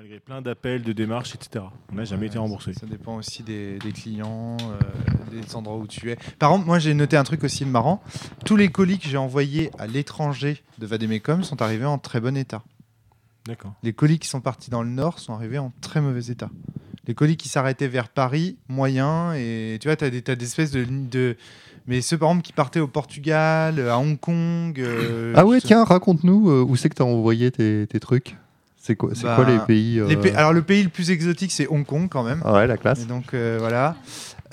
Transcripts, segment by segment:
Malgré plein d'appels, de démarches, etc. On n'a jamais Ouais, été remboursé. Ça dépend aussi des, des clients, euh, des endroits où tu es. Par contre, moi j'ai noté un truc aussi marrant. Tous les colis que j'ai envoyés à l'étranger de Vademecum sont arrivés en très bon état. D'accord. Les colis qui sont partis dans le nord sont arrivés en très mauvais état. Les colis qui s'arrêtaient vers Paris, moyen. Et tu vois, tu as des, t'as des espèces de, de. Mais ceux par exemple qui partaient au Portugal, à Hong Kong. euh, Ah ouais, tiens, raconte-nous euh, où c'est que tu as envoyé tes, tes trucs? C'est quoi, Bah, quoi les pays euh, les Alors le pays le plus exotique, c'est Hong Kong quand même. Ouais, la classe. Et donc euh, voilà.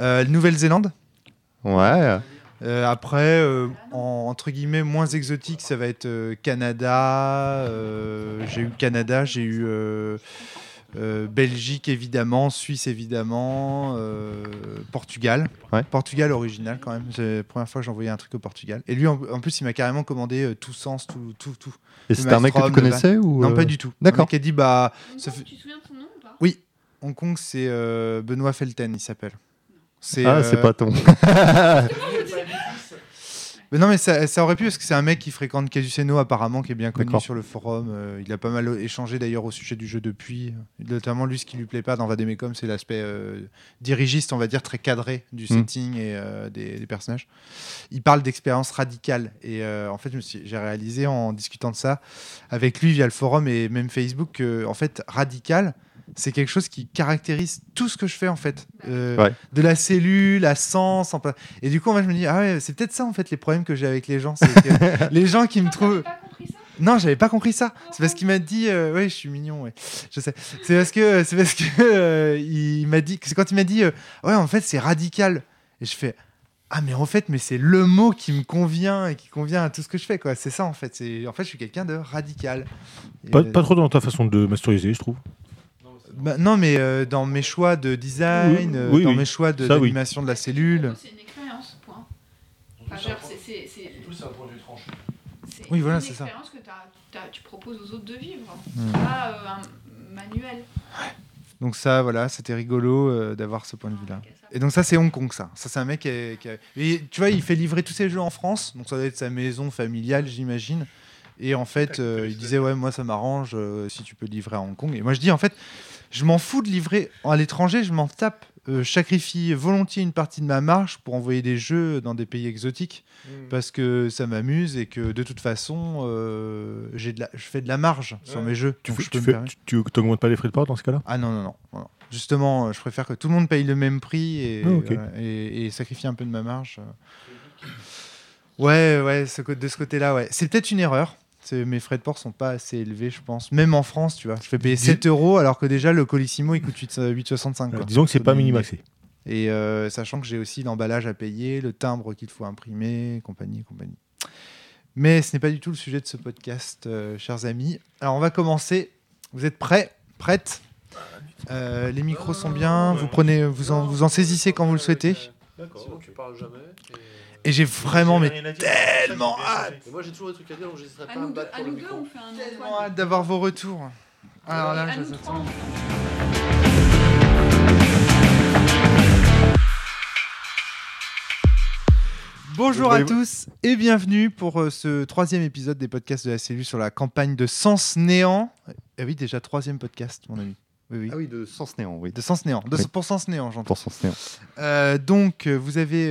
Euh, Nouvelle-Zélande. Ouais. Après, en- entre guillemets, moins exotique, ça va être Canada. j'ai eu Canada, j'ai eu euh, Belgique évidemment, Suisse évidemment, euh, Portugal. Ouais. Portugal original quand même. C'est la première fois que j'ai envoyé un truc au Portugal. Et lui, en, en plus, il m'a carrément commandé euh, tout sens, tout, tout, tout. Et c'était un mec que tu connaissais ou Non, pas du tout. D'accord. Qui a dit bah, ça fait- Tu te souviens de son nom ou pas? Oui. Hong Kong, c'est euh, Benoît Felten, il s'appelle. C'est, Ah, euh, c'est pas ton. Mais non, mais ça, ça aurait pu parce que c'est un mec qui fréquente Casuceno apparemment, qui est bien connu sur le forum. Euh, il a pas mal échangé d'ailleurs au sujet du jeu depuis. Notamment, lui, ce qui lui plaît pas dans Vademecum, c'est l'aspect euh, dirigiste, on va dire, très cadré du Mm. setting et euh, des, des personnages. Il parle d'expérience radicale. Et euh, en fait, j'ai réalisé en discutant de ça avec lui via le forum et même Facebook que, en fait, radical, c'est quelque chose qui caractérise tout ce que je fais en fait. Euh, Ouais. De la cellule, à sens. en Et du coup, moi, je me dis, ah ouais, c'est peut-être ça en fait les problèmes que j'ai avec les gens. Que les gens qui me Ah, trouvent. Non, j'avais pas compris ça. C'est parce qu'il m'a dit, euh, ouais, je suis mignon, ouais. Je sais. C'est parce que, c'est parce que euh, il m'a dit, c'est quand il m'a dit, euh, ouais, en fait, c'est radical. Et je fais, ah mais en fait, mais c'est le mot qui me convient et qui convient à tout ce que je fais, quoi. C'est ça en fait. C'est, en fait, je suis quelqu'un de radical. Pas, euh, pas trop dans ta façon de masteriser, je trouve. Bah, non, mais euh, dans mes choix de design, Oui, euh, oui, dans oui. mes choix de, Ça, d'animation de la cellule. C'est une expérience, point. Enfin, c'est- c'est- c'est- c'est un point de vue tranché. c'est Oui, voilà, une c'est ça. expérience que t'as- t'as- tu proposes aux autres de vivre. C'est pas euh, un manuel. Donc ça, voilà, c'était rigolo euh, d'avoir ce point de vue-là. Et donc ça, c'est Hong Kong, ça. Ça, c'est un mec qui, a- qui a- Et tu vois, il fait livrer tous ses jeux en France, donc ça doit être sa maison familiale, j'imagine. Et en fait, euh, il disait, ouais, moi, ça m'arrange euh, si tu peux livrer à Hong Kong. Et moi, je dis, en fait, je m'en fous de livrer à l'étranger, je m'en tape. Euh, je sacrifie volontiers une partie de ma marge pour envoyer des jeux dans des pays exotiques parce que ça m'amuse et que de toute façon, euh, j'ai de la... je fais de la marge sur mes jeux. Tu t'augmentes pas les frais de port dans ce cas-là? Ah non, non, non. Justement, euh, je préfère que tout le monde paye le même prix et, Ah, ok. voilà, et, et sacrifier un peu de ma marge. euh. Ouais, ouais, ce de ce côté-là, ouais. C'est peut-être une erreur. Mes frais de port sont pas assez élevés, je pense. Même en France, tu vois. Je fais payer Dis- 7 euros alors que déjà le Colissimo il coûte 8 8,65. Euh, quoi. Disons que c'est pas minimaxé. Et euh, sachant que j'ai aussi l'emballage à payer, le timbre qu'il faut imprimer, compagnie, compagnie. Mais ce n'est pas du tout le sujet de ce podcast, euh, chers amis. Alors on va commencer. Vous êtes prêts? Prêtes? Euh, Les micros sont bien. Vous prenez, vous en, vous en saisissez quand vous le souhaitez. Sinon, tu parles jamais. Et j'ai vraiment mais tellement hâte. Et moi, j'ai toujours des trucs à dire, donc j'hésiterai pas à me battre à pour le nous deux, micro. on fait un tellement hâte d'avoir vos retours. Alors là, à je nous vous trois, attends. on fait un- Bonjour à tous et bienvenue pour euh, ce troisième épisode des podcasts de la cellule sur la campagne de Sens Néant. Ah oui, déjà troisième podcast, mon ami. Oui, oui. Ah oui, de Sens Néant, oui. De Sens Néant. De, Oui. Pour Sens Néant, j'entends. Pour Sens Néant. Euh, donc, euh, vous avez.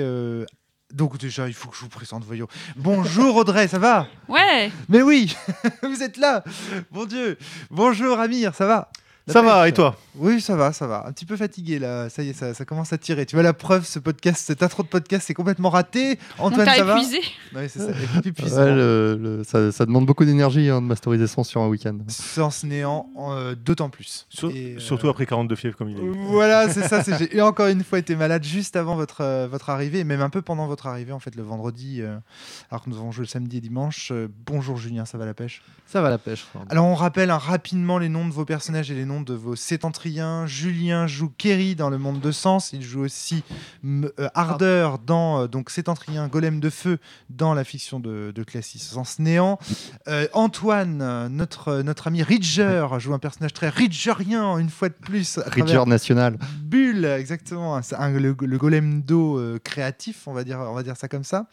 Donc, déjà, il faut que je vous présente, voyons. Bonjour Audrey, ça va? Ouais. Mais oui, vous êtes là. Mon Dieu. Bonjour Amir, ça va? Ça va, et toi? Oui, ça va, ça va. Un petit peu fatigué là, ça y est, ça, ça commence à tirer. Tu vois la preuve, ce podcast, cette intro de podcast, c'est complètement raté. On Antoine, ça va? épuisé. Oui, c'est ça. épuisant. Ouais, le- le- ça, ça demande beaucoup d'énergie hein, de masteriser Sens sur un week-end. Sens néant, euh, d'autant plus. Sur- Et, euh, Surtout après 42 fièvres comme il est. Voilà, c'est ça. J'ai encore une fois été malade juste avant votre, euh, votre arrivée, et même un peu pendant votre arrivée, en fait, le vendredi, euh, alors que nous avons joué le samedi et dimanche. Euh, bonjour Julien, ça va la pêche? Ça va la pêche. Alors on rappelle hein, rapidement les noms de vos personnages et les noms de vos sétentriens. Julien joue Kerry dans le monde de Sens. Il joue aussi euh, Ardeur dans euh, donc Sétentrien, Golem de feu dans la fiction de, de Classis Sens Néant. Euh, Antoine, notre, notre ami Ridger, joue un personnage très Ridgerien une fois de plus. Ridger national. Bulle, exactement. Un- le, le golem d'eau euh, créatif, on va dire, on va dire ça comme ça.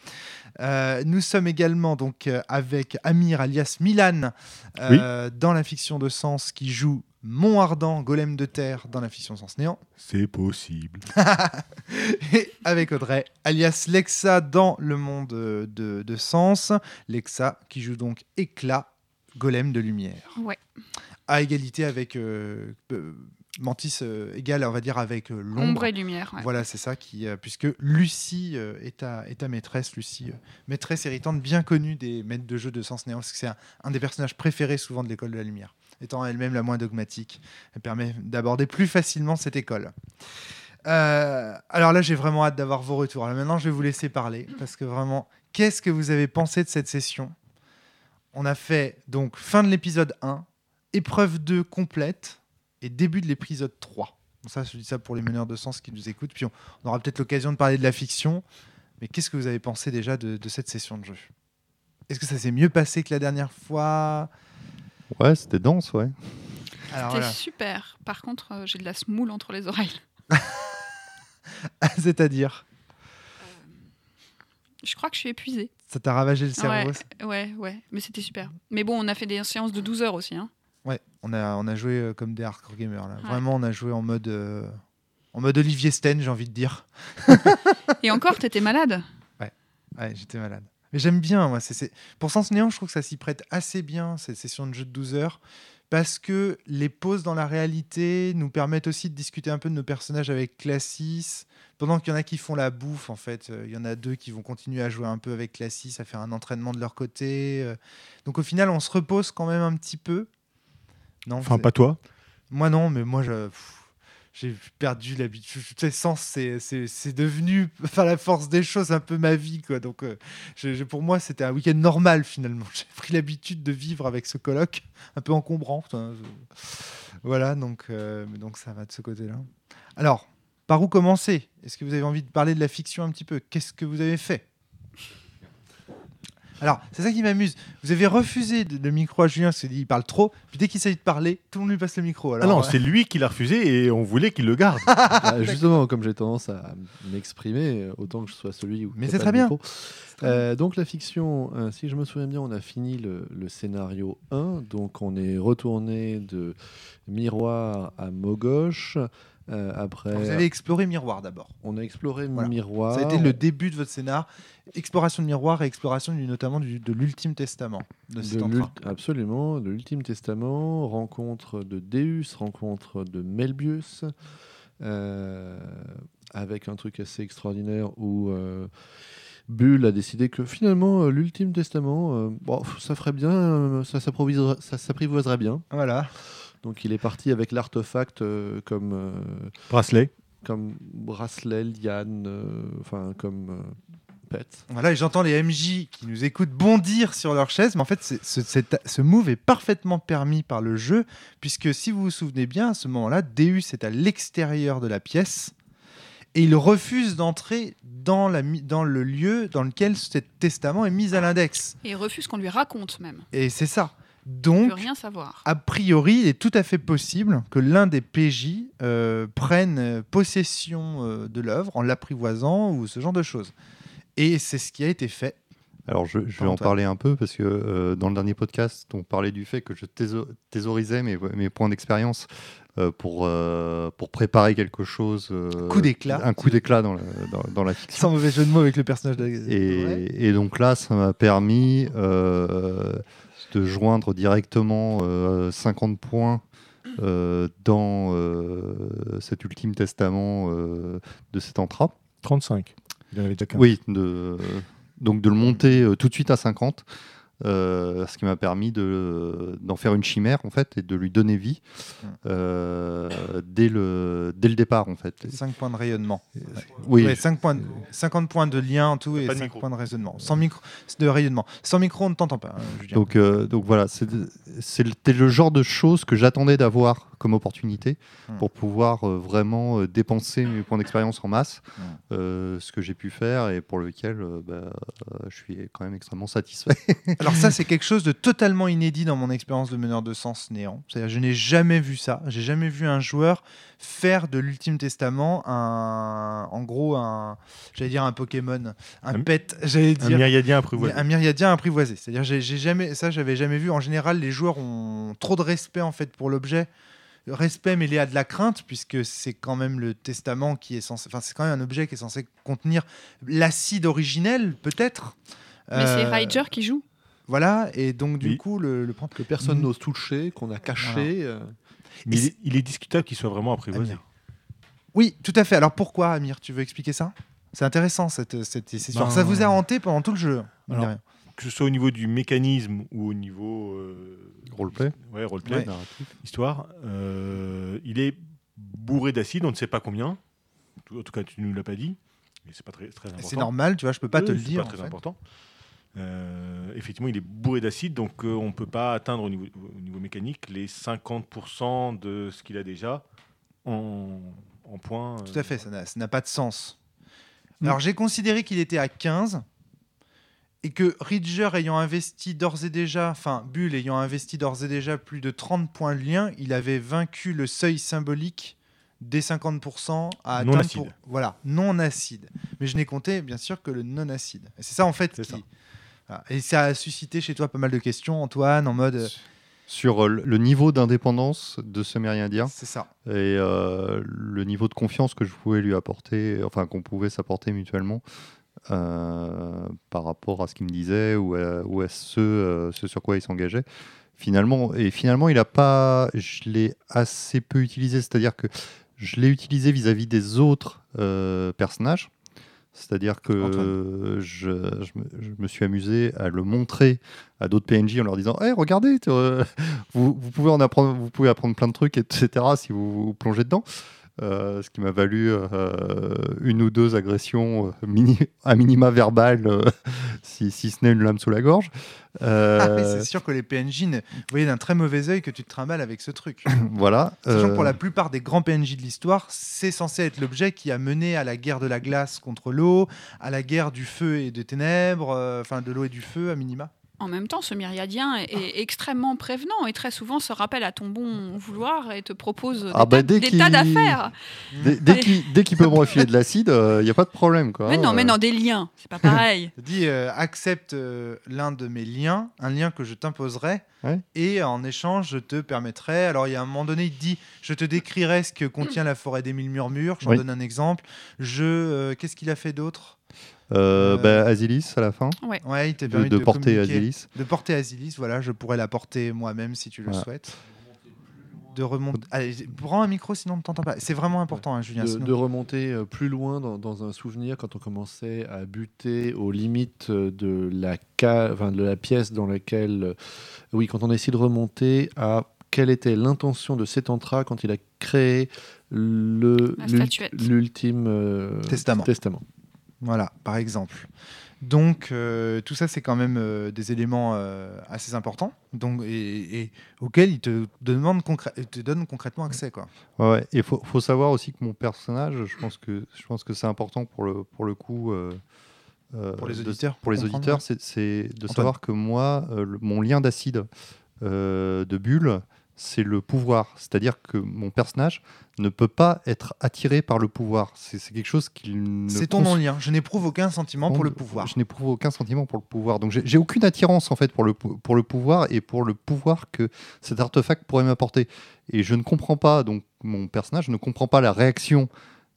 Nous sommes également donc avec Amir alias Milan dans la fiction de Sens qui joue Mont Ardent, Golem de Terre dans la fiction Sens Néant. C'est possible. Et avec Audrey, alias Lexa dans le monde de, de Sens. Lexa qui joue donc Éclat, Golem de Lumière. Ouais. À égalité avec euh, euh, Mantis, euh, égal, on va dire, avec euh, Ombre l'ombre. et lumière. ouais. Voilà, c'est ça qui, euh, puisque Lucie euh, est, ta, est ta maîtresse, Lucie, euh, maîtresse héritante bien connue des maîtres de jeu de Sens Néant, parce que c'est un, un des personnages préférés souvent de l'école de la lumière, étant elle-même la moins dogmatique. Elle permet d'aborder plus facilement cette école. Euh, alors là, j'ai vraiment hâte d'avoir vos retours. Maintenant, je vais vous laisser parler, parce que vraiment, qu'est-ce que vous avez pensé de cette session? On a fait donc fin de l'épisode 1, épreuve 2 complète, et début de l'épisode 3. Bon, ça, je dis ça pour les meneurs de sens qui nous écoutent. Puis on, aura peut-être l'occasion de parler de la fiction. Mais qu'est-ce que vous avez pensé déjà de cette session de jeu? Est-ce que ça s'est mieux passé que la dernière fois? Ouais, c'était dense, ouais. C'était voilà. super. Par contre, euh, j'ai de la smoule entre les oreilles. C'est-à-dire, Je crois que je suis épuisée. ça t'a ravagé le cerveau Ouais, ça? ouais, ouais. Mais c'était super. Mais bon, on a fait des séances de 12 heures aussi. Hein. Ouais, on a, on a joué euh, comme des hardcore gamers. Là. Ouais. Vraiment, on a joué en mode, euh, en mode Olivier Sten, j'ai envie de dire. Et encore, t'étais malade? Ouais, j'étais malade. Mais j'aime bien, moi. c'est Pour Sens Néant, je trouve que ça s'y prête assez bien, cette session de jeu de 12 heures, parce que les pauses dans la réalité nous permettent aussi de discuter un peu de nos personnages avec Classis, pendant qu'il y en a qui font la bouffe, en fait. Euh, Il y en a deux qui vont continuer à jouer un peu avec Classis, à faire un entraînement de leur côté. euh. Donc au final, on se repose quand même un petit peu. Non, Enfin, pas toi. moi non, mais moi je- pff, j'ai perdu l'habitude. Tu sais, c'est devenu, par la force des choses, un peu ma vie. Quoi. Donc, euh, pour moi, c'était un week-end normal finalement. J'ai pris l'habitude de vivre avec ce colloque, un peu encombrant. Voilà, donc, euh, donc ça va de ce côté-là. Alors, par où commencer? Est-ce que vous avez envie de parler de la fiction un petit peu? Qu'est-ce que vous avez fait? Alors, c'est ça qui m'amuse. Vous avez refusé de- le micro à Julien parce qu'il parle trop. Puis dès qu'il s'agit de parler, tout le monde lui passe le micro. Alors, ah non, euh, c'est lui qui l'a refusé et on voulait qu'il le garde. Ah, justement, comme j'ai tendance à m'exprimer, autant que je sois celui où. Mais c'est très de bien. micro. Euh, donc la fiction, euh, si je me souviens bien, on a fini le, le scénario 1, donc on est retourné de miroir à Mogoche. Euh, après, Vous avez exploré Miroir d'abord. on a exploré Voilà. miroir. Ça a été le début de votre scénar. Exploration de Miroir et exploration du, notamment du- de l'Ultime Testament de de absolument, de l'Ultime Testament, rencontre de Deus, rencontre de Melbius, euh, avec un truc assez extraordinaire où euh, Bull a décidé que finalement euh, l'Ultime Testament, euh, bon, ça ferait bien, euh, ça s'apprivoiserait bien. Voilà. Donc il est parti avec l'artefact euh, comme, euh, Bracelet. comme bracelet, liane, euh, enfin comme euh, pet. Voilà, et j'entends les MJ qui nous écoutent bondir sur leur chaise, mais en fait, c'est- ce, move est parfaitement permis par le jeu, puisque si vous vous souvenez bien, à ce moment-là, Deus est à l'extérieur de la pièce, et il refuse d'entrer dans, dans le lieu dans lequel ce testament est mis à l'index. Et il refuse qu'on lui raconte même. Et c'est ça. Il Donc, rien savoir. a priori, il est tout à fait possible que l'un des PJ euh, prenne possession euh, de l'œuvre en l'apprivoisant ou ce genre de choses. Et c'est ce qui a été fait. Alors je, je vais en toi. parler un peu parce que euh, dans le dernier podcast, on parlait du fait que je théso- thésaurisais mes, mes points d'expérience euh, pour, euh, pour préparer quelque chose. euh, Coup d'éclat. Un coup d'éclat dans, le- dans, dans la fiction. Sans mauvais jeu de mots avec le personnage de... Et, Ouais. et donc là, ça m'a permis euh, de joindre directement euh, 50 points euh, dans euh, cet ultime testament euh, de cet entra. 35. Il en avait déjà 15. Oui, de, donc de le monter euh, tout de suite à 50. Euh, ce qui m'a permis de- d'en faire une chimère en fait et de lui donner vie Mm. euh, dès, le, dès le départ en fait. 5 points de rayonnement. Oui, Ouais, 5 points de- 50 points de lien en tout et Pas de 5 micro. points de raisonnement. Sans micro, de rayonnement. Sans micro, on ne t'entend pas, hein. Donc, euh, donc voilà, c'est- c'était le genre de choses que j'attendais d'avoir comme opportunité Hmm. pour pouvoir euh, vraiment euh, dépenser mes points d'expérience en masse, Hmm. euh, ce que j'ai pu faire et pour lequel euh, bah, euh, je suis quand même extrêmement satisfait. Alors ça, c'est quelque chose de totalement inédit dans mon expérience de meneur de sens néant. C'est-à-dire, je n'ai jamais vu ça. J'ai jamais vu un joueur faire de l'Ultime Testament un, en gros, un, j'allais dire un Pokémon, un Un- pet, j'allais Un dire. myriadien apprivoisé. Un myriadien apprivoisé. C'est-à-dire, j'ai j'ai jamais, ça, j'avais jamais vu. En général, les joueurs ont trop de respect en fait pour l'objet. Respect mêlé à de la crainte, puisque c'est quand même le testament qui est censé. Enfin, c'est quand même un objet qui est censé contenir l'acide originel, peut-être. Mais c'est Euh, Ryger qui joue. Voilà, et donc du Oui. coup, le, le Que personne Mm. n'ose toucher, qu'on a caché. euh, Mais il est, il est discutable qu'il soit vraiment apprivoisé. Amir. Oui, tout à fait. Alors pourquoi, Amir? Tu veux expliquer ça? C'est intéressant cette, cette session. Ben, Ça vous a hanté pendant tout le jeu alors. Que ce soit au niveau du mécanisme ou au niveau. euh, Roleplay. Ouais, roleplay, Ouais. narratif. histoire. euh, il est bourré d'acide, on ne sait pas combien. En tout cas, tu ne nous l'as pas dit. Mais c'est pas très, très important. C'est normal, tu vois, je peux pas te le c'est dire. pas en très fait. important. Euh, effectivement, il est bourré d'acide, donc euh, on ne peut pas atteindre au niveau, au niveau mécanique les 50% de ce qu'il a déjà en, en points. euh, Tout à fait, ça n'a pas de sens. Mm. Alors j'ai considéré qu'il était à 15 et que Ridger ayant investi d'ores et déjà, enfin Bull ayant investi d'ores et déjà plus de 30 points de lien, il avait vaincu le seuil symbolique des 50% à Non acide. pour- voilà, non acide. Mais je n'ai compté bien sûr que le non acide. Et c'est ça en fait qui... ça. Voilà. Et ça a suscité chez toi pas mal de questions, Antoine, en mode... Sur euh, le niveau d'indépendance de Sumérien C'est ça. et euh, le niveau de confiance que je pouvais lui apporter, enfin qu'on pouvait s'apporter mutuellement euh, par rapport à ce qu'il me disait ou à, ou à ce, euh, ce sur quoi il s'engageait. Finalement, et finalement, il a pas, je l'ai assez peu utilisé, c'est-à-dire que je l'ai utilisé vis-à-vis des autres euh, personnages. C'est-à-dire que je, je me, je me suis amusé à le montrer à d'autres PNJ en leur disant hey, regardez, vous pouvez en apprendre, vous pouvez apprendre plein de trucs, etc. si vous vous plongez dedans. Euh, ce qui m'a valu euh, une ou deux agressions euh, mini, à minima verbales, si, si ce n'est une lame sous la gorge. Ah, mais c'est sûr que les PNJ voyaient d'un très mauvais œil que tu te trimbales avec ce truc. voilà. Sachant que pour la plupart des grands PNJ de l'histoire, c'est censé être l'objet qui a mené à la guerre de la glace contre l'eau, à la guerre du feu et des ténèbres, enfin de l'eau et du feu à minima. En même temps, ce myriadien est, est extrêmement prévenant et très souvent se rappelle à ton bon vouloir et te propose Ah des, bah, tas, dès des qu'il- tas d'affaires. Dès, dès qu'il peut me refiler de l'acide, il n'y a pas de problème. Quoi, Mais non, mais non, des liens, c'est pas pareil. Dis euh, accepte euh, l'un de mes liens, un lien que je t'imposerai, Ouais. et en échange je te permettrai. Alors il y a un moment donné, il dit je te décrirai ce que contient la forêt des mille murmures. J'en Oui. donne un exemple. Je euh, qu'est-ce qu'il a fait d'autre? Euh, Euh, bah, Asilis à la fin, Ouais, il t'a de, permis de de, porter. Asilis. de porter Asilis, voilà, je pourrais la porter moi-même si tu le Voilà. souhaites. De remonter. Allez, prends un micro sinon on ne t'entend pas. C'est vraiment important, hein, Julien. de, sinon- de remonter euh, plus loin dans, dans un souvenir quand on commençait à buter aux limites de la, ca- enfin, de la pièce dans laquelle. oui, quand on a essayé de remonter à quelle était l'intention de Setantra quand il a créé le- l'ultime euh, Testament. testament. Voilà, par exemple. Donc, euh, tout ça, c'est quand même euh, des éléments euh, assez importants donc, et, et auxquels il te, demande concrè- il te donne concrètement accès. Quoi. Ouais. Et il faut, faut savoir aussi que mon personnage, je pense que, je pense que c'est important pour le, pour le coup. Pour les de- auditeurs. pour les auditeurs, c'est- de Antoine. savoir que moi, le- mon lien d'acide de bulle, c'est le pouvoir. C'est-à-dire que mon personnage ne peut pas être attiré par le pouvoir. C'est quelque chose qu'il ne C'est ton non-lien. Je n'éprouve aucun sentiment pour le pouvoir. Je n'éprouve aucun sentiment pour le pouvoir. Donc j'ai aucune attirance en fait pour le, pou- pour le pouvoir et pour le pouvoir que cet artefact pourrait m'apporter. Et je ne comprends pas, donc mon personnage ne comprend pas la réaction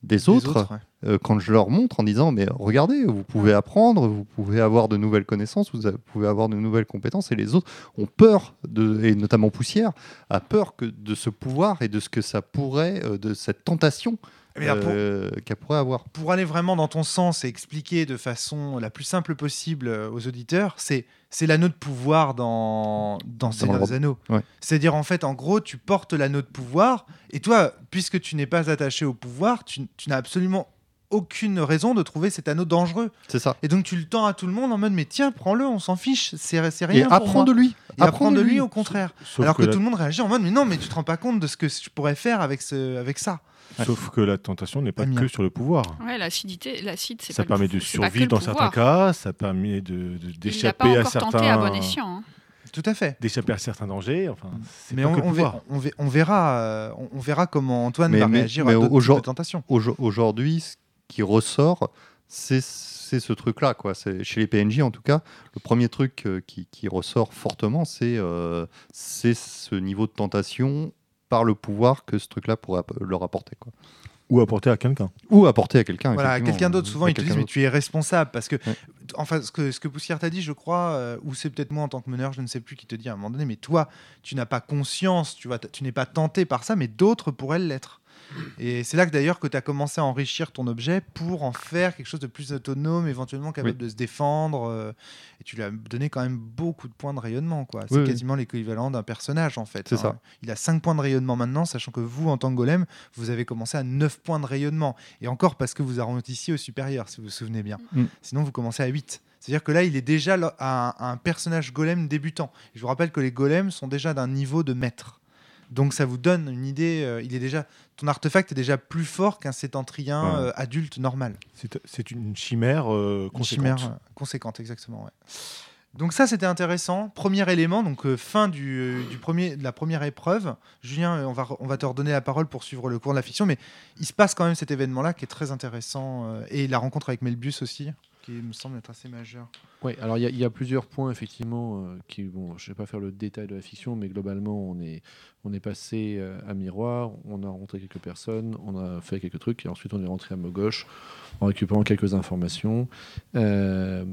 des autres, ouais. euh, quand je leur montre en disant mais regardez, vous pouvez apprendre, vous pouvez avoir de nouvelles connaissances, vous pouvez avoir de nouvelles compétences et les autres ont peur, de, et notamment Poussière, a peur que de ce pouvoir et de ce que ça pourrait, euh, de cette tentation pour- euh, qu'elle pourrait avoir. pour aller vraiment dans ton sens et expliquer de façon la plus simple possible aux auditeurs, c'est c'est l'anneau de pouvoir dans, dans Seigneur le des Anneaux. Ouais. C'est-à-dire, en fait, en gros, tu portes l'anneau de pouvoir, et toi, puisque tu n'es pas attaché au pouvoir, tu, tu n'as absolument aucune raison de trouver cet anneau dangereux. C'est ça. Et donc, tu le tends à tout le monde en mode, mais tiens, prends-le, on s'en fiche, c'est c'est Et rien. pour apprends moi. de lui. Et apprends de lui, au contraire. Sauf Alors que, la- tout le monde réagit en mode, mais non, mais tu te rends pas compte de ce que je pourrais faire avec, ce, avec ça. Sauf que la tentation n'est pas que sur le pouvoir. Ouais, l'acidité, l'acide, c'est Ça pas permet le, de survivre dans certains cas, ça permet de- d'échapper à encore tenté à certains bon escient. hein. Tout à fait. d'échapper à certains dangers. Enfin, c'est Mais on, verra, on, ve- on verra, euh, on, verra comment Antoine Mais- va mais- réagir mais à d'autres types aujourd- de tentations. Aujo- Aujourd'hui, ce qui ressort, c'est c'est ce truc-là. quoi. C'est- Chez les PNJ, en tout cas, le premier truc euh, qui, qui ressort fortement, c'est euh, c'est ce niveau de tentation par le pouvoir que ce truc-là pourrait leur apporter. Quoi. Ou apporter à quelqu'un. Ou apporter à quelqu'un. Voilà, quelqu'un d'autre, souvent ils te disent mais tu es responsable parce que, Ouais. enfin, ce que, ce que Poussière t'a dit, je crois, euh, ou c'est peut-être moi en tant que meneur, je ne sais plus, qui te dit à un moment donné, mais toi, tu n'as pas conscience, tu, vois, tu n'es pas tenté par ça, mais d'autres pourraient l'être. Et c'est là que d'ailleurs que tu as commencé à enrichir ton objet pour en faire quelque chose de plus autonome, éventuellement capable Oui. de se défendre. euh, et tu lui as donné quand même beaucoup de points de rayonnement. quoi. C'est Oui, oui. quasiment l'équivalent d'un personnage en fait. hein. C'est ça. Il a 5 points de rayonnement maintenant, sachant que vous, en tant que golem, vous avez commencé à 9 points de rayonnement. Et encore parce que vous arrondissiez au supérieur, si vous vous souvenez bien. Mm. Sinon, vous commencez à 8. C'est-à-dire que là, il est déjà un, personnage golem débutant. Je vous rappelle que les golems sont déjà d'un niveau de maître. Donc ça vous donne une idée. euh, il est déjà, ton artefact est déjà plus fort qu'un sétentrien Ouais. euh, adulte normal. C'est c'est une chimère euh, Une conséquente. chimère euh, conséquente, exactement. ouais. Donc ça, c'était intéressant. Premier élément, donc euh, fin du, du premier, de la première épreuve. Julien, euh, on va, re- on va te redonner la parole pour suivre le cours de la fiction, mais il se passe quand même cet événement-là qui est très intéressant. euh, et la rencontre avec Melbius aussi, qui me semble être assez majeure. Oui, alors il y, a- plusieurs points effectivement euh, qui, bon, je ne vais pas faire le détail de la fiction, mais globalement on est, on est passé euh, à Miroir, on a rencontré quelques personnes, on a fait quelques trucs, et ensuite on est rentré à Mogoche en récupérant quelques informations. Euh,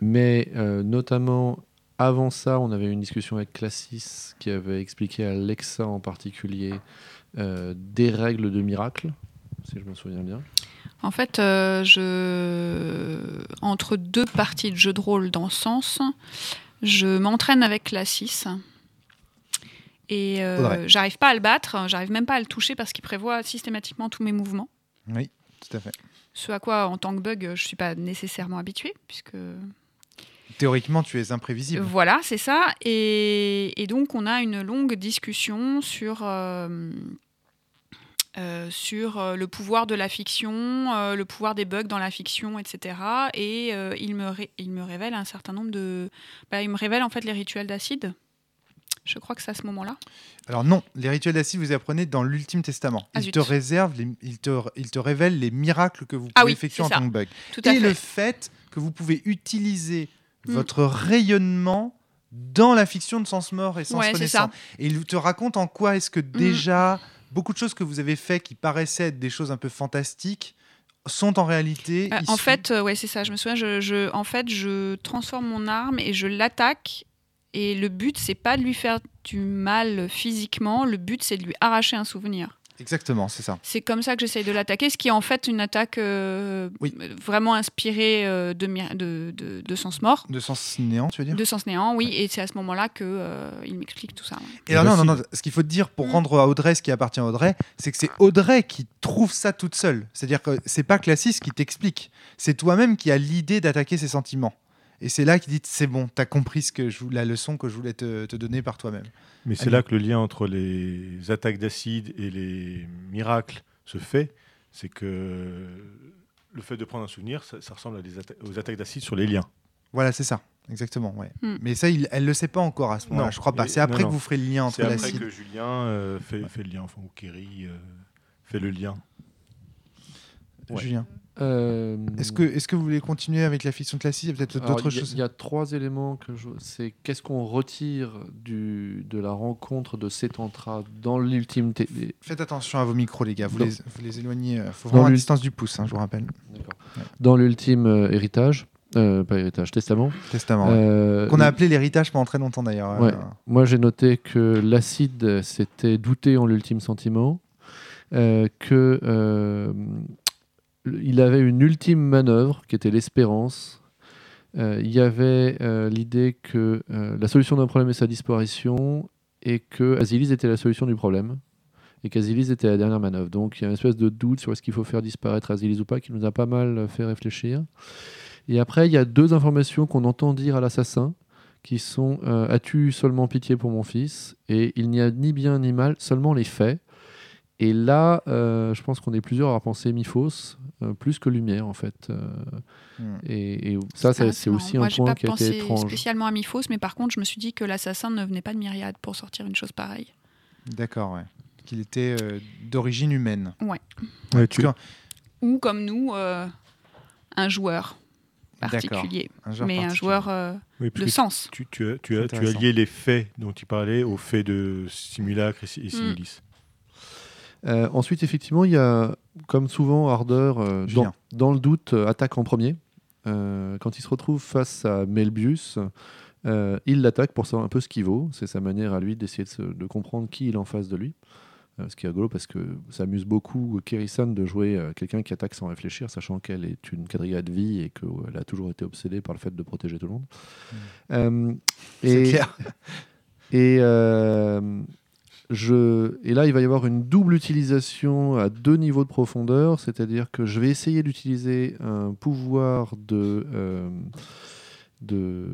mais notamment avant ça, on avait une discussion avec Classis qui avait expliqué à Lexa en particulier des règles de miracle, si je me souviens bien. En fait, euh, je... entre deux parties de jeu de rôle dans ce sens, je m'entraîne avec la 6. Et euh, j'arrive pas à le battre, j'arrive même pas à le toucher parce qu'il prévoit systématiquement tous mes mouvements. Oui, tout à fait. Ce à quoi, en tant que bug, je suis pas nécessairement habituée, puisque Théoriquement, tu es imprévisible. Voilà, c'est ça. Et, et donc, on a une longue discussion sur, euh, euh, sur euh, le pouvoir de la fiction, euh, le pouvoir des bugs dans la fiction, etc. Et euh, il, me ré- il me révèle un certain nombre de... bah, il me révèle en fait les rituels d'acide. Je crois que c'est à ce moment-là. Alors non, les rituels d'acide, vous les apprenez dans l'Ultime Testament. Ah, il te réserve, les- il, te, il te révèle les miracles que vous pouvez Ah oui, effectuer en tant que bug. Tout à Et fait. le fait que vous pouvez utiliser Mm. votre rayonnement dans la fiction de sens mort et sens Ouais. Mm. Et il te raconte en quoi est-ce que déjà beaucoup de choses que vous avez fait qui paraissaient être des choses un peu fantastiques sont en réalité. Euh, en fait, euh, ouais, c'est ça. Je me souviens. Je, je- en fait, je transforme mon arme et je l'attaque. Et le but, c'est pas de lui faire du mal physiquement. Le but, c'est de lui arracher un souvenir. Exactement, c'est ça. C'est comme ça que j'essaye de l'attaquer, ce qui est en fait une attaque euh, Oui. vraiment inspirée euh, de, de, de, de sens mort, De sens néant, tu veux dire? De sens néant, oui. Et c'est à ce moment-là que euh, il m'explique tout ça. ouais. Et alors, non, non, Voici. non, ce qu'il faut te dire pour Mm. rendre à Audrey ce qui appartient à Audrey, c'est que c'est Audrey qui trouve ça toute seule. C'est-à-dire que c'est pas Classis qui t'explique. C'est toi-même qui as l'idée d'attaquer ses sentiments. Et c'est là qu'il dit c'est bon, t'as compris ce que je, la leçon que je voulais te, te donner par toi-même. Mais c'est là que le lien entre les attaques d'acide et les miracles se fait. C'est que le fait de prendre un souvenir, ça, ça ressemble à des atta- aux attaques d'acide sur les liens. Voilà, c'est ça, exactement. Ouais. Mm. Mais ça, il, elle le sait pas encore à ce moment-là. Non, Je crois pas. C'est après non, que vous ferez le lien entre C'est après l'acide. que Julien euh, fait, fait le lien, enfin, ou Kerry euh, fait le lien. Ouais. Julien, Euh, est-ce que, est que vous voulez continuer avec la fiction classique? Il y a peut-être d'autres choses. Il y a trois éléments que je. C'est qu'est-ce qu'on retire du, de la rencontre de Cetantra dans l'ultime. Faites attention à vos micros, les gars. Vous, les, vous les éloignez. Il faut Dans vraiment à distance du pouce, hein, je vous rappelle. Ouais. Dans l'ultime euh, héritage, euh, pas héritage, testament. Testament. ouais. euh, Qu'on a appelé l'héritage pendant très longtemps d'ailleurs. Ouais. Euh, Moi, j'ai noté que l'acide s'était douté en l'ultime sentiment, euh, que euh, il avait une ultime manœuvre qui était l'espérance. Euh, Il y avait euh, l'idée que euh, la solution d'un problème est sa disparition et que Asilis était la solution du problème et qu'Asilis était la dernière manœuvre. Donc il y a une espèce de doute sur est-ce qu'il faut faire disparaître Asilis ou pas qui nous a pas mal fait réfléchir. Et après, il y a deux informations qu'on entend dire à l'assassin qui sont As-tu eu seulement pitié pour mon fils? Et il n'y a ni bien ni mal, seulement les faits. Et là, euh, je pense qu'on est plusieurs à avoir pensé Miphos, euh, plus que Lumière en fait. Euh, Hmm. et, et ça, Ah, c'est aussi Moi, un j'ai point pas qui a pensé été étrange. spécialement à Miphos, mais par contre, je me suis dit que l'assassin ne venait pas de Myriade pour sortir une chose pareille. D'accord, ouais. Qu'il était euh, d'origine humaine. Ouais, Parce tu- Ou comme nous, euh, un joueur particulier, un joueur mais un joueur euh, oui, de sens. tu, tu as, tu, C'est as, tu as intéressant. lié les faits dont il parlait aux faits de simulacre et, et Mm. Euh, ensuite, effectivement, il y a, comme souvent, Ardeur, euh, dans, le doute, euh, attaque en premier. Quand il se retrouve face à Melbius, il l'attaque pour savoir un peu ce qu'il vaut. C'est sa manière à lui d'essayer de, se- de comprendre qui il a en face de lui. Ce qui est rigolo parce que ça amuse beaucoup Kerisan de jouer quelqu'un qui attaque sans réfléchir, sachant qu'elle est une quadrilla de vie et qu'elle a toujours été obsédée par le fait de protéger tout le monde. C'est et- clair. et, je, et là, il va y avoir une double utilisation à deux niveaux de profondeur, c'est-à-dire que je vais essayer d'utiliser un pouvoir de, euh, de,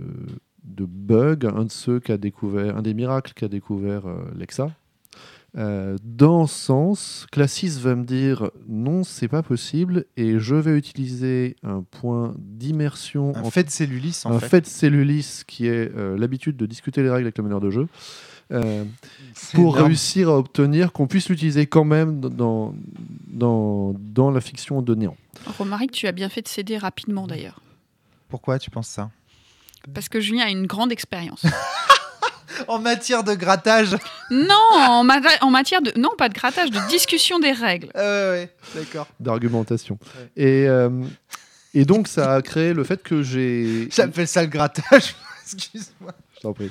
de bug, un de ceux qu'a découvert, un des miracles qu'a découvert euh, Lexa. Euh, dans ce sens, Classis va me dire non, c'est pas possible, et je vais utiliser un point d'immersion Un en fait cellulis, en un fait. fait de cellulis qui est l'habitude de discuter les règles avec le meneur de jeu euh, pour énorme. réussir à obtenir qu'on puisse l'utiliser quand même dans, dans, dans la fiction de Néant. Romaric, tu as bien fait de céder rapidement d'ailleurs. Pourquoi tu penses ça? Parce que Julien a une grande expérience. En matière de grattage non, en, matière de. Non, pas de grattage, de discussion des règles. Ah ouais, ouais, d'accord. d'argumentation. Ouais. Et, euh, et donc ça a créé le fait que j'ai... J'appelle ça le grattage. Excuse-moi. T'en prie.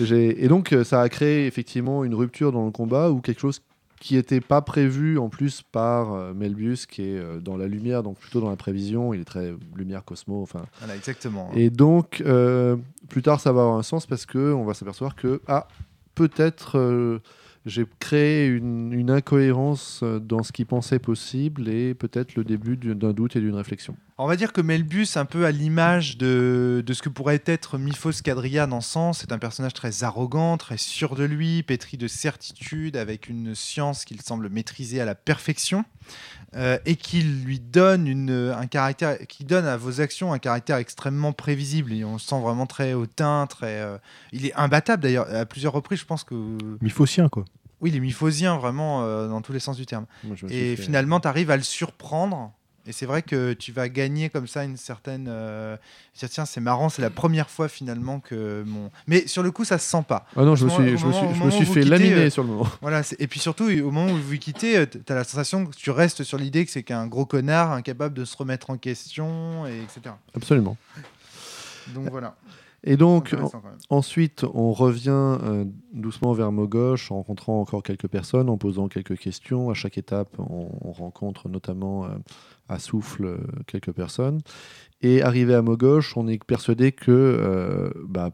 Et donc, euh, ça a créé effectivement une rupture dans le combat ou quelque chose qui n'était pas prévu en plus par euh, Melbius, qui est euh, dans la lumière, donc plutôt dans la prévision. Il est très lumière cosmo. Enfin, Voilà, exactement. et donc, euh, plus tard, ça va avoir un sens parce que on va s'apercevoir que ah, peut-être euh, j'ai créé une, une incohérence dans ce qu'il pensait possible et peut-être le début du- d'un doute et d'une réflexion. On va dire que Melbus, un peu à l'image de, de ce que pourrait être Miphos Quadria dans Sens, c'est un personnage très arrogant, très sûr de lui, pétri de certitude, avec une science qu'il semble maîtriser à la perfection, euh, et qui lui donne une, un caractère, qui donne à vos actions un caractère extrêmement prévisible. Et on le sent vraiment très hautain, très. euh, il est imbattable d'ailleurs. À plusieurs reprises, je pense que. Miphocien, quoi. Oui, il est miphosien vraiment euh, dans tous les sens du terme. Moi, Et fait- finalement, tu arrives à le surprendre. Et c'est vrai que tu vas gagner comme ça une certaine. euh, Tiens, c'est marrant, c'est la première fois finalement que mon. Mais sur le coup, ça se sent pas. Ah non, je me moment- suis, je me suis, je me suis fait quittez, laminer euh, sur le moment. Voilà. Et puis surtout, au moment où vous quittez, tu as la sensation que tu restes sur l'idée que c'est qu'un gros connard incapable de se remettre en question, et etc. Absolument. Donc voilà. Et donc. Ensuite, on revient euh, doucement vers Mogoche en rencontrant encore quelques personnes, en posant quelques questions. À chaque étape, on, on rencontre notamment euh, à souffle euh, quelques personnes. Et arrivé à Mogoche, on est persuadé que euh, bah,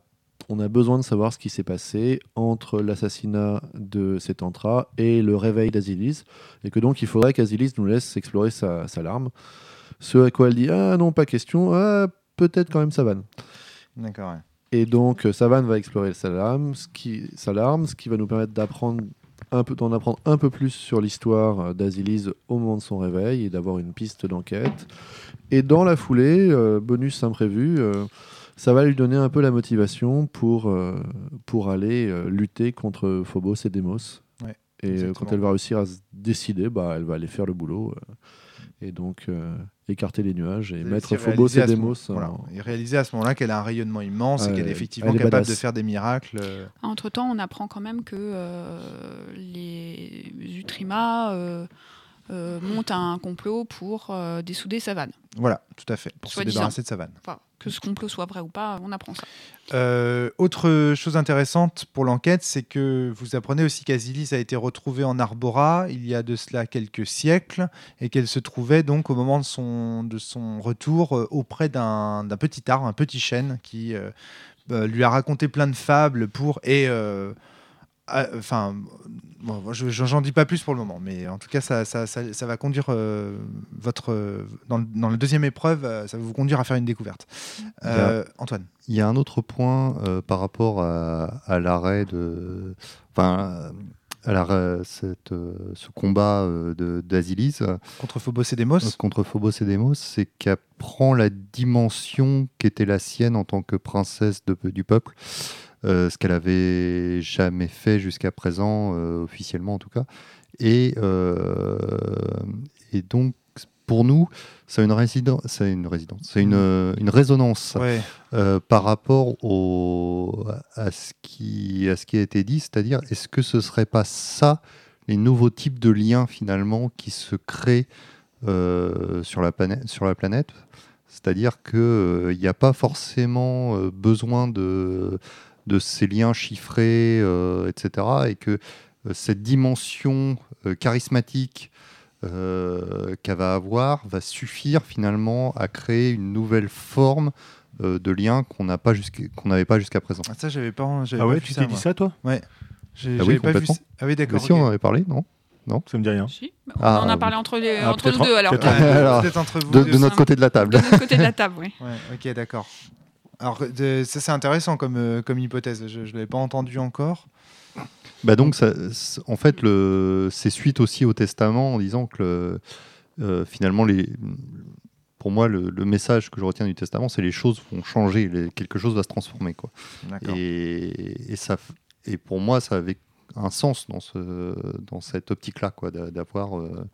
on a besoin de savoir ce qui s'est passé entre l'assassinat de Setantra et le réveil d'Azilis, et que donc il faudrait qu'Azilis nous laisse explorer sa, sa larme. Ce à quoi elle dit Ah non, pas question, ah, peut-être quand même Savane. D'accord. ouais. Et donc, euh, Savane va explorer sa larme, ce qui, sa larme, ce qui va nous permettre d'apprendre un peu, d'en apprendre un peu plus sur l'histoire euh, d'Azilise au moment de son réveil et d'avoir une piste d'enquête. Et dans la foulée, euh, bonus imprévu, euh, ça va lui donner un peu la motivation pour, euh, pour aller lutter contre Phobos et Demos. Ouais, et quand elle va réussir à se décider, bah, elle va aller faire le boulot. et donc, écarter les nuages et Et mettre Phobos et Demos. moment- voilà. Et réaliser à ce moment-là qu'elle a un rayonnement immense et qu'elle est effectivement elle est capable badass. de faire des miracles. euh, Entre-temps, on apprend quand même que euh, les Utrima euh, euh, montent un complot pour euh, dessouder Savane. Voilà, tout à fait, pour se débarrasser de sa vanne. Enfin, que ce complot soit vrai ou pas, on apprend ça. Euh, autre chose intéressante pour l'enquête, c'est que vous apprenez aussi qu'Azilis a été retrouvée en Arbora il y a de cela quelques siècles et qu'elle se trouvait donc au moment de son, retour euh, auprès d'un petit arbre, un petit chêne qui euh, euh, lui a raconté plein de fables pour et euh, bon, j'en dis pas plus pour le moment mais en tout cas ça, ça, ça- ça va conduire euh, votre euh, dans, le- dans la deuxième épreuve euh, ça va vous conduire à faire une découverte. Euh, Antoine. Il y a un autre point par rapport à, à l'arrêt de. Enfin, euh, à cette, euh, ce combat euh, euh, contre Phobos et Demos. Contre Phobos et Demos, c'est qu'elle prend la dimension qui était la sienne en tant que princesse de- du peuple, ce qu'elle avait jamais fait jusqu'à présent, euh, officiellement en tout cas. Et, euh, et donc, pour nous, c'est une résidence, c'est une résidence, c'est une, euh, une résonance Ouais. euh, par rapport au, à, ce qui, à ce qui a été dit, c'est-à-dire est-ce que ce serait pas ça les nouveaux types de liens finalement qui se créent euh, sur, la planète, sur la planète? C'est-à-dire qu'il n'y a pas forcément euh, besoin de, de ces liens chiffrés, euh, etc. Et que euh, cette dimension euh, charismatique euh, qu'elle va avoir va suffire finalement à créer une nouvelle forme euh, de lien qu'on n'a pas qu'on n'avait pas jusqu'à présent. Ah, ça, j'avais pas, j'avais Ah ouais, tu t'es dit ça, toi? J'ai- Ah oui, j'avais pas vu. Ah oui, Mais d'accord. si, ok. on en avait parlé, non? Ça me dit rien. Si, bah, Ah, on en a parlé entre, les, Ah, entre nous deux, alors de Ouais, Alors, Peut-être entre vous. de, de notre côté de la table. notre côté de la table, oui. Ouais, ok, d'accord. Alors, de- ça, c'est intéressant comme, euh, comme hypothèse. Je ne l'avais pas entendu encore. Bah donc, ça, en fait, c'est suite aussi au testament en disant que le- euh, finalement, les, pour moi, le, le message que je retiens du testament, c'est les choses vont changer, les- quelque chose va se transformer. Quoi. Et, et, ça, et pour moi, ça avait un sens dans, ce, dans cette optique-là, quoi, d'avoir euh,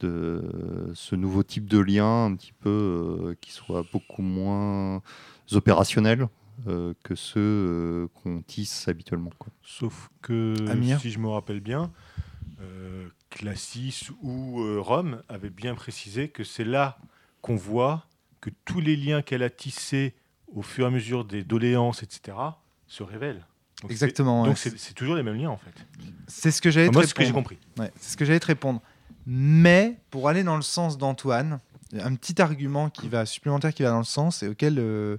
de, ce nouveau type de lien un petit peu euh, qui soit beaucoup moins opérationnel euh, que ceux euh, qu'on tisse habituellement. Quoi. Sauf que, Amir si je me rappelle bien, euh, Classis ou euh, Rome avaient bien précisé que c'est là qu'on voit que tous les liens qu'elle a tissés au fur et à mesure des doléances, etc., se révèlent. Donc Exactement. Donc c'est c'est toujours les mêmes liens en fait. C'est ce que j'allais Enfin, moi, te c'est ce que j'ai répondre. compris. Ouais, c'est ce que j'allais te répondre. Mais pour aller dans le sens d'Antoine, un petit argument qui va supplémentaire qui va dans le sens et auquel euh,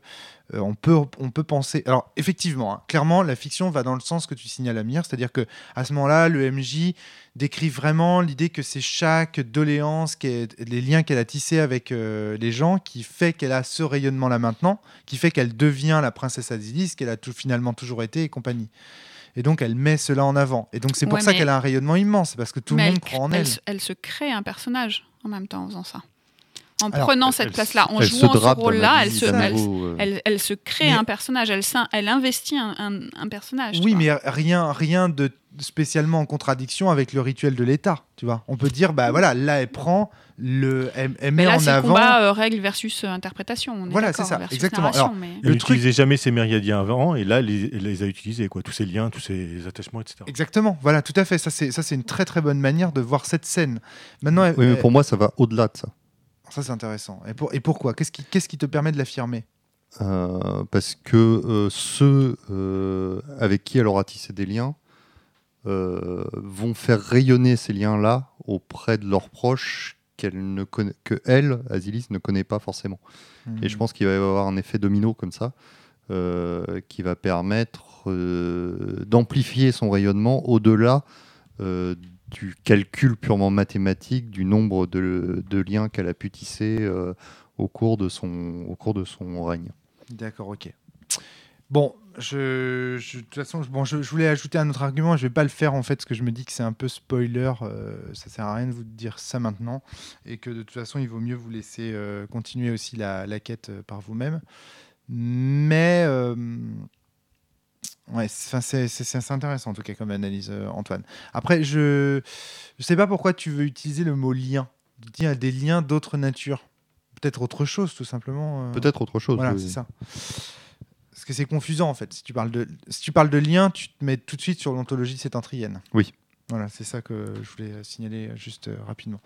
euh, on peut on peut penser. Alors effectivement, hein, clairement, la fiction va dans le sens que tu signales Amir, c'est-à-dire que à ce moment-là, le MJ décrit vraiment l'idée que c'est chaque doléance, qui est- les liens qu'elle a tissés avec euh, les gens, qui fait qu'elle a ce rayonnement-là maintenant, qui fait qu'elle devient la princesse Azilis, qu'elle a tout, finalement toujours été et compagnie. Et donc elle met cela en avant. Et donc c'est pour Ouais, ça qu'elle a un rayonnement immense, parce que tout le monde elle, croit en elle elle. se- elle se crée un personnage en même temps en faisant ça. En Alors, prenant cette place-là, en jouant ce rôle-là, elle se, d'un elle, nouveau, elle- elle se crée Mais- un personnage, elle, investit un, un- un personnage. Oui, mais rien, rien de spécialement en contradiction avec le rituel de l'État. Tu vois, on peut dire, bah voilà, là elle prend le, elle, elle met Mais là, en c'est avant. combat euh, règle versus euh, interprétation. on est Voilà, c'est ça, exactement. Alors, mais- Elle Le truc- n'utilisait jamais ces myriadiens avant, et là, elle les, elle les a utilisés, quoi. tous ces liens, tous ces attachements, etc. Exactement, voilà, tout à fait. Ça, c'est ça, c'est une très très bonne manière de voir cette scène. Maintenant, elle- Oui, mais elle- pour moi, ça va au-delà de ça. Ça c'est intéressant. Et, pour, et pourquoi? Qu'est-ce qui, qu'est-ce qui te permet de l'affirmer? Euh, parce que euh, ceux euh, avec qui elle aura tissé des liens vont faire rayonner ces liens-là auprès de leurs proches qu'elle ne connaît, que elle, Azilis, ne connaît pas forcément. Et je pense qu'il va y avoir un effet domino comme ça, qui va permettre d'amplifier son rayonnement au-delà euh, du calcul purement mathématique du nombre de, liens qu'elle a pu tisser euh, au, cours de son, au cours de son règne. D'accord, ok. Bon, je, de toute façon, je, bon, je, voulais ajouter un autre argument. Je vais pas le faire en fait, parce que je me dis que c'est un peu spoiler. euh, ça sert à rien de vous dire ça maintenant, et que de toute façon, il vaut mieux vous laisser euh, continuer aussi la, quête euh, par vous-même. Mais ouais, c'est- intéressant en tout cas comme analyse, euh, Antoine. Après, je je sais pas pourquoi tu veux utiliser le mot lien. Tu dis à des liens d'autre nature. Peut-être autre chose, tout simplement. euh. Peut-être autre chose. Voilà, oui. c'est ça. Parce que c'est confusant en fait. Si tu parles de, si tu parles de lien, tu te mets tout de suite sur l'ontologie sétentrienne. Oui. Voilà, c'est ça que je voulais signaler euh, juste euh, rapidement.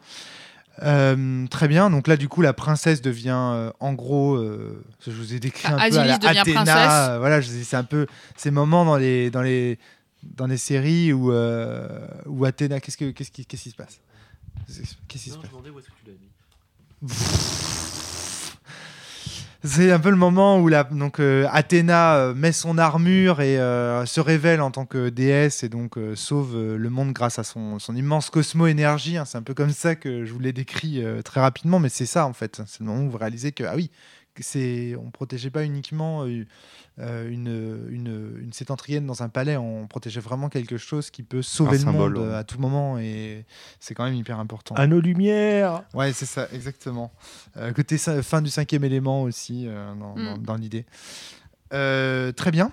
Euh, très bien. Donc là, du coup, la princesse devient, euh, en gros, euh, je vous ai décrit un Ah, peu à la Athéna. princesse. euh, voilà, je- c'est un peu ces moments dans les dans les dans les séries où euh, où Athéna, qu'est-ce que qu'est-ce qui qu'est-ce qui se passe? Qu'est-ce qui se Non, passe je me demandais où est-ce que tu l'as mis. C'est un peu le moment où la, donc, euh, Athéna euh, met son armure et euh, se révèle en tant que déesse et donc sauve le monde grâce à son, immense cosmo-énergie. hein. C'est un peu comme ça que je vous l'ai décrit très rapidement, mais c'est ça en fait. C'est le moment où vous réalisez que, ah oui, c'est, on ne protégeait pas uniquement euh, euh, une, une, une sétentrienne dans un palais, on protégeait vraiment quelque chose qui peut sauver Un le symbole, monde ouais. à tout moment et c'est quand même hyper important. À nos lumières Ouais, c'est ça, exactement. Euh, côté fin du cinquième élément aussi, euh, dans, Mm. dans- dans l'idée. Euh, très bien.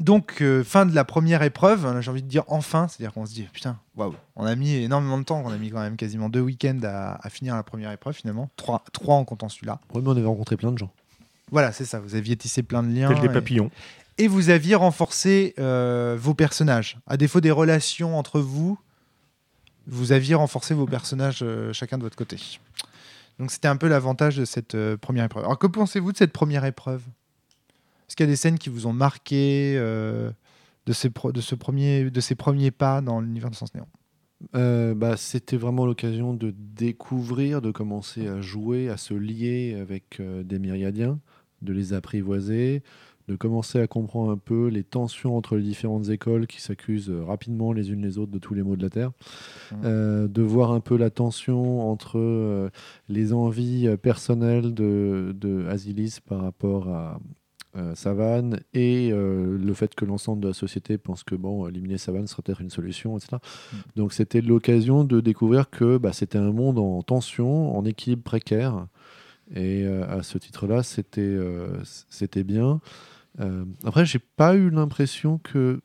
Donc, euh, fin de la première épreuve, j'ai envie de dire enfin, c'est-à-dire qu'on se dit, putain, waouh, on a mis énormément de temps, on a mis quand même quasiment deux week-ends à, à finir la première épreuve finalement, trois, trois en comptant celui-là. Ouais, mais on avait rencontré plein de gens. Voilà, c'est ça, vous aviez tissé plein de liens. Tels des et- papillons. et vous aviez renforcé euh, vos personnages. À défaut des relations entre vous, vous aviez renforcé vos personnages euh, chacun de votre côté. Donc c'était un peu l'avantage de cette euh, première épreuve. Alors que pensez-vous de cette première épreuve? Est-ce qu'il y a des scènes qui vous ont marqué euh, de, ces pro- de, ce premier, de ces premiers pas dans l'univers de Sens Néant Euh, bah, C'était vraiment l'occasion de découvrir, de commencer à jouer, à se lier avec euh, des myriadiens, de les apprivoiser, de commencer à comprendre un peu les tensions entre les différentes écoles qui s'accusent rapidement les unes les autres de tous les maux de la Terre. Euh, de voir un peu la tension entre euh, les envies personnelles de, de Asilis par rapport à euh, Savane et euh, le fait que l'ensemble de la société pense que bon, éliminer Savane serait peut-être une solution, etc. Donc c'était l'occasion de découvrir que bah, c'était un monde en tension, en équilibre précaire. Et euh, à ce titre-là, c'était c'était bien. Après, j'ai pas eu l'impression que,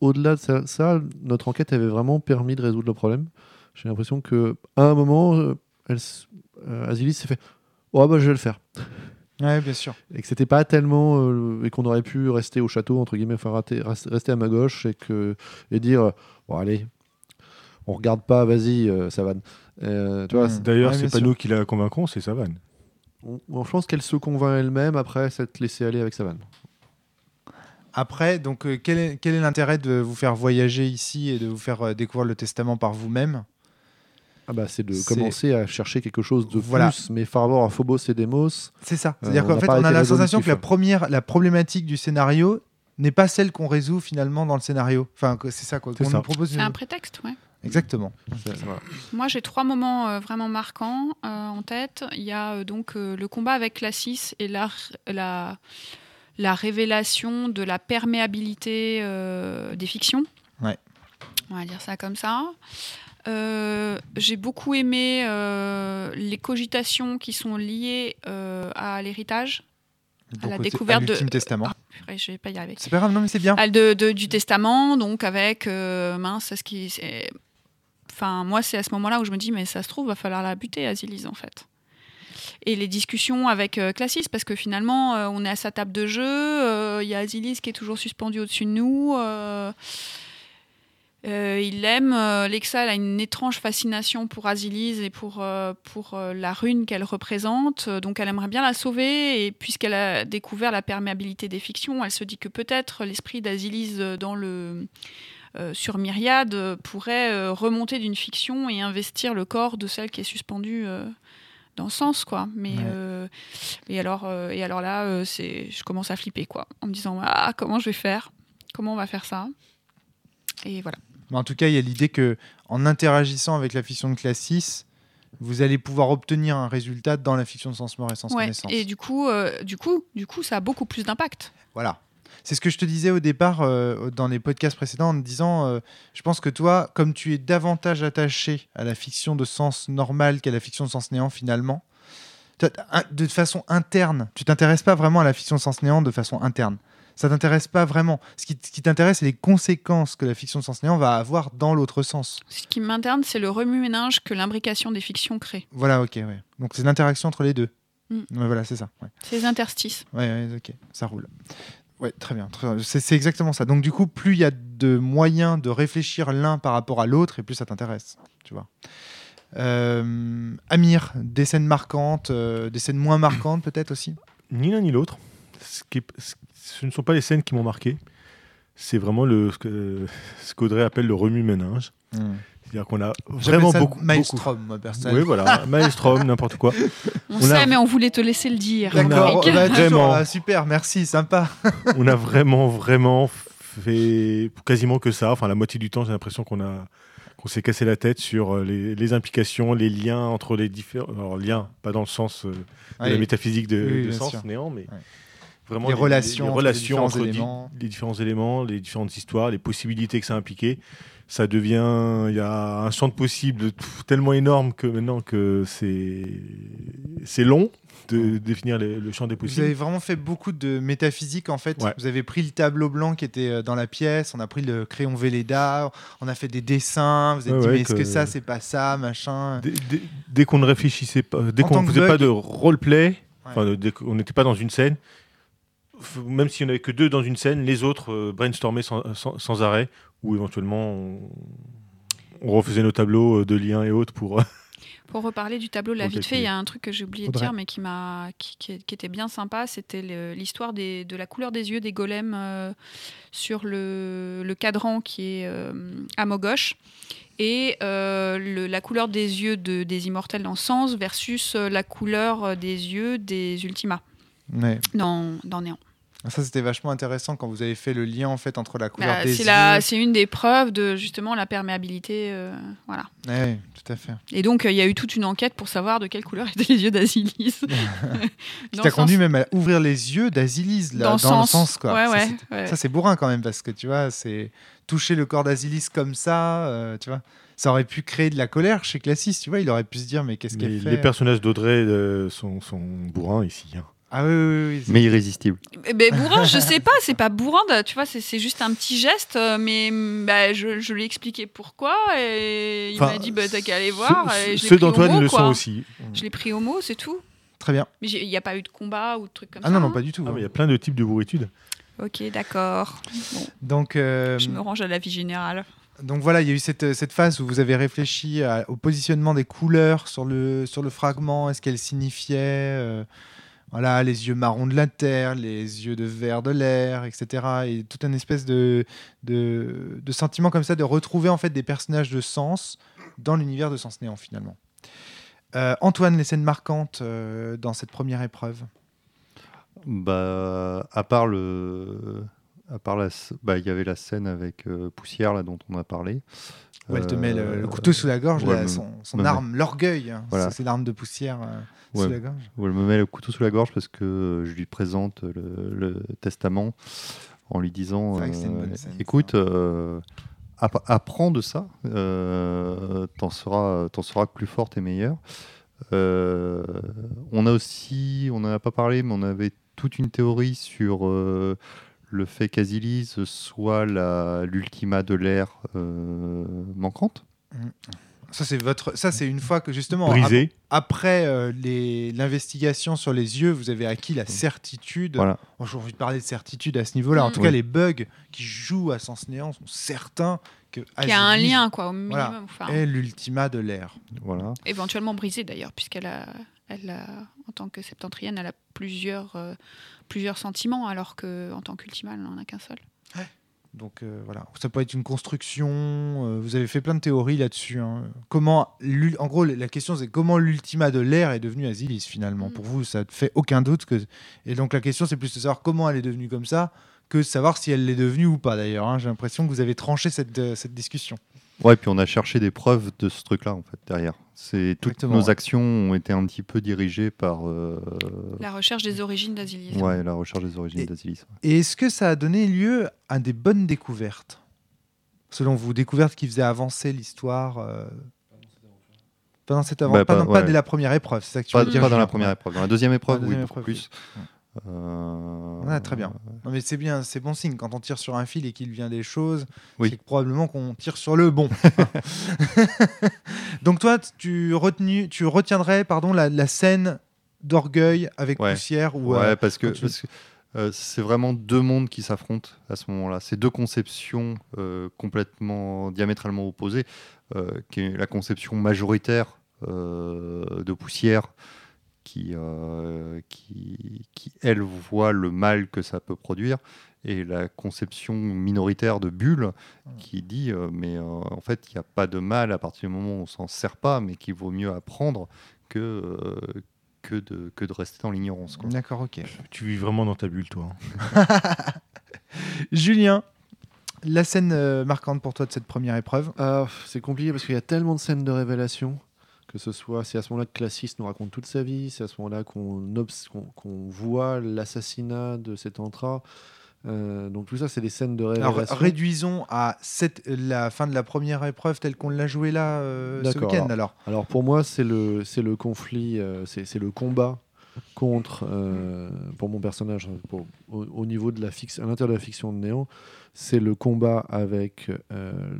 au-delà de ça, ça, notre enquête avait vraiment permis de résoudre le problème. J'ai l'impression que à un moment, elle Azilis s'est fait Oh, bah, je vais le faire. Ouais, bien sûr. Et que c'était pas tellement. euh, et qu'on aurait pu rester au château, entre guillemets, enfin, rater- rester à ma gauche et, que, et dire Bon, allez, on regarde pas, vas-y, euh, Savane. Euh, tu vois, Mm. c'est- D'ailleurs, Ouais, c'est pas sûr. nous qui la convaincons, c'est Savane. on, on- je pense qu'elle se convainc elle-même après s'être laissée aller avec Savane. Après, donc, euh, quel est, quel est l'intérêt de vous faire voyager ici et de vous faire euh, découvrir le testament par vous-même? Ah bah, c'est de commencer à chercher quelque chose de Voilà. plus, mais par rapport à Phobos et Demos. C'est ça. Euh, C'est-à-dire on qu'en fait, on a la sensation que la première, la problématique du scénario n'est pas celle qu'on résout finalement dans le scénario. Enfin, c'est ça quoi. C'est Qu'on ça. nous propose. C'est une- un prétexte, ouais. Exactement. Voilà. Moi, j'ai trois moments euh, vraiment marquants euh, en tête. Il y a euh, donc euh, le combat avec Classis et la, la, la révélation de la perméabilité euh, des fictions. Ouais. On va dire ça comme ça. Euh, j'ai beaucoup aimé euh, les cogitations qui sont liées euh, à l'héritage, Donc, la découverte de- l'ultime testament. Ah, je vais pas y arriver. C'est pas grave, non mais c'est bien. Ah, de, de- du testament, donc avec mince, ce qui, enfin moi c'est à ce moment-là où je me dis mais ça se trouve va falloir la buter Azilis en fait. Et les discussions avec Classis parce que finalement on est à sa table de jeu, il y a Azilis qui est toujours suspendu au-dessus de nous. Euh, il l'aime. euh, Lexal a une étrange fascination pour Azilis et pour, euh, pour la rune qu'elle représente. Donc elle aimerait bien la sauver. Et puisqu'elle a découvert la perméabilité des fictions, elle se dit que peut-être l'esprit d'Azilis euh, dans le, sur Myriade pourrait remonter d'une fiction et investir le corps de celle qui est suspendue dans le sens. Quoi. Mais, Ouais. euh, et, alors, euh, et alors là, euh, c'est, je commence à flipper quoi, en me disant ah, comment je vais faire? Comment on va faire ça? Et voilà. Mais en tout cas, il y a l'idée que en interagissant avec la fiction de Classis, vous allez pouvoir obtenir un résultat dans la fiction de Sens Mort et Sens Ouais, Connaissance. et du coup, euh, du coup, du coup, ça a beaucoup plus d'impact. Voilà. C'est ce que je te disais au départ euh, dans les podcasts précédents en te disant euh, je pense que toi, comme tu es davantage attaché à la fiction de sens normal qu'à la fiction de sens néant finalement, de façon interne, tu t'intéresses pas vraiment à la fiction de sens néant de façon interne. Ça t'intéresse pas vraiment. Ce qui, ce qui t'intéresse, c'est les conséquences que la fiction de sens néant va avoir dans l'autre sens. Ce qui m'interne, c'est le remue-ménage que l'imbrication des fictions crée. Voilà, ok, ouais. Donc c'est l'interaction entre les deux. Mm. Ouais, voilà, c'est ça. Ouais. C'est les interstices. Ouais, ouais, ok, ça roule. Ouais, très bien. C'est c'est exactement ça. Donc, du coup, plus il y a de moyens de réfléchir l'un par rapport à l'autre, et plus ça t'intéresse. Tu vois. Euh, Amir, des scènes marquantes, euh, des scènes moins marquantes peut-être aussi? Ni l'un ni l'autre. Ce, qui est- ce- ce ne sont pas les scènes qui m'ont marqué. C'est vraiment le, ce que- ce qu'Audrey appelle le remue-ménage. C'est-à-dire qu'on a vraiment ça beaucoup. Maelstrom, moi, beaucoup- personnellement. Oui, voilà. Maelstrom, n'importe quoi. On, On sait, a- mais on voulait te laisser le dire. D'accord, On a- bah, Vraiment. ah, super, merci, sympa. on a vraiment, vraiment fait quasiment que ça. Enfin, la moitié du temps, j'ai l'impression qu'on a qu'on s'est cassé la tête sur euh, les, les implications, les liens entre les différents. Alors, liens, pas dans le sens euh, de la métaphysique de, Oui, de bien sens sûr. néant, mais Ouais. Vraiment Les relations entre les différents entre di- éléments. les différents éléments, les différentes histoires, les possibilités que ça impliquait. Ça devient, il y a un champ de possibles tellement énorme que maintenant que c'est c'est long de définir les- le champ des Vous possibles. avez vraiment fait beaucoup de métaphysique en fait. Ouais. Vous avez pris le tableau blanc qui était euh, dans la pièce, on a pris le crayon Velleda, on a fait des dessins. Vous avez Ouais, dit ouais, mais est-ce que que- ça c'est pas ça machin? Dès, dès- dès qu'on ne réfléchissait pas, dès qu'on ne faisait pas de roleplay, qu'on n'était pas dans une scène, même s'il n'y en avait que deux dans une scène, les autres euh, brainstormaient sans, sans- sans arrêt, ou éventuellement on, on refaisait nos tableaux euh, de liens et autres pour. euh, Pour reparler du tableau de la Pour vite fait, il y a un truc que j'ai oublié de dire, mais qui, m'a, qui, qui- qui était bien sympa, c'était l'histoire des- de la couleur des yeux des golems euh, sur le, le cadran qui est euh, à mot gauche et euh, le- la couleur des yeux de- des immortels dans Sens versus la couleur des yeux des Ultimas Ouais. dans, dans Néant. Ça, c'était vachement intéressant quand vous avez fait le lien en fait entre la couleur Bah, des c'est, yeux. la- c'est une des preuves de justement la perméabilité. euh, voilà. Tout à fait. Et donc, euh, il y a eu toute une enquête pour savoir de quelle couleur étaient les yeux d'Asilis. Qui t'a conduit sens- même à ouvrir les yeux d'Asilis là, dans, dans, le le sens quoi. Ouais, Ça, ouais, c'est- ouais. Ça, c'est bourrin quand même parce que tu vois, c'est toucher le corps d'Asilis comme ça, euh, tu vois. Ça aurait pu créer de la colère chez Classis, tu vois. Il aurait pu se dire, mais qu'est-ce qu'elle fait les personnages d'Audrey euh, sont, sont bourrins ici. hein. Ah oui, oui, oui. c'est- Mais irrésistible. Eh ben, bourrin, je sais pas, c'est pas bourrin, tu vois, c'est, juste un petit geste, euh, mais mm, bah, je, je lui ai expliqué pourquoi, et il Enfin, m'a dit, bah, t'as qu'à aller voir. Ceux, et je l'ai ceux d'Antoine le quoi. sont aussi. Je l'ai pris au mot, c'est tout. Très bien. Mais il n'y a pas eu de combat ou de trucs comme Ah ça. non, non, hein pas du tout. Ah, hein. mais il y a plein de types de bourritudes. Ok, d'accord. Donc, euh, Je me range à la vie générale. donc voilà, il y a eu cette, cette phase où vous avez réfléchi à- au positionnement des couleurs sur le, sur le fragment, est-ce qu'elles signifiaient euh, voilà, les yeux marrons de la terre, les yeux de vert de l'air, etc. Et toute une espèce de, de, de sentiment comme ça de retrouver en fait des personnages de sens dans l'univers de Sens Néant finalement. Euh, Antoine, les scènes marquantes euh, dans cette première épreuve? Bah, à part le, à part la, bah, il y avait la scène avec euh, Poussière là dont on a parlé. Où elle te met le, Euh, le couteau sous la gorge, ouais, là, me- son, son me met- arme, l'orgueil, hein, Voilà. c'est l'arme de poussière euh, sous la gorge. où elle me met le couteau sous la gorge parce que euh, je lui présente le, le testament en lui disant euh, scène, écoute euh, app- apprends de ça euh, t'en seras seras plus forte et meilleure Euh, on a aussi on n'en a pas parlé mais on avait toute une théorie sur euh, le fait qu'Asilis soit l'ultima de l'ère euh, manquante Ça, c'est votre. Ça, c'est une fois que justement. Brisé. ap- Après euh, les- l'investigation sur les yeux, vous avez acquis la certitude. Voilà. Oh, J'ai envie de parler de certitude à ce niveau-là. En Mm. tout Oui. cas, les bugs qui jouent à Sens Néant sont certains que. Qui a un lien, quoi, au minimum. Voilà. Enfin, Est l'ultima de l'air. voilà éventuellement brisée d'ailleurs, puisqu'elle a, elle a, en tant que septentrienne, elle a plusieurs, euh, plusieurs sentiments, alors qu'en tant qu'ultima, elle n'en a qu'un seul. Donc euh, voilà, ça peut être une construction. euh, vous avez fait plein de théories là-dessus. hein. Comment, en gros, la question c'est comment l'ultima de l'air est devenue Asilis finalement. Mm. Pour vous, ça ne fait aucun doute que. Et donc la question c'est plus de savoir comment elle est devenue comme ça que de savoir si elle l'est devenue ou pas d'ailleurs. hein. J'ai l'impression que vous avez tranché cette, euh, cette discussion. Ouais, puis on a cherché des preuves de ce truc-là, en fait, derrière. C'est toutes Exactement, nos ouais. actions ont été un petit peu dirigées par euh, La recherche des origines d'Asilis. ouais, la recherche des origines d'Asilis. Et est-ce que ça a donné lieu à des bonnes découvertes Selon vous, découvertes qui faisaient avancer l'histoire euh, Pendant cette aventure? Bah, pas, pas- pas dès la première épreuve, c'est ça que tu Pas, veux dire pas dans la première épreuve. Dans la deuxième épreuve, la oui, deuxième beaucoup épreuve, plus. oui. Euh, Ouais, très bien. Non mais c'est bien, c'est bon signe quand on tire sur un fil et qu'il vient des choses, Oui. c'est probablement qu'on tire sur le bon. Donc toi, tu retenu, tu retiendrais pardon la, la scène d'orgueil avec Ouais. poussière ou Ouais, euh, parce que tu- euh, c'est vraiment deux mondes qui s'affrontent à ce moment-là. C'est deux conceptions euh, complètement diamétralement opposées, qui est la conception majoritaire de poussière, qui, euh, qui, qui, elle voit le mal que ça peut produire, et la conception minoritaire de bulle, qui dit euh, mais euh, en fait il n'y a pas de mal à partir du moment où on s'en sert pas, mais qu'il vaut mieux apprendre que euh, que de, que de rester dans l'ignorance. quoi. D'accord, ok. Tu vis vraiment dans ta bulle, toi. Julien, la scène euh, marquante pour toi de cette première épreuve? Ah, c'est compliqué parce qu'il y a tellement de scènes de révélation que ce soit, c'est à ce moment-là que Classis nous raconte toute sa vie, c'est à ce moment-là qu'on voit l'assassinat de cet entra. Euh, donc tout ça, c'est des scènes de Alors révélation. réduisons à cette, la fin de la première épreuve telle qu'on l'a jouée là euh, ce week-end alors. Alors pour moi, c'est le, le conflit, euh, c'est le combat contre, euh, pour mon personnage, pour- au, au niveau de la fiction, à l'intérieur de la fiction de Néant, c'est le combat avec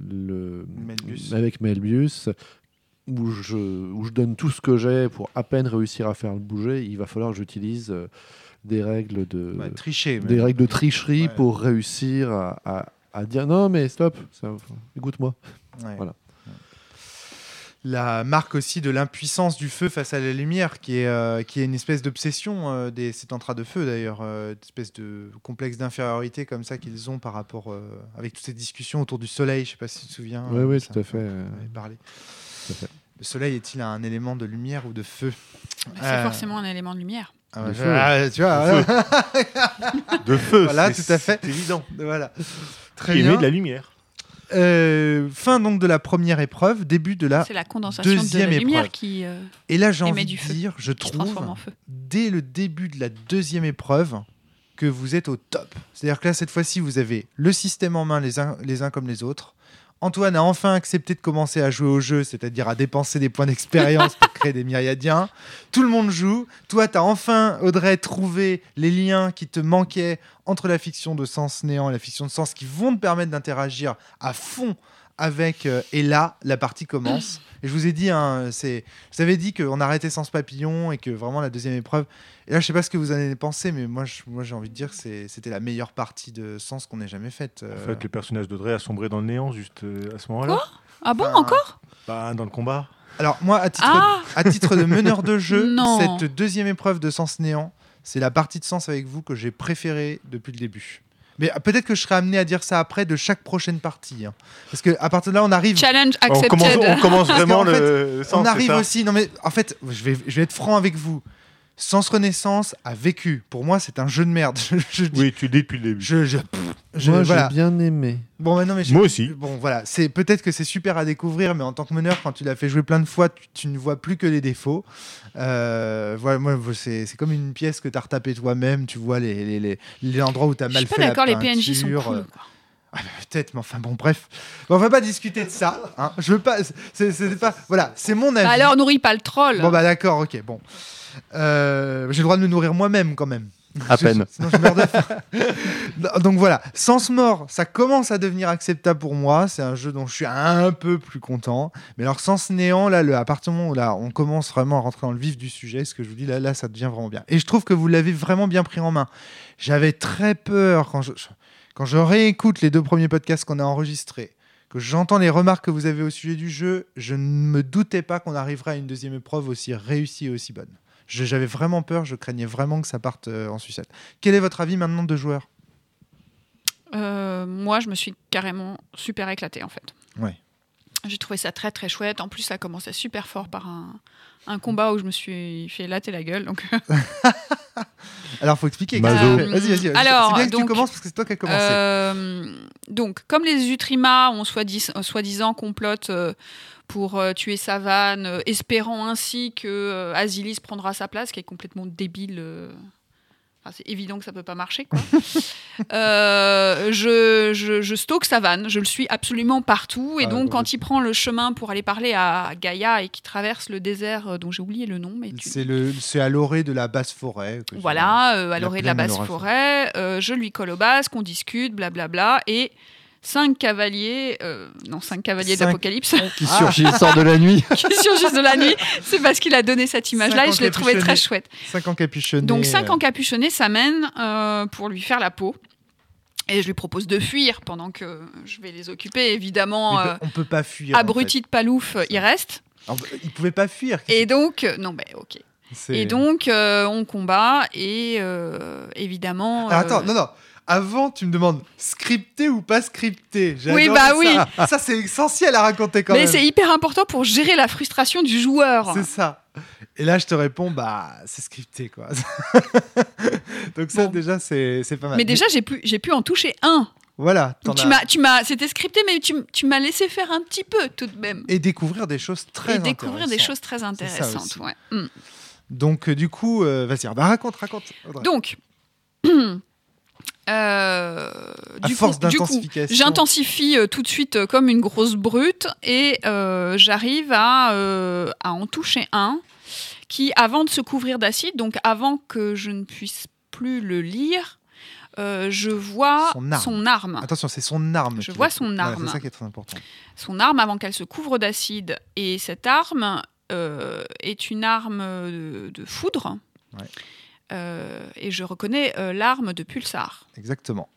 le Melbius. avec Melbius, où je, où je donne tout ce que j'ai pour à peine réussir à faire le bouger. Il va falloir que j'utilise euh, des règles de Ouais, tricher. des règles de tricherie Ouais. pour réussir à, à- à dire non mais stop, ça- écoute-moi. Ouais. Voilà. la marque aussi de l'impuissance du feu face à la lumière, qui est, euh, qui est une espèce d'obsession euh, des ces tantras de feu d'ailleurs, euh, une espèce de complexe d'infériorité comme ça qu'ils ont par rapport avec toutes ces discussions autour du soleil. Je sais pas si tu te souviens. Oui, oui, tout à fait. parlé. Fait. Le soleil est-il un élément de lumière ou de feu? C'est Euh, forcément un élément de lumière. ah, De feu. ah, Tu vois. De feu. Voilà, c'est- tout à fait. Évident. voilà. Très Qui bien. émet de la lumière. Euh, fin donc de la première épreuve, début de la. C'est la condensation de deuxième la lumière épreuve. qui, euh, Et là, j'ai envie du de feu, dire, je trouve, dès le début de la deuxième épreuve, que vous êtes au top. C'est-à-dire que là, cette fois-ci, vous avez le système en main les uns, les uns comme les autres. Antoine a enfin accepté de commencer à jouer au jeu, c'est-à-dire à dépenser des points d'expérience pour créer des myriadiens. Tout le monde joue. Toi, tu as enfin, Audrey, trouvé les liens qui te manquaient entre la fiction de sens néant et la fiction de sens qui vont te permettre d'interagir à fond avec. euh, et là, la partie commence. Et je vous ai dit, hein, c'est, je vous avais dit qu'on arrêtait Sens Papillon et que vraiment la deuxième épreuve. Et là, je sais pas ce que vous en avez pensé, mais moi, je- moi j'ai envie de dire que c'est- c'était la meilleure partie de Sens qu'on ait jamais faite. euh. En fait, le personnage d'Audrey a sombré dans le néant juste euh, à ce moment-là. Ah bon, Enfin, encore? Bah, dans le combat. Alors, moi, à titre, Ah à titre de meneur de jeu, Non. cette deuxième épreuve de Sens Néant, c'est la partie de Sens avec vous que j'ai préférée depuis le début. Mais peut-être que je serai amené à dire ça après de chaque prochaine partie. hein. Parce que à partir de là, on arrive. Challenge On accepted. commence, on commence Parce vraiment qu'en le sens. on c'est arrive ça aussi. Non, mais en fait, je vais, je vais être franc avec vous. Sens Renaissance a vécu. Pour moi, c'est un jeu de merde. Je, je dis- Oui, tu le dis depuis le début. je, je- je- Moi, voilà. j'ai bien aimé. Bon, mais non, mais je- Moi aussi. Bon, voilà, c'est peut-être que c'est super à découvrir, mais en tant que meneur, quand tu l'as fait jouer plein de fois, tu, tu ne vois plus que les défauts. Euh, voilà, moi, c'est c'est comme une pièce que tu as retapé toi-même. Tu vois les, les, les, les endroits où tu as Je mal suis fait pas la d'accord, les PNJ sont cool. euh, quoi. ah, bah, Peut-être, mais enfin bon, bref. Bon, on va pas discuter de ça. hein. Je veux pas. c'est- c'est pas. Voilà, c'est mon avis. Bah alors, nourris pas le troll. Bon bah d'accord, ok, bon. Euh, J'ai le droit de me nourrir moi-même quand même. À peine. sinon je meurs de faim. Donc voilà, Sens Mort, ça commence à devenir acceptable pour moi. C'est un jeu dont je suis un peu plus content. Mais alors Sens Néant, là, le, à partir du moment où là, on commence vraiment à rentrer dans le vif du sujet, ce que je vous dis là, là, ça devient vraiment bien. Et je trouve que vous l'avez vraiment bien pris en main. J'avais très peur quand je, quand je réécoute les deux premiers podcasts qu'on a enregistrés, que j'entends les remarques que vous avez au sujet du jeu, je ne me doutais pas qu'on arriverait à une deuxième épreuve aussi réussie et aussi bonne. J'avais vraiment peur, je craignais vraiment que ça parte euh, en sucette. Quel est votre avis maintenant de joueur? Euh, moi, je me suis carrément super éclatée en fait. Ouais. J'ai trouvé ça très très chouette. En plus, ça commençait super fort par un, un combat où je me suis fait latter la gueule. Donc, Alors, faut expliquer. Mazo. Vas-y, vas-y. vas-y. Alors, c'est bien que tu donc, commences parce que c'est toi qui as commencé. Euh, donc, comme les Utrima ont soi-dis- euh, soi-disant complotent euh, pour euh, tuer Savane, euh, espérant ainsi que euh, Asilis prendra sa place, qui est complètement débile. enfin, c'est évident que ça peut pas marcher. Quoi. Euh, je, je, je stocke Savane, je le suis absolument partout. Et Ah, donc, ouais. quand il prend le chemin pour aller parler à Gaïa et qui traverse le désert, dont j'ai oublié le nom, mais tu- C'est le, c'est à l'orée de la basse forêt. que voilà, euh, à l'orée de la basse forêt, euh, je lui colle au basque, on discute, blablabla, et cinq cavaliers, euh, non, cinq cavaliers d'Apocalypse Qui surgit, sort de la nuit. qui surgissent de la nuit, c'est parce qu'il a donné cette image-là et je l'ai trouvé très chouette. Cinq encapuchonnés. Donc cinq euh, encapuchonnés s'amènent euh, pour lui faire la peau. Et je lui propose de fuir pendant que je vais les occuper. Évidemment, euh, on peut pas fuir. en abruti de palouf, euh, il reste. Il pouvait pas fuir. Et donc, euh, non, mais ok. Et donc, euh, on combat et euh, évidemment. Attends, euh, non, non. Avant, tu me demandes scripté ou pas scripté? Oui, bah oui. ça. Ça, c'est essentiel à raconter quand mais même. c'est hyper important pour gérer la frustration du joueur. C'est ça. Et là, je te réponds, bah, c'est scripté, quoi. Donc ça, Bon. déjà, c'est pas mal. Mais déjà, j'ai pu, pu en toucher un. voilà. tu as- m'as, tu m'as, c'était scripté, mais tu, tu m'as laissé faire un petit peu tout de même. Et découvrir des choses très Et découvrir des choses très ça intéressantes. ouais. Mm. Donc, euh, du coup, euh, vas-y, bah, raconte, raconte. Audrey. Donc, euh, à du, force d'intensification. j'intensifie euh, tout de suite euh, comme une grosse brute et j'arrive à, à en toucher un qui, avant de se couvrir d'acide, donc avant que je ne puisse plus le lire, je vois Son arme. son arme. Attention, c'est son arme. Je vois son arme. c'est ça qui est très important. son arme avant qu'elle se couvre d'acide. Et cette arme est une arme de, de foudre. Ouais. Euh, et je reconnais euh, l'arme de Pulsar. Exactement.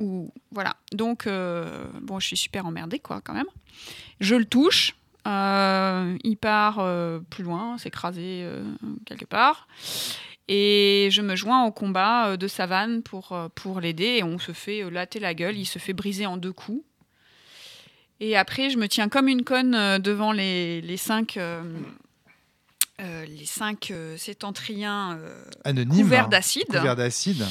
Ou voilà. Donc euh, bon, je suis super emmerdée quoi quand même. Je le touche. Il part plus loin, s'écraser quelque part. Et je me joins au combat de Savane pour, pour l'aider. Et on se fait latter la gueule. Il se fait briser en deux coups. Et après, je me tiens comme une conne devant les, les cinq, euh, euh, les cinq euh, sétentriens euh, Anonyme. couverts hein. d'acide. D'acide.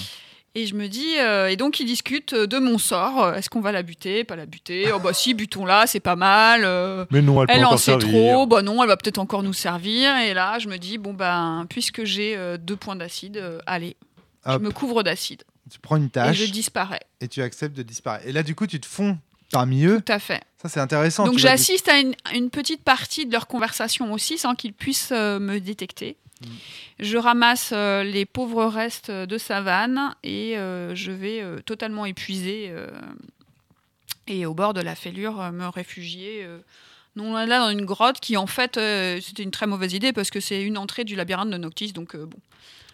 Et je me dis, euh, et donc ils discutent de mon sort. Est-ce qu'on va la buter, pas la buter? Oh bah si, butons-la, c'est pas mal. euh, Mais non, elle, peut elle en encore sait trop, bah non, elle va peut-être encore nous servir. Et là, je me dis, bon ben, puisque j'ai euh, deux points d'acide, allez, Hop. je me couvre d'acide Tu prends une et tâche je disparais. et tu acceptes de disparaître. Et là, du coup, tu te fonds parmi eux. Tout à fait. Ça, c'est intéressant. Donc j'assiste à une, une petite partie de leur conversation aussi, sans qu'ils puissent euh, me détecter. Mm. Je ramasse euh, les pauvres restes de savane et euh, je vais totalement épuisé euh, et au bord de la fêlure me réfugier. non là dans une grotte qui en fait c'était une très mauvaise idée parce que c'est une entrée du labyrinthe de Noctis donc bon.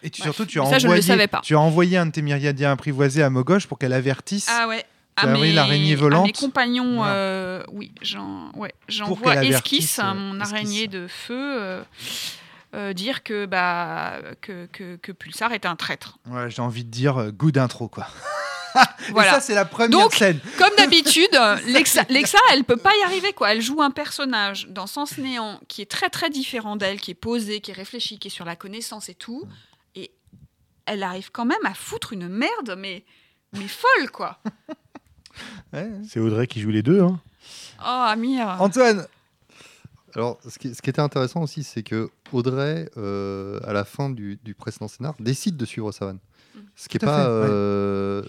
Et tu, surtout, tu as, ça, je ne le envoyé, tu as envoyé un de tes myriadiens apprivoisés à Mogoche pour qu'elle avertisse. Ah ouais. Tu as envoyé l'araignée à volante. mes compagnons, Voilà. euh, oui, j'en, ouais, avertisse, esquisse à euh, mon esquisse. araignée de feu euh, euh, dire que, bah, que, que, que Pulsar est un traître. Ouais, J'ai envie de dire euh, good intro, quoi. Et Voilà. ça, c'est la première Donc, scène. Comme d'habitude, Lexa, Lexa, elle peut pas y arriver quoi. Elle joue un personnage dans Sens Néant qui est très très différent d'elle, qui est posé, qui est réfléchi, qui est sur la connaissance et tout, et elle arrive quand même à foutre une merde, mais mais folle quoi. Ouais. C'est Audrey qui joue les deux. Hein. Oh Amir. Antoine, Alors, ce qui, ce qui était intéressant aussi, c'est que Audrey, euh, à la fin du, du précédent scénar, décide de suivre Savane. Ce qui n'est pas, fait, ouais. euh,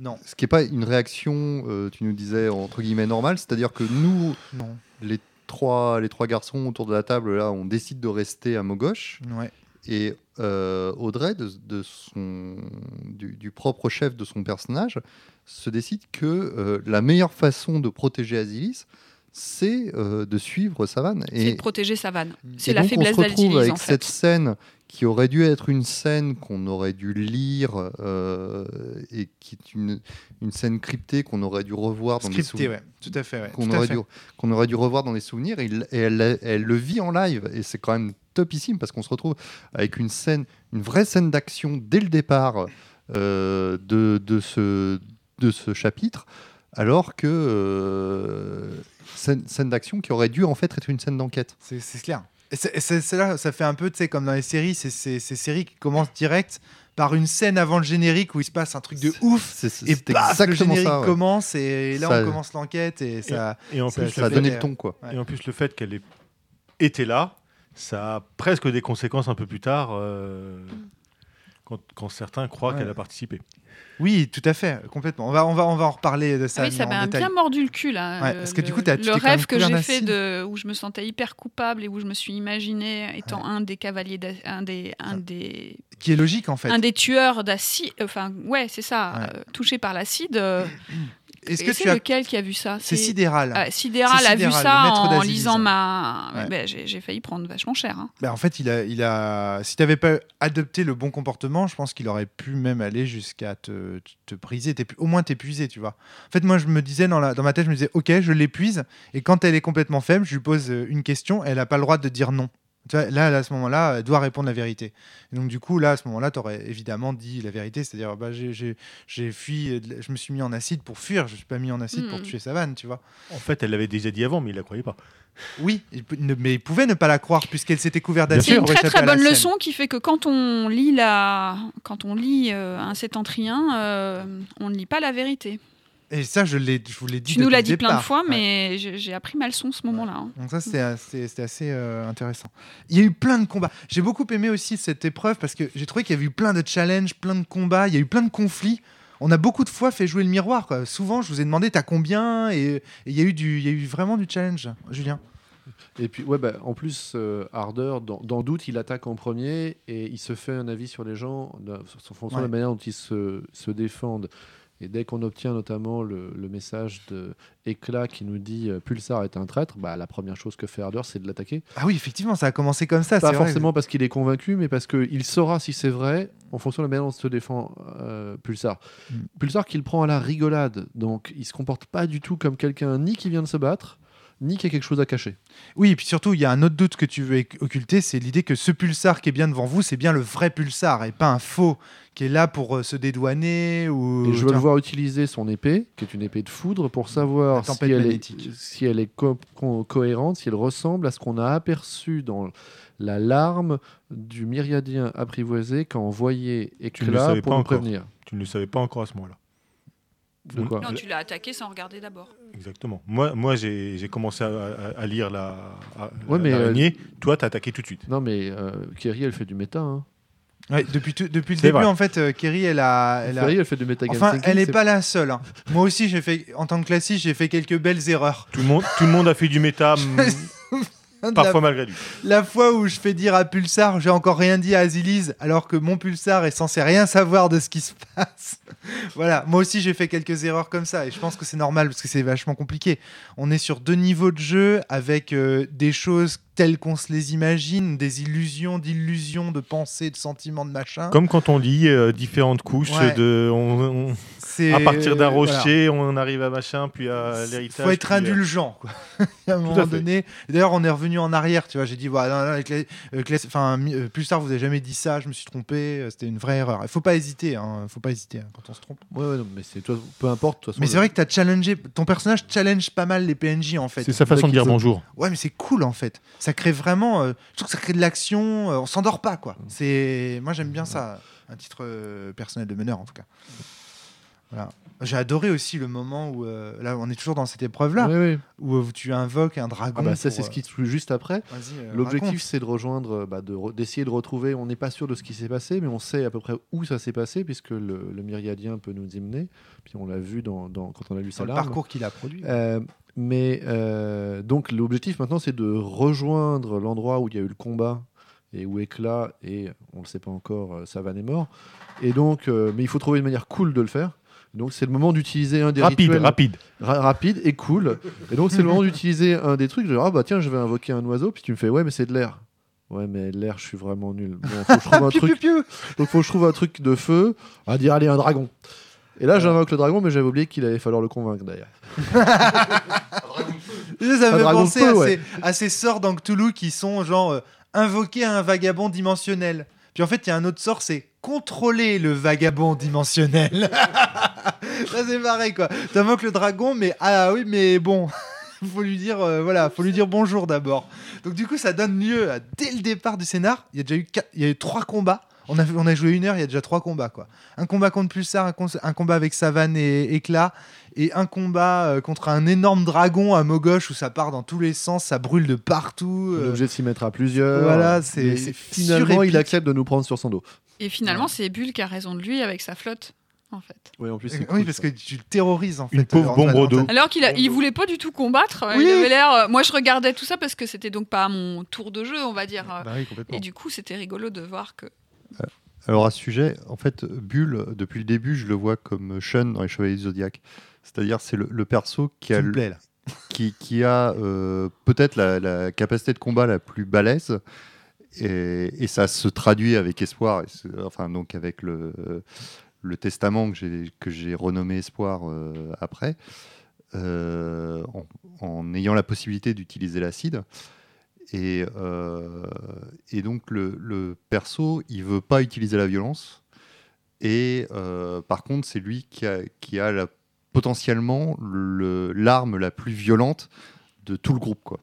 non, ce qui est pas une réaction, euh, tu nous disais entre guillemets normale, c'est-à-dire que nous, non, les trois, les trois garçons autour de la table là, on décide de rester à Mogoche ouais. et euh, Audrey, de, de son, du, du propre chef de son personnage, se décide que euh, la meilleure façon de protéger Asilis, c'est euh, de suivre Savane. C'est Et, de protéger Savane. Et C'est la donc, faiblesse on se retrouve avec en fait. cette scène qui aurait dû être une scène qu'on aurait dû lire euh, et qui est une, une scène cryptée qu'on aurait dû revoir dans des Scripté, souvenirs. ouais. Tout à fait, ouais. Qu'on Tout à aurait, fait. dû, qu'on aurait dû revoir dans les souvenirs et, il- et elle, elle le vit en live et c'est quand même topissime parce qu'on se retrouve avec une scène, une vraie scène d'action dès le départ euh, de, de, ce, de ce chapitre alors que euh, scène, scène d'action qui aurait dû en fait être une scène d'enquête. C'est clair. Et c'est- et là, ça fait un peu, tu sais, comme dans les séries, c'est c'est- ces séries qui commencent direct par une scène avant le générique où il se passe un truc de ouf. C'est c'est- Et c'est paf, le générique ça. ouais. commence et là Ça- on commence l'enquête et ça. Et en ça- plus, ça Ça a donné le ton quoi. Ouais. et en plus, le fait qu'elle ait été là, ça a presque des conséquences un peu plus tard euh, quand, quand certains croient Ouais. qu'elle a participé. Oui, tout à fait, complètement. On va, on va, on va en reparler de ça. Ah oui, ça m'a bien mordu le cul là. Ouais, le- parce que du le- coup, tu le rêve que j'ai fait de où je me sentais hyper coupable et où je me suis imaginé étant un des cavaliers, un des, un des, Qui est logique en fait. un des tueurs d'acide. Enfin, ouais, c'est ça, Ouais. euh, touché par l'acide. euh, Est-ce que c'est as. lequel qui a vu ça? C'est sidéral. Ah, Sidéral a vu ça en lisant ma. Ouais. Ben, j'ai failli prendre vachement cher. hein. Ben, en fait, il a, il a. Si tu n'avais pas adopté le bon comportement, je pense qu'il aurait pu même aller jusqu'à te, te briser, t'épu- au moins t'épuiser, tu vois. En fait, moi, je me disais dans, la, dans ma tête, je me disais, ok, je l'épuise, et quand elle est complètement faible, je lui pose euh, une question, elle n'a pas le droit de dire non. Tu vois, là, à ce moment-là, elle doit répondre la vérité. Et donc, du coup, là, à ce moment-là, tu aurais évidemment dit la vérité, c'est-à-dire, bah, j'ai- fui, je me suis mis en acide pour fuir, je ne suis pas mis en acide pour Mhm. tuer Savane, tu vois. En fait, elle l'avait déjà dit avant, mais il la croyait pas. Oui, il ne- mais il pouvait ne pas la croire puisqu'elle s'était couverte d'acide. C'est une très très bonne leçon qui fait que quand on lit la, quand on lit euh, un septentrien, euh, on ne lit pas la vérité. Et ça, je, l'ai- je vous l'ai dit. Tu nous l'as dit plein de fois, mais j'ai j'ai appris ma leçon ce moment-là. hein. Donc ça, c'était assez, euh, intéressant. Il y a eu plein de combats. J'ai beaucoup aimé aussi cette épreuve parce que j'ai trouvé qu'il y avait eu plein de challenges, plein de combats, il y a eu plein de conflits. On a beaucoup de fois fait jouer le miroir. Quoi. Souvent, je vous ai demandé t'as combien et il y, a eu du- il y a eu vraiment du challenge, Julien. Et puis, ouais, bah, en plus, euh, Ardeur, dans, dans Doute, il attaque en premier et il se fait un avis sur les gens en fonction de la manière dont ils se, se défendent. Et dès qu'on obtient notamment le, le message de Éclat qui nous dit euh, Pulsar est un traître, bah, la première chose que fait Ardeur, c'est de l'attaquer. Ah oui, effectivement, ça a commencé comme ça. Pas vrai. forcément parce qu'il est convaincu, mais parce qu'il saura si c'est vrai en fonction de la manière dont se défend euh, Pulsar. Mm. Pulsar qu'il prend à la rigolade, donc il se comporte pas du tout comme quelqu'un ni qui vient de se battre, ni qu'il y a quelque chose à cacher. Oui, et puis surtout, il y a un autre doute que tu veux occulter, c'est l'idée que ce pulsar qui est bien devant vous, c'est bien le vrai pulsar et pas un faux qui est là pour euh, se dédouaner ou. Et je veux le voir utiliser son épée, qui est une épée de foudre, pour savoir si elle, est, si elle est co- co- cohérente, si elle ressemble à ce qu'on a aperçu dans la larme du myriadien apprivoisé quand on voyait ne le éclat savais pour pas nous encore. prévenir. Tu ne le savais pas encore à ce moment-là. De quoi Non, tu l'as attaqué sans regarder d'abord. Exactement. Moi, moi j'ai commencé à, à- à lire la, à- Ouais, mais, l'araignée. Toi, t'as attaqué tout de suite. Non, mais euh, Kerry, elle fait du méta. Hein. Ouais, depuis, tout- depuis le début, vrai. en fait, euh, Kerry, elle a. Elle a... Kerry, elle fait du méta Enfin, elle n'est pas la seule. hein. Moi aussi, j'ai fait, en tant que classiste, j'ai fait quelques belles erreurs. Tout le monde, tout le monde a fait du méta, parfois malgré lui. La fois où je fais dire à Pulsar, j'ai encore rien dit à Azilis, alors que mon Pulsar est censé rien savoir de ce qui se passe. voilà, moi aussi j'ai fait quelques erreurs comme ça, et je pense que c'est normal parce que c'est vachement compliqué. On est sur deux niveaux de jeu avec euh, des choses telles qu'on se les imagine, des illusions, d'illusions, de pensées, de sentiments, de machin. Comme quand on lit euh, différentes couches Ouais. de, on- on- C'est- à partir d'un voilà. rocher, on arrive à machin, puis à l'héritage. faut être euh, indulgent quoi. à un moment donné d'ailleurs on est revenu en arrière tu vois j'ai dit voilà non, non, avec les- euh, enfin euh, plus tard vous avez jamais dit ça je me suis trompé euh, c'était une vraie erreur il faut pas hésiter hein, faut pas hésiter hein, quand on se trompe Ouais, ouais, non, mais c'est toi, peu importe. façon, mais c'est vrai que tu as challengé ton personnage challenge pas mal les PNJ en fait C'est sa façon de dire bonjour. ouais mais c'est cool en fait ça crée vraiment euh, je trouve que ça crée de l'action euh, on s'endort pas quoi c'est moi j'aime bien ça un titre euh, personnel de meneur en tout cas voilà j'ai adoré aussi le moment où euh, là on est toujours dans cette épreuve là où euh, tu invoques un dragon Ah bah ça, c'est ce euh, qui se joue juste après. Euh, L'objectif, c'est de rejoindre, euh, bah, de re- d'essayer de retrouver. On n'est pas sûr de ce qui s'est passé, mais on sait à peu près où ça s'est passé, puisque le, le myriadien peut nous y mener. Puis on l'a vu dans, dans- quand on a lu sa le larme. parcours qu'il a produit. Euh, mais euh, donc l'objectif maintenant, c'est de rejoindre l'endroit où il y a eu le combat et où Éclat et on ne le sait pas encore, euh, Savane est mort. Et donc, euh, mais il faut trouver une manière cool de le faire. Donc c'est le moment d'utiliser un des Rapide, rituels rapide. ra- rapide et cool. Et donc c'est le moment d'utiliser un des trucs. Genre ah bah tiens, je vais invoquer un oiseau. Puis tu me fais ouais mais c'est de l'air. Ouais mais l'air, je suis vraiment nul. Bon, faut que je trouve un truc. Donc faut que je trouve un truc de feu. On va dire allez un dragon. Et là j'invoque le dragon, mais j'avais oublié qu'il allait falloir le convaincre d'ailleurs. Ça Un me fait dragon de penser feu, à, ouais. ces, à ces sorts dans Cthulhu qui sont genre euh, invoquer un vagabond dimensionnel. Puis en fait, il y a un autre sort, c'est contrôler le vagabond dimensionnel. Ça c'est pareil quoi. T'invoques le dragon, mais ah oui, mais bon. faut lui dire euh, voilà, faut lui dire bonjour d'abord. Donc du coup, ça donne lieu dès le départ du scénar, il y a déjà eu quatre- il y a eu trois combats. On a, on a joué une heure, il y a déjà trois combats quoi. Un combat contre Pulsar, un, combat avec Savane et Éclat, et un combat euh, contre un énorme dragon à Mogoche où ça part dans tous les sens, ça brûle de partout. On est euh, obligé de s'y mettre à plusieurs. voilà, c'est- finalement il accepte de nous prendre sur son dos. Et finalement, c'est Bulle qui a raison de lui avec sa flotte, en fait. Oui en plus oui, cool, parce ça. que tu le terrorises en fait. Une pauvre Antoine- bombe d'eau. Alors qu'il il voulait pas du tout combattre. euh, Oui. Il avait l'air. euh, Moi, je regardais tout ça parce que c'était donc pas mon tour de jeu, on va dire. euh, Bah oui, complètement. Et du coup, c'était rigolo de voir que. Alors à ce sujet, en fait, Bull, depuis le début, je le vois comme Shun dans les Chevaliers du Zodiac. C'est-à-dire, c'est le, le perso qui a, plaît, qui, qui a euh, peut-être la, la capacité de combat la plus balèze. Et, et ça se traduit avec espoir, enfin donc avec le, le testament que j'ai que j'ai renommé espoir euh, après, euh, en, en ayant la possibilité d'utiliser l'acide. Et, euh, et donc le, le perso, il veut pas utiliser la violence. Et euh, par contre, c'est lui qui a, qui a la, potentiellement le- l'arme la plus violente de tout le groupe. Quoi.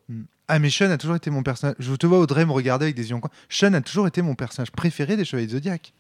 Ah mais Sean a toujours été mon personnage. Je te vois Audrey me regarder avec des yeux en coin. Sean a toujours été mon personnage préféré des Chevaliers de Zodiac.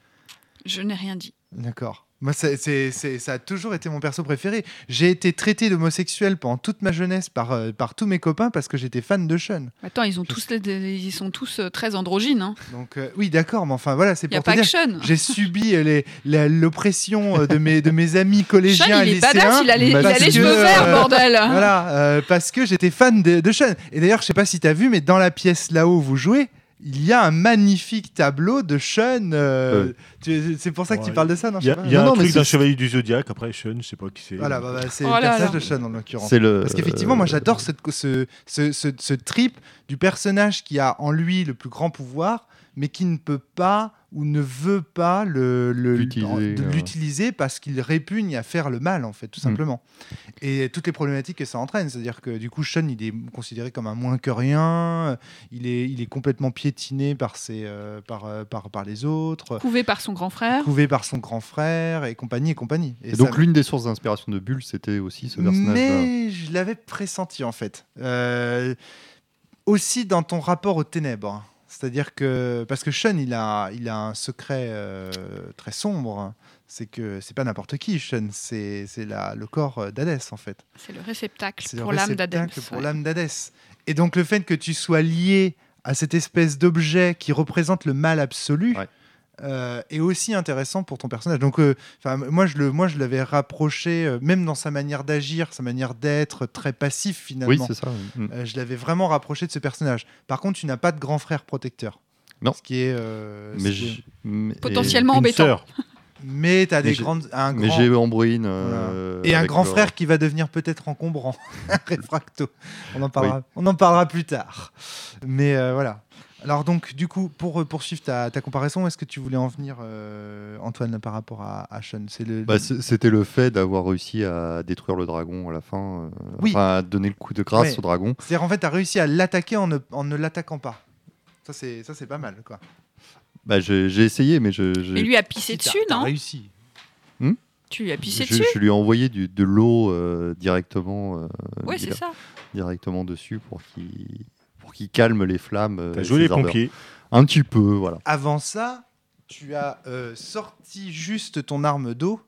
Je n'ai rien dit. D'accord. Moi, c'est, c'est- c'est- ça a toujours été mon perso préféré. J'ai été traité d'homosexuel pendant toute ma jeunesse par, euh, par tous mes copains parce que j'étais fan de Sean. Attends, ils, ont tous les- des- ils sont tous euh, très androgynes. hein. Donc euh, oui, d'accord, mais enfin voilà, c'est Il n'y a te pas dire. que Sean. J'ai subi euh, les- la- l'oppression euh, de mes, de mes amis collégiens Sean, et il est lycéens. badass, il a les, il a parce les que, cheveux verts, euh, bordel. Voilà, euh, parce que j'étais fan de, de Sean. Et d'ailleurs, je sais pas si tu as vu, mais dans la pièce là-haut où vous jouez, il y a un magnifique tableau de Sean. euh, tu- c'est pour ça que tu parles de ça, non Il y a, y a Non, un non, truc d'un chevalier du zodiaque. Après, Sean, je sais pas qui c'est. Voilà, bah, bah, c'est Oh le personnage de Sean en l'occurrence. Le, Parce qu'effectivement, moi j'adore cette- ce, ce, ce, ce trip du personnage qui a en lui le plus grand pouvoir, mais qui ne peut pas ou ne veut pas le, le- L'utiliser, de l'utiliser parce qu'il répugne à faire le mal en fait tout Mm. simplement et toutes les problématiques que ça entraîne c'est à dire que du coup Sean il est considéré comme un moins que rien il est, il est complètement piétiné par, ses, euh, par, euh, par, par les autres Couvé par son grand frère. couvé par son grand frère et compagnie et compagnie Et, ça- donc l'une des sources d'inspiration de Bulle, c'était aussi ce personnage-là. mais je l'avais pressenti en fait. Euh, aussi dans ton rapport aux ténèbres. C'est-à-dire que. Parce que Sean, il a, il a un secret euh, très sombre. C'est que c'est pas n'importe qui, Sean. C'est c'est la- le corps euh, d'Hadès en fait. C'est le réceptacle C'est le pour l'âme réceptacle d'Adams. Pour ouais. l'âme d'Hadès. Et donc le fait que tu sois lié à cette espèce d'objet qui représente le mal absolu Ouais. Euh, est aussi intéressant pour ton personnage. Donc, euh, moi, je le, moi, je l'avais rapproché, euh, même dans sa manière d'agir, sa manière d'être, très passif finalement. Oui, c'est ça. Mm. Euh, je l'avais vraiment rapproché de ce personnage. Par contre, tu n'as pas de grand frère protecteur. Non. Ce qui est. euh, Mais ce qui est- j'- mais- Potentiellement embêtant. sœur. Mais tu as Mais des j'ai- grandes. Un Mais grand... j'ai Ambrine. euh, Et un grand le- frère qui va devenir peut-être encombrant, réfracto. On en parlera, on en parlera plus tard. Mais euh, voilà. Alors donc, du coup, pour euh, poursuivre ta, ta comparaison, est-ce que tu voulais en venir, euh, Antoine, par rapport à, à Sean? Le. Bah, C'était le fait d'avoir réussi à détruire le dragon à la fin. euh, Oui. Enfin, à donner le coup de grâce Ouais. au dragon. C'est-à-dire en fait, tu as réussi à l'attaquer en ne, en ne l'attaquant pas. Ça c'est ça c'est pas mal quoi. Bah, j'ai essayé, mais je, Et lui a pissé Si, dessus, non? réussi. Tu lui as pissé je, dessus? je lui ai envoyé du- de l'eau euh, directement, euh, Oui, c'est dire- ça. directement dessus pour qu'il pour qu'il calme les flammes. euh, T'as joué les ardeurs. pompiers. Un petit peu, voilà. Avant ça, tu as euh, sorti juste ton arme d'eau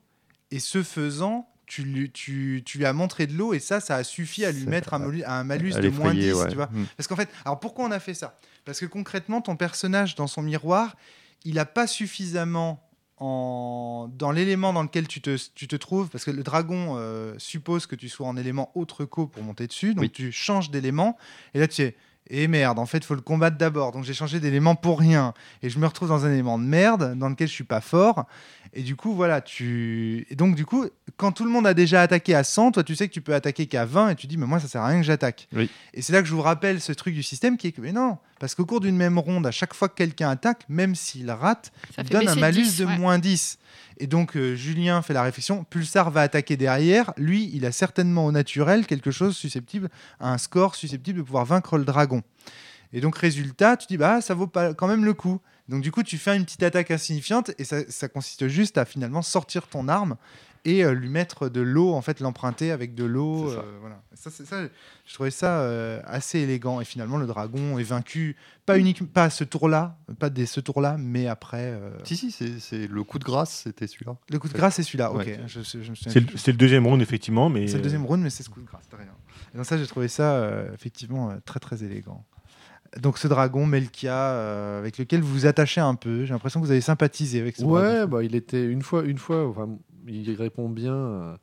et ce faisant, tu lui, tu, tu lui as montré de l'eau et ça, ça a suffi à lui mettre un, malus de moins 10, l'effrayer, ouais. tu vois. Mm. Parce qu'en fait, alors pourquoi on a fait ça? Parce que concrètement, ton personnage dans son miroir, il n'a pas suffisamment en... dans l'élément dans lequel tu te, tu te trouves, parce que le dragon euh, suppose que tu sois en élément autre qu'eau pour monter dessus, donc Oui. tu changes d'élément, et là tu es, et merde, en fait, il faut le combattre d'abord, donc j'ai changé d'élément pour rien, et je me retrouve dans un élément de merde dans lequel je suis pas fort, et du coup, voilà, tu... Et donc, du coup, quand tout le monde a déjà attaqué à 100, toi, tu sais que tu peux attaquer qu'à 20, et tu dis, mais moi, ça sert à rien que j'attaque. Oui. Et c'est là que je vous rappelle ce truc du système qui est que, mais non, parce qu'au cours d'une même ronde, à chaque fois que quelqu'un attaque, même s'il rate, Ça il donne un malus 10, de ouais. moins 10. Et donc, euh, Julien fait la réflexion, Pulsar va attaquer derrière, lui, il a certainement au naturel quelque chose susceptible, un score susceptible de pouvoir vaincre le dragon. Et donc, résultat, tu dis, bah, ça vaut pas quand même le coup. Donc, du coup, tu fais une petite attaque insignifiante et ça, ça consiste juste à finalement sortir ton arme et euh, lui mettre de l'eau, en fait, l'emprunter avec de l'eau. Euh, voilà. Ça, c'est ça, je trouvais ça euh, assez élégant. Et finalement, le dragon est vaincu, pas uniquement pas à ce tour-là, pas dès ce tour-là, mais après. euh, Si, si, c'est le coup de grâce, c'était celui-là. Le coup de grâce, c'est celui-là. Ok. Ouais. Je, je- je me souviens C'est le, deuxième round, effectivement. mais C'est le deuxième round, mais c'est ce coup de grâce. Rien. Et donc ça, j'ai trouvé ça euh, effectivement euh, très très élégant. Donc ce dragon Melkia, euh, avec lequel vous vous attachez un peu. J'ai l'impression que vous avez sympathisé avec ce Ouais, dragon. bah, il était une fois, une fois, enfin, il répond bien à,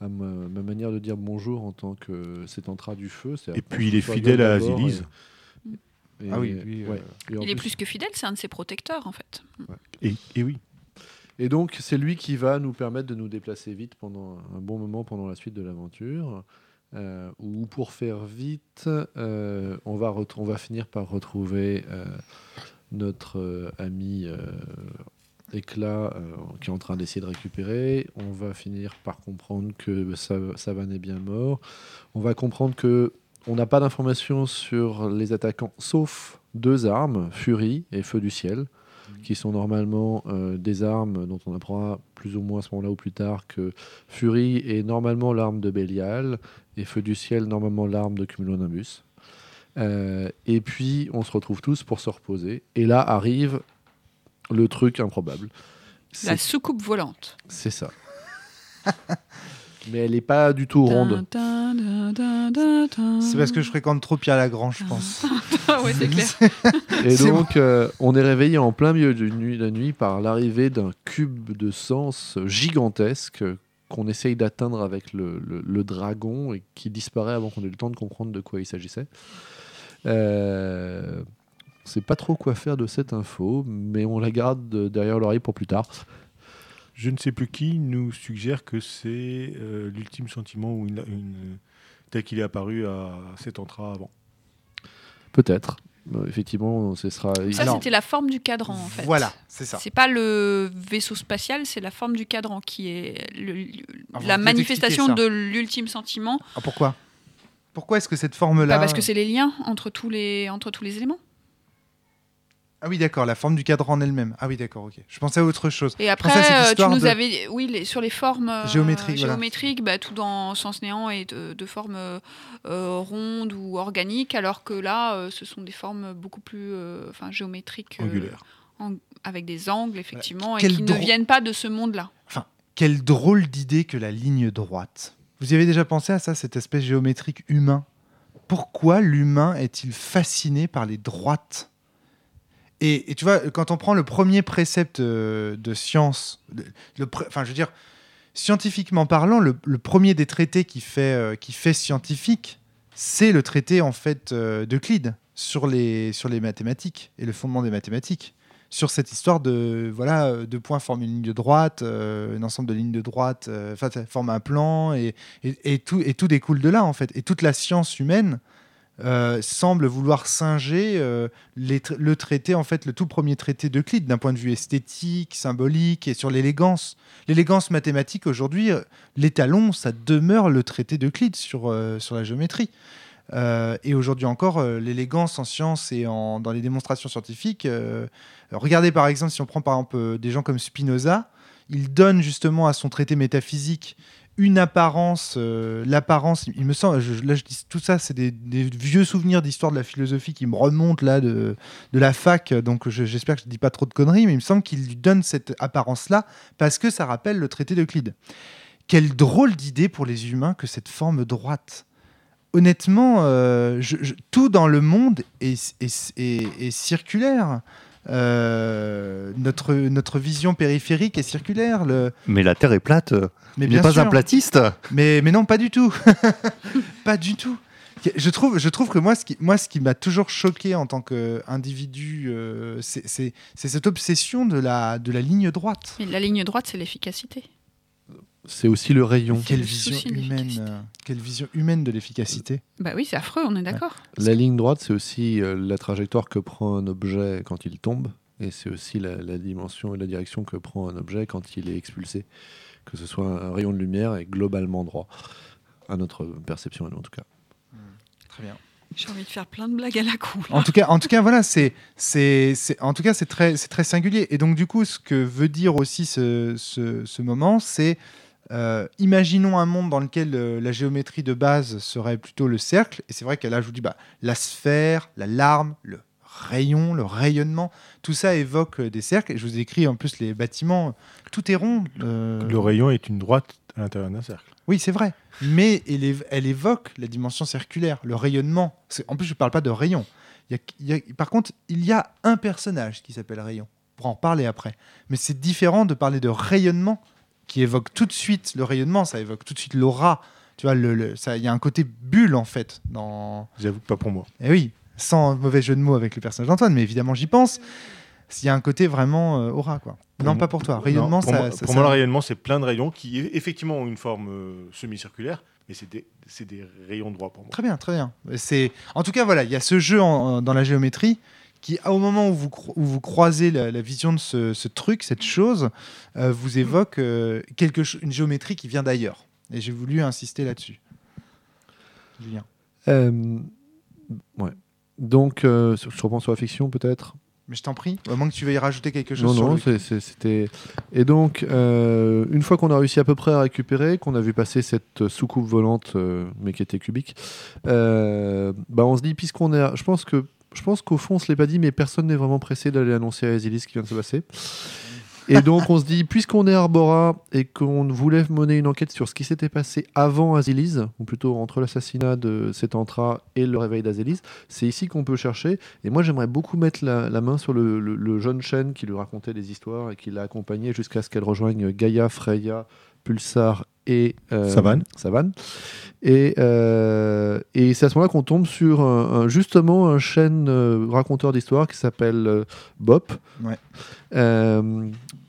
à ma, ma manière de dire bonjour en tant que c'est entra du feu. c'est Et puis, il est fidèle à Azilise. et- et- Ah oui, lui, euh, ouais. Il est plus- plus que fidèle, c'est un de ses protecteurs en fait. Et, et oui. Et donc, c'est lui qui va nous permettre de nous déplacer vite pendant un bon moment pendant la suite de l'aventure. Euh, ou pour faire vite, euh, on, va finir par retrouver euh, notre ami Éclat qui est en train d'essayer de récupérer. On va finir par comprendre que Sa- Savane est bien mort. On va comprendre que on n'a pas d'informations sur les attaquants, sauf deux armes, Fury et Feu du ciel qui sont normalement euh, des armes dont on apprendra plus ou moins à ce moment-là ou plus tard que Fury est normalement l'arme de Bélial et Feu du ciel normalement l'arme de Cumulonimbus. Euh, et puis on se retrouve tous pour se reposer. Et là arrive le truc improbable. La soucoupe volante. c'est ça. Mais elle n'est pas du tout ronde. C'est parce que je fréquente trop Pierre Lagrange, je pense. Ah ouais, c'est clair. Et donc, euh, on est réveillé en plein milieu de nuit, la nuit par l'arrivée d'un cube de sens gigantesque qu'on essaye d'atteindre avec le, le- le dragon et qui disparaît avant qu'on ait le temps de comprendre de quoi il s'agissait. Euh, on sait pas trop quoi faire de cette info, mais on la garde derrière l'oreille pour plus tard. Je ne sais plus qui nous suggère que c'est euh, l'ultime sentiment ou une, une- tel qu'il est apparu à cet entra avant. Peut-être. euh, effectivement, ce sera. Ça, c'était la forme du cadran, en fait. Voilà, c'est ça. C'est pas le vaisseau spatial, c'est la forme du cadran qui est le- le- Ah, vous la manifestation de l'ultime sentiment. Ah, pourquoi? Pourquoi est-ce que cette forme-là Bah, parce que c'est les liens entre tous les, entre tous les éléments. Ah oui, d'accord, la forme du cadran en elle-même. Ah oui, d'accord, ok. Je pensais à autre chose. Et après, à euh, tu nous de- avais, oui, les- sur les formes euh, Géométriques, voilà. géométriques, bah, tout dans sens néant et de, de formes euh, rondes ou organiques, alors que là, euh, ce sont des formes beaucoup plus, euh, enfin, géométriques, euh, Angulaire. en- avec des angles effectivement, et qui ne viennent pas de ce monde-là. Quelle drôle d'idée que la ligne droite. Vous y avez déjà pensé à ça, cet aspect géométrique humain? Pourquoi l'humain est-il fasciné par les droites? Et, tu vois, quand on prend le premier précepte euh, de science, enfin, je veux dire, scientifiquement parlant, le, premier des traités qui fait, euh, qui fait scientifique, c'est le traité en fait euh, d'Euclide sur les, sur les mathématiques et le fondement des mathématiques sur cette histoire de voilà euh, deux points forment une ligne de droite, un ensemble de lignes de droite, enfin forme un plan et, et, et tout et tout découle de là en fait. Et toute la science humaine euh, semble vouloir singer euh, le traité en fait le tout premier traité d'Euclide d'un point de vue esthétique, symbolique et sur l'élégance. L'élégance mathématique aujourd'hui, euh, l'étalon ça demeure le traité d'Euclide sur sur la géométrie. Et aujourd'hui encore, l'élégance en sciences et dans les démonstrations scientifiques. regardez par exemple, si on prend par exemple des gens comme Spinoza, il donne justement à son traité métaphysique une apparence, euh, l'apparence, il me semble, je- là je dis tout ça, c'est des, vieux souvenirs d'histoire de la philosophie qui me remontent là de, de la fac, donc je- j'espère que je ne dis pas trop de conneries, mais il me semble qu'il lui donne cette apparence-là parce que ça rappelle le traité d'Euclide. Quelle drôle d'idée pour les humains que cette forme droite honnêtement, euh, tout dans le monde est- est- est circulaire. Euh, notre, notre vision périphérique est circulaire. Le... Mais la Terre est plate. Mais Il n'est pas sûr. un platiste. Mais, mais non, pas du tout. pas du tout. Je trouve, je trouve que moi, ce qui, moi, ce qui m'a toujours choqué en tant qu'individu, euh, c'est c'est- c'est cette obsession de la, de la ligne droite. Et la ligne droite, c'est l'efficacité. C'est aussi le rayon. Quelle le vision humaine, euh, quelle vision humaine de l'efficacité. Bah oui, c'est affreux, on est d'accord. La ligne droite, c'est aussi euh, la trajectoire que prend un objet quand il tombe, et c'est aussi la, la dimension et la direction que prend un objet quand il est expulsé. Que ce soit un rayon de lumière est globalement droit, à notre perception à nous en tout cas. Très bien. J'ai envie de faire plein de blagues à la con. En tout cas, en tout cas, voilà, c'est, c'est, c'est- en tout cas, c'est très, c'est très singulier. Et donc, du coup, ce que veut dire aussi ce, ce, ce moment, c'est, euh, imaginons un monde dans lequel euh, la géométrie de base serait plutôt le cercle. Et c'est vrai qu'à là, je vous dis, bah, la sphère, la larme, le rayon, le rayonnement, tout ça évoque euh, des cercles. Et je vous ai écrit en plus les bâtiments, tout est rond. Le rayon est une droite à l'intérieur d'un cercle. oui, c'est vrai. Mais elle, év- elle évoque la dimension circulaire, le rayonnement. En plus, je ne parle pas de rayon. A- y a- par contre, il y a un personnage qui s'appelle Rayon. On pourra en parler après. Mais c'est différent de parler de rayonnement, qui évoque tout de suite le rayonnement, ça évoque tout de suite l'aura. Tu vois, le, le- ça- il y a un côté bulle, en fait, dans... J'avoue que pas pour moi. Eh oui, sans mauvais jeu de mots avec le personnage d'Antoine, mais évidemment, j'y pense. Il y a un côté vraiment euh, aura, quoi. Pour non, pas pour toi. Rayonnement, Non, pour ça... moi, ça- pour ça- moi, le rayonnement, c'est plein de rayons qui effectivement ont une forme euh, semi-circulaire, mais c'est des, des rayons droits pour moi. Très bien, très bien. C'est en tout cas voilà, il y a ce jeu en- dans la géométrie qui, au moment où vous, où vous croisez la, la vision de ce, ce truc, cette chose, euh, vous évoque euh, quelque une géométrie qui vient d'ailleurs. Et j'ai voulu insister là-dessus. Julien. Euh, ouais. Donc, euh, je reprends sur la fiction peut-être Mais je t'en prie, au moins que tu veuilles rajouter quelque chose Non, sur non, c'était. Et donc, euh, une fois qu'on a réussi à peu près à récupérer, qu'on a vu passer cette soucoupe volante, euh, mais qui était cubique, euh, bah on se dit, puisqu'on est. à- Je pense que. Je pense qu'au fond, on se l'est pas dit, mais personne n'est vraiment pressé d'aller annoncer à Asilis ce qui vient de se passer. Et donc, on se dit, puisqu'on est Arbora et qu'on voulait mener une enquête sur ce qui s'était passé avant Asilis, ou plutôt entre l'assassinat de Setantra et le réveil d'Asilis, c'est ici qu'on peut chercher. Et moi, j'aimerais beaucoup mettre la, main sur le, jeune chêne qui lui racontait des histoires et qui l'a accompagné jusqu'à ce qu'elle rejoigne Gaïa, Freya, Pulsar et euh, Savane. Savane. Et, euh, et c'est à ce moment-là qu'on tombe sur un- un- justement un chêne euh, raconteur d'histoires qui s'appelle euh, Bop. Ouais.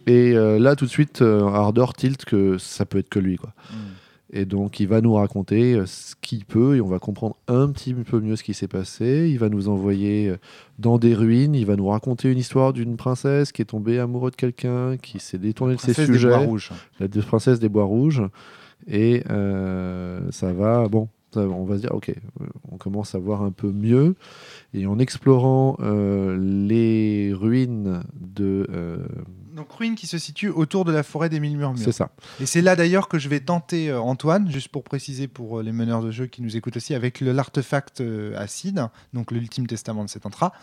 Et là, tout de suite, euh, Ardor tilt que ça peut être que lui. Quoi. Mm. Et donc, il va nous raconter euh, ce qu'il peut et on va comprendre un petit peu mieux ce qui s'est passé. Il va nous envoyer euh, dans des ruines. Il va nous raconter une histoire d'une princesse qui est tombée amoureuse de quelqu'un, qui s'est détournée de ses Princesse des sujets. Bois Rouges. La princesse des bois rouges. Et euh, ça va, bon, ça- on va se dire, ok, on commence à voir un peu mieux. Et en explorant euh, les ruines de. euh, Donc ruine qui se situe autour de la forêt des mille murmures. c'est ça. Et c'est là d'ailleurs que je vais tenter euh, Antoine, juste pour préciser pour euh, les meneurs de jeu qui nous écoutent aussi, avec l'artefact euh, acide, donc l'ultime testament de cet entra.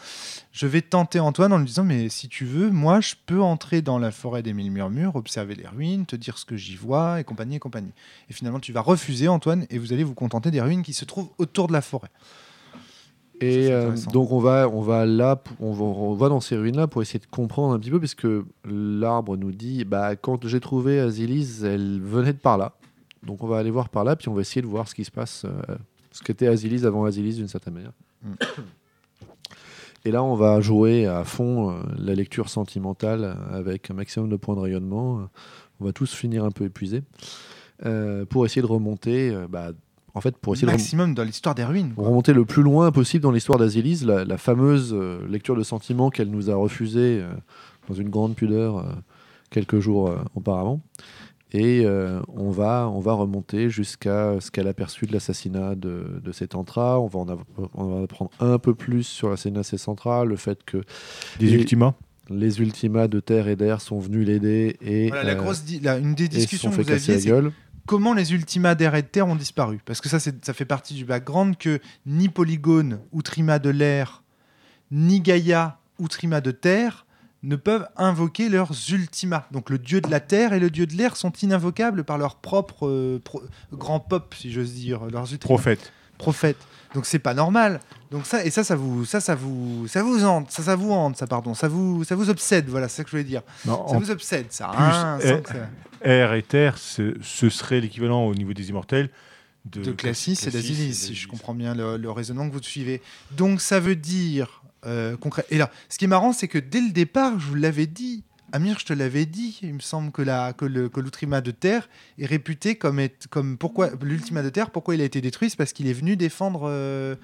Je vais tenter Antoine en lui disant mais si tu veux, moi je peux entrer dans la forêt des mille murmures, observer les ruines, te dire ce que j'y vois et compagnie et compagnie. Et finalement tu vas refuser Antoine et vous allez vous contenter des ruines qui se trouvent autour de la forêt. Et euh, donc on va, on va là, on va, on va dans ces ruines-là pour essayer de comprendre un petit peu, puisque l'arbre nous dit, bah, quand j'ai trouvé Asilis, elle venait de par là. Donc on va aller voir par là, puis on va essayer de voir ce qui se passe, euh, ce qu'était Asilis avant Asilis d'une certaine manière. Mm. Et là, on va jouer à fond euh, la lecture sentimentale avec un maximum de points de rayonnement. On va tous finir un peu épuisés euh, pour essayer de remonter. bah, en fait, pour essayer de rem- Maximum dans l'histoire des ruines. pour remonter le plus loin possible dans l'histoire d'Asilis, la, la fameuse euh, lecture de sentiments qu'elle nous a refusée euh, dans une grande pudeur euh, quelques jours euh, auparavant. Et euh, on, va, on va remonter jusqu'à ce qu'elle a perçu de l'assassinat de, de cet entra. On va, en av- on va apprendre un peu plus sur l'assassinat de cet entra, le fait que Des Ultimas. les ultimas de terre et d'air sont venus l'aider et, Voilà, la grosse la- une des discussions sont que fait vous casser aviez, la c'est gueule. Comment les ultimas d'air et de terre ont disparu? Parce que ça, ça fait partie du background que ni Polygone ou Trima de l'air, ni Gaïa ou Trima de terre ne peuvent invoquer leurs ultimas. Donc le dieu de la terre et le dieu de l'air sont ininvocables par leur propre euh, pro- grand pop, si j'ose dire, leurs ultimas Prophète. prophètes. Donc c'est pas normal. Donc ça et ça ça vous ça ça vous ça vous hante, ça ça vous hante, ça pardon, ça vous ça vous obsède, voilà, c'est ça que je voulais dire. Non, Ça vous obsède ça. plus, hein, eh, ça- air et terre, ce, serait l'équivalent au niveau des immortels de, de Classis et d'Asilis, si je comprends bien le, le raisonnement que vous suivez. Donc ça veut dire euh, concret. Et là, ce qui est marrant, c'est que dès le départ, je vous l'avais dit. Amir, je te l'avais dit. Il me semble que la que le que l'Outrima de Terre est réputé comme être comme pourquoi l'Ultima de Terre, pourquoi il a été détruit, c'est parce qu'il est venu défendre euh,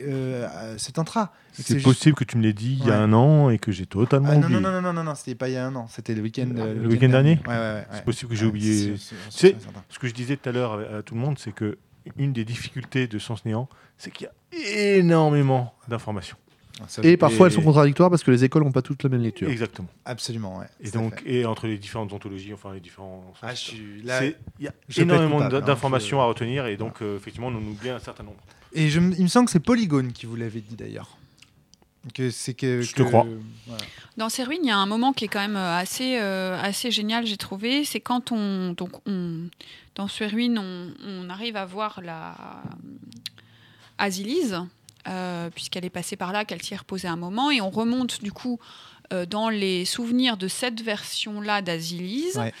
euh, cet intra. C'est juste- possible que tu me l'aies dit il y a Ouais. un an et que j'ai totalement Ah, non, oublié. non, non, non, non, non, c'était pas il y a un an, c'était le week-end. euh, Le week-end dernier Ouais, ouais. C'est possible que j'ai oublié. c'est- c'est-. Ce que je disais tout à l'heure à, à tout le monde, c'est que une des difficultés de Sens Néant, c'est qu'il y a énormément d'informations. Ça- Et parfois, elles sont contradictoires parce que les écoles n'ont pas toutes la même lecture. Exactement. Absolument, ouais. Et donc, fait. et entre les différentes ontologies, enfin les différents. Ah, je suis là. C'est- Il y a je énormément hein, d'informations je- à retenir et donc euh, effectivement on en oublie un certain nombre. Et je, me- il me semble que c'est Polygone qui vous l'avait dit d'ailleurs. Que c'est que. Je te crois. voilà. Dans ces ruines, il y a un moment qui est quand même euh, assez, euh, assez génial, j'ai trouvé. C'est quand on, donc on, dans ces ruines, on, on arrive à voir la Asilise, euh, puisqu'elle est passée par là, qu'elle s'y est reposée un moment, et on remonte du coup euh, dans les souvenirs de cette version-là d'Asilise, Ouais.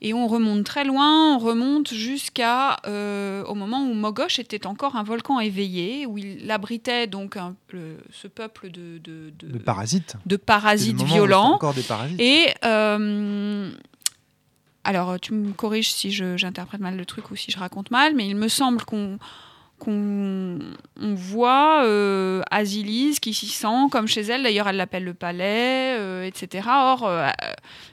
et on remonte très loin, on remonte jusqu'à euh, au moment où Mogosh était encore un volcan éveillé, où il abritait donc un- le- ce peuple de, de, de- Le parasite. de parasites violents. Encore des parasites. Et alors, tu me corriges si j'interprète mal le truc ou si je raconte mal, mais il me semble qu'on qu'on on voit euh, Asilis qui s'y sent comme chez elle. D'ailleurs, elle l'appelle le palais, euh, etc. Or, euh,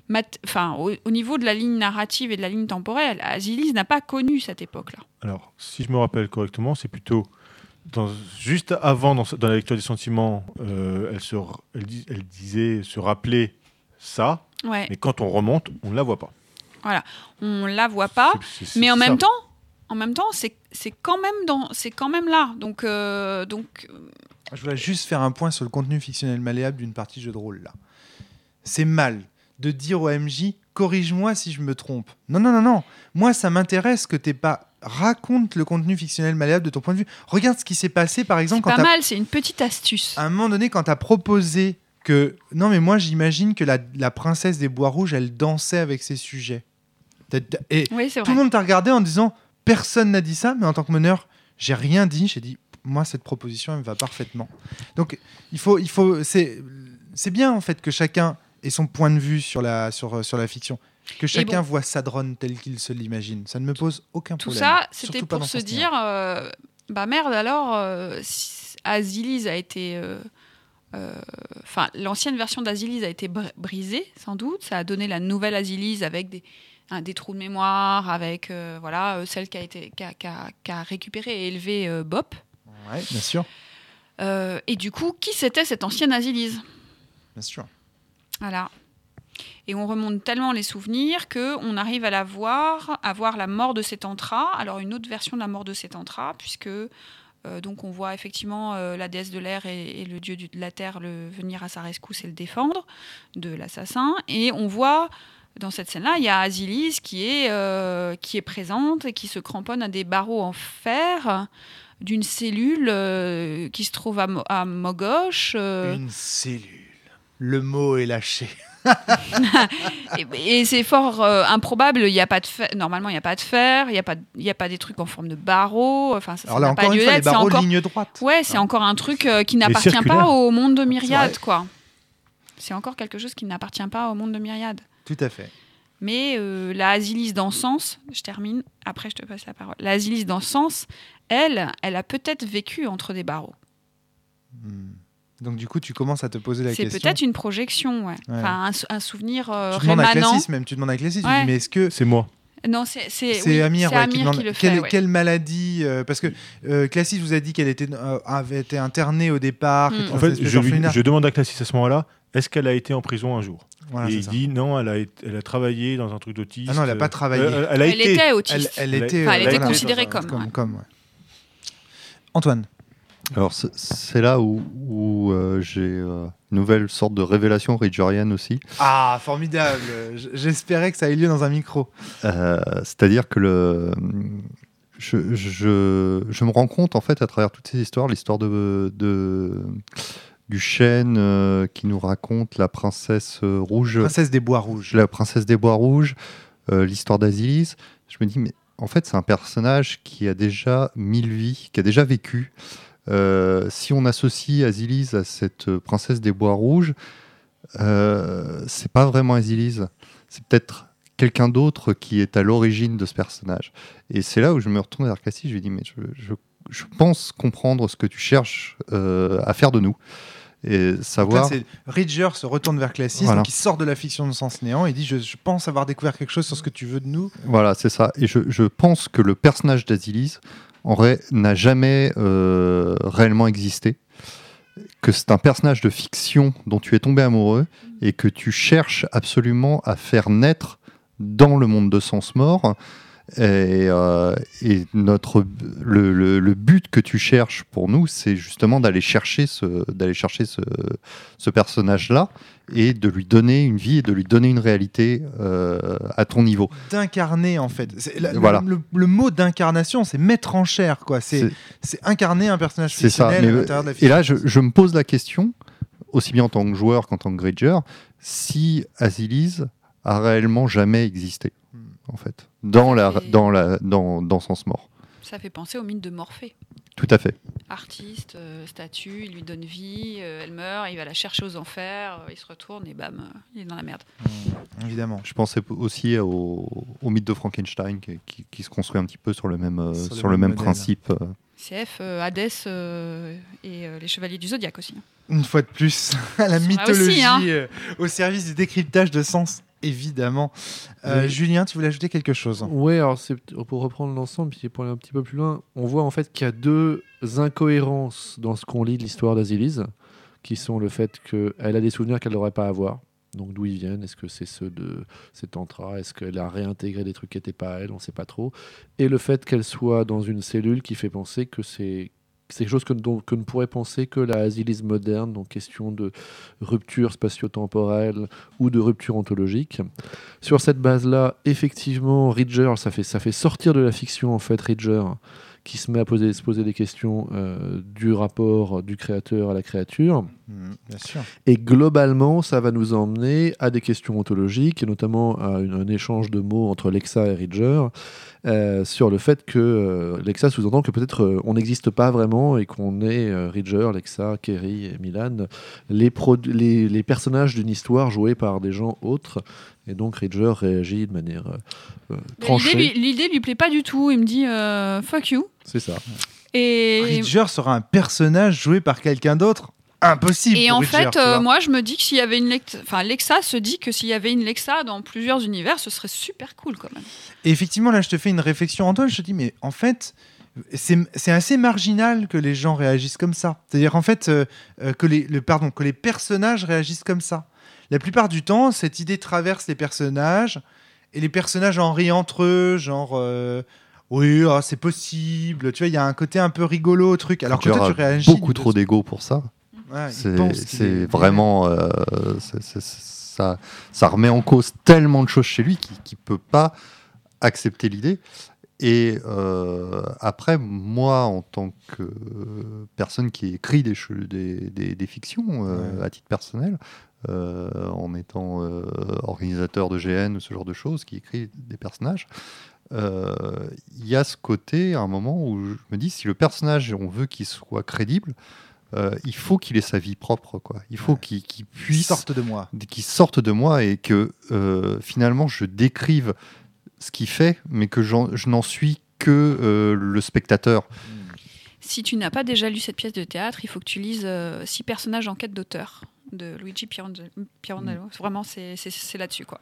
mat- au, au niveau de la ligne narrative et de la ligne temporelle, Asilis n'a pas connu cette époque-là. Alors, si je me rappelle correctement, c'est plutôt dans- juste avant, dans, dans la lecture des sentiments, euh, elle, se, elle, dis- elle disait se rappeler ça, Ouais, mais quand on remonte, on ne la voit pas. on la voit pas. Mais en même ça. temps, en même temps, c'est quand même dans, c'est quand même là. Donc, euh, donc, Je voudrais juste faire un point sur le contenu fictionnel malléable d'une partie jeu de rôle là. C'est mal de dire au MJ corrige-moi si je me trompe. Non non non non. Moi ça m'intéresse que t'aies pas raconte le contenu fictionnel malléable de ton point de vue. Regarde ce qui s'est passé par exemple pas quand t'as- mal. C'est une petite astuce. à un moment donné quand tu as proposé que non mais moi j'imagine que la, la princesse des bois rouges elle dansait avec ses sujets. T'as- t'as- Et Oui, tout le monde t'a regardé en disant personne n'a dit ça, mais en tant que meneur, j'ai rien dit. J'ai dit moi cette proposition elle me va parfaitement. Donc il faut, il faut, c'est, c'est bien en fait que chacun ait son point de vue sur la, sur, sur la fiction. Que chacun bon. voit Sadron tel qu'il se l'imagine. Ça ne me pose aucun Tout problème. ça, c'était pour se dire, euh, bah merde, alors, euh, si Azilis a été... euh, euh, Enfin, l'ancienne version d'Azilis a été br- brisée, sans doute. Ça a donné la nouvelle Azilis avec des, des trous de mémoire, avec euh, voilà, euh, celle qui a, été, qui, a, qui a- qui a récupéré et élevé euh, Bop. Ouais, bien sûr, et du coup, qui c'était cette ancienne Azilis bien sûr. Voilà. Et on remonte tellement les souvenirs que on arrive à la voir, à voir la mort de Sétantra. Alors une autre version de la mort de Sétantra, puisque euh, donc on voit effectivement euh, la déesse de l'air et, et le dieu de la terre le, venir à sa rescousse et le défendre de l'assassin. Et on voit dans cette scène-là, il y a Asilis qui est, euh, qui est présente et qui se cramponne à des barreaux en fer d'une cellule euh, qui se trouve à, Mo- à Mogosh. euh, Une cellule. Le mot est lâché. Et, et c'est fort euh, improbable. Il y a pas de fer. Normalement, il n'y a pas de fer. Il n'y a pas, il y a pas des trucs en forme de barreaux. Enfin, ça, Alors là, pas encore une fois, les barreaux encore, ligne droite. ouais, c'est encore un truc euh, qui n'appartient pas au monde de. Myriade, quoi. C'est encore quelque chose qui n'appartient pas au monde de Myriade. Tout à fait. Mais euh, la Asilis d'Encens, je termine. Après, je te passe la parole. La Asilis d'Encens, elle, elle a peut-être vécu entre des barreaux. Hmm. Donc du coup, tu commences à te poser la C'est question. peut-être une projection, ouais. Ouais. Enfin, un, sou- un souvenir euh, Tu demandes à. Classis même. Tu demandes à Classis. Tu Ouais. dis, mais est-ce que C'est moi. Non, c'est c'est c'est oui, Amir, c'est ouais, Amir qui demande qui le fait. quelle, ouais. quelle maladie euh, Parce que euh, Classis vous a dit qu'elle était euh, avait été internée au départ. Hmm. En fait, je demande à Classis à ce moment-là, est-ce qu'elle a été en prison un jour? Voilà, Et il ça. dit non, elle a, été- elle a travaillé dans un truc d'autiste. Ah non, elle a pas travaillé. Euh, elle a Elle été. était autiste. elle était, Enfin, elle euh, était voilà, considérée comme, comme, ouais. comme, ouais. Antoine. Alors c'est- là où, où, euh, j'ai euh, une nouvelle sorte de révélation ridgerienne aussi. Ah, formidable. J'espérais que ça ait lieu dans un micro. Euh, C'est-à-dire que le, je, je, je me rends compte en fait à travers toutes ces histoires, l'histoire de, de du chêne euh, qui nous raconte la princesse euh, rouge, Princesse des Bois Rouges. la princesse des bois rouges, euh, l'histoire d'Asilis. Je me dis mais en fait c'est un personnage qui a déjà mille vies, qui a déjà vécu. Euh, si on associe Asilis à cette princesse des bois rouges, c'est pas vraiment Asilis. C'est peut-être quelqu'un d'autre qui est à l'origine de ce personnage. Et c'est là où je me retourne vers Cassie. Je lui dis mais je, je- je pense comprendre ce que tu cherches à faire de nous et savoir. Ridger se retourne vers Classis, Voilà. il sort de la fiction de sens néant et dit je, je pense avoir découvert quelque chose sur ce que tu veux de nous. Voilà, c'est ça. Et je, je pense que le personnage d'Asilis en vrai n'a jamais euh, réellement existé. Que c'est un personnage de fiction dont tu es tombé amoureux et que tu cherches absolument à faire naître dans le monde de Sens Mort. Et, euh, et notre, le, le- le but que tu cherches pour nous, c'est justement d'aller chercher ce, d'aller chercher ce, ce personnage-là et de lui donner une vie et de lui donner une réalité euh, à ton niveau. D'incarner en fait. La- Voilà. Le, le mot d'incarnation, c'est mettre en chair quoi. C'est incarner un personnage C'est ça. fictionnel mais- à l'intérieur de la et fiction. là, je, je me pose la question, aussi bien en tant que joueur qu'en tant que Gridger, si Asilis a réellement jamais existé, Hmm. En fait, dans, la, dans, la, dans, dans Sens Mort. Ça fait penser au mythe de Morphée. Tout à fait. Artiste, euh, statue, il lui donne vie, euh, elle meurt, il va la chercher aux enfers, euh, il se retourne et bam, euh, il est dans la merde. Hmm, Évidemment. Je pensais aussi au, au mythe de Frankenstein qui, qui- qui se construit un petit peu sur le même, euh, Sur le sur le même principe. CF, euh, Hadès euh, et euh, les Chevaliers du Zodiaque aussi. hein. Une fois de plus, la mythologie aussi, hein. euh, au service du décryptage de sens, évidemment. Euh, Oui. Julien, tu voulais ajouter quelque chose Oui, alors c'est pour reprendre l'ensemble, puis pour aller un petit peu plus loin, on voit en fait qu'il y a deux incohérences dans ce qu'on lit de l'histoire d'Asilis, qui sont le fait qu'elle a des souvenirs qu'elle n'aurait pas à avoir. Donc d'où ils viennent Est-ce que c'est ceux de cet entra Est-ce qu'elle a réintégré des trucs qui n'étaient pas à elle On ne sait pas trop. Et le fait qu'elle soit dans une cellule qui fait penser que c'est c'est quelque chose que, que ne pourrait penser que la moderne, donc question de rupture spatio-temporelle ou de rupture ontologique. Sur cette base-là, effectivement, Ridger, ça fait, ça fait sortir de la fiction, en fait, Ridger, qui se met à poser, se poser des questions euh, du rapport du créateur à la créature. Hmm, Bien sûr. Et globalement, ça va nous emmener à des questions ontologiques, et notamment à une- un échange de mots entre Lexa et Ridger, euh, sur le fait que euh, Lexa sous-entend que peut-être euh, on n'existe pas vraiment et qu'on est euh, Ridger, Lexa, Kerry et Milan, les, produ- les, les personnages d'une histoire joués par des gens autres Et donc Ridger réagit de manière tranchée. L'idée lui, lui plaît pas du tout. Il me dit euh, fuck you. C'est ça. Et, Ridger sera un personnage joué par quelqu'un d'autre Impossible. et en fait, euh, moi, je me dis que s'il y avait une Lex... enfin, Lexa se dit que s'il y avait une Lexa dans plusieurs univers, ce serait super cool quand même. Et effectivement, là, je te fais une réflexion, Antoine. Je te dis, mais en fait, c'est assez marginal que les gens réagissent comme ça. C'est-à-dire, en fait, euh, euh, que, les, le, pardon, que les personnages réagissent comme ça. La plupart du temps, cette idée traverse les personnages et les personnages en rient entre eux, genre. euh, oui, ah, c'est possible. Tu vois, il y a un côté un peu rigolo au truc. Alors que toi, tu réagis. beaucoup trop d'ego pour ça. Ouais, C'est est- vraiment. euh, ça, ça remet en cause tellement de choses chez lui qu'il ne peut pas accepter l'idée. Et euh, après, moi, en tant que personne qui écrit des, des, des- des fictions euh, Ouais. à titre personnel, en étant organisateur de GN ou ce genre de choses, qui écrit des personnages, euh, il y a ce côté, à un moment où je me dis, si le personnage, on veut qu'il soit crédible, euh, il faut qu'il ait sa vie propre, quoi. Il faut Ouais. qu'il qu'il puisse sortent de moi. qui sorte de moi et que euh, finalement je décrive ce qu'il fait, mais que je n'en suis que euh, le spectateur. Si tu n'as pas déjà lu cette pièce de théâtre, il faut que tu lises euh, Six personnages en quête d'auteur de Luigi Pirandello. Pirandello. Mm. Vraiment, c'est là-dessus quoi.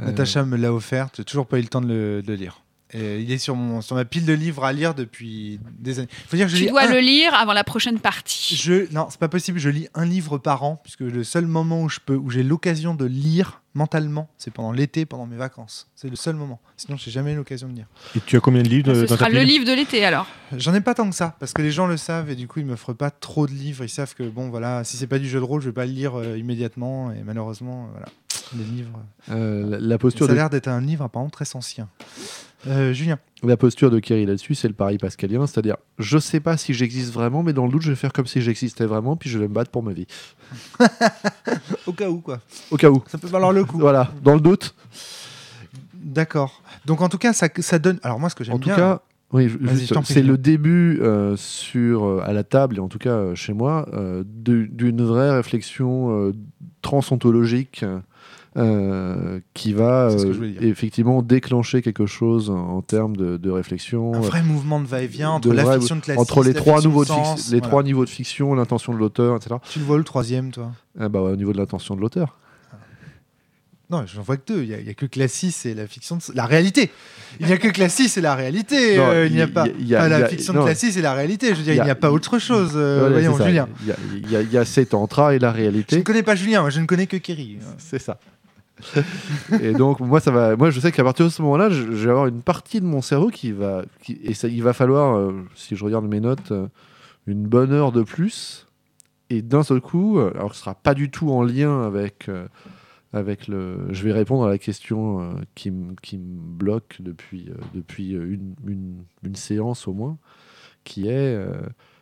Euh, Natacha me l'a offert. J'ai toujours pas eu le temps de le, de le lire. Il est sur, mon, sur ma pile de livres à lire depuis des années. Faut dire que je Tu lis dois un- le lire avant la prochaine partie. Je, non, c'est pas possible. Je lis un livre par an, puisque le seul moment où je peux, où j'ai l'occasion de lire mentalement, c'est pendant l'été, pendant mes vacances. C'est le seul moment. Sinon, j'ai jamais eu l'occasion de lire. Et tu as combien de livres Ce dans ta sera le livre de l'été alors. J'en ai pas tant que ça, parce que les gens le savent et du coup, ils m'offrent pas trop de livres. Ils savent que bon, voilà, si c'est pas du jeu de rôle, je vais pas le lire euh, immédiatement. Et malheureusement, euh, voilà, les livres. euh, la, la posture Ça a de, l'air d'être un livre apparemment très ancien. Euh, Julien. la posture de Kerry là-dessus, c'est le pari pascalien, c'est-à-dire je sais pas si j'existe vraiment, mais dans le doute, je vais faire comme si j'existais vraiment, puis je vais me battre pour ma vie. Au cas où, quoi. Au cas où. Ça peut valoir le coup. Voilà, dans le doute. D'accord. Donc en tout cas, ça, ça donne. Alors moi, ce que j'aime En tout bien. cas, oui, c'est le début euh, sur euh, à la table et en tout cas euh, chez moi euh, d'une vraie réflexion euh, transontologique euh, qui va euh, je effectivement déclencher quelque chose en, en termes de, de réflexion. un euh, vrai mouvement de va-et-vient entre de la vrai- fiction classique, entre les la trois, niveaux de sens, les voilà. trois niveaux de fiction, l'intention de l'auteur, etc. Tu le vois le troisième, toi? Ah bah, ouais, au niveau de l'intention de l'auteur. Non, j'en vois que deux. Il n'y a, que Classis et la fiction de... la réalité. Il n'y a que Classis et la réalité. Non, euh, il n'y a, pas. y a- Enfin, la a- fiction non. de Classis et la réalité. Je veux dire, Il n'y a pas autre chose. euh, voyons. Julien. Il y a, il y a- il y a ces tantras et la Je réalité. ne connais pas Julien, moi, je ne connais que Kerry. C'est ça. et donc moi ça va moi je sais qu'à partir de ce moment-là je, vais avoir une partie de mon cerveau qui va et ça, il va falloir euh, si je regarde mes notes euh, une bonne heure de plus. Et d'un seul coup euh, alors ce sera pas du tout en lien avec avec le je vais répondre à la question qui, me bloque depuis depuis une, une, une séance au moins qui est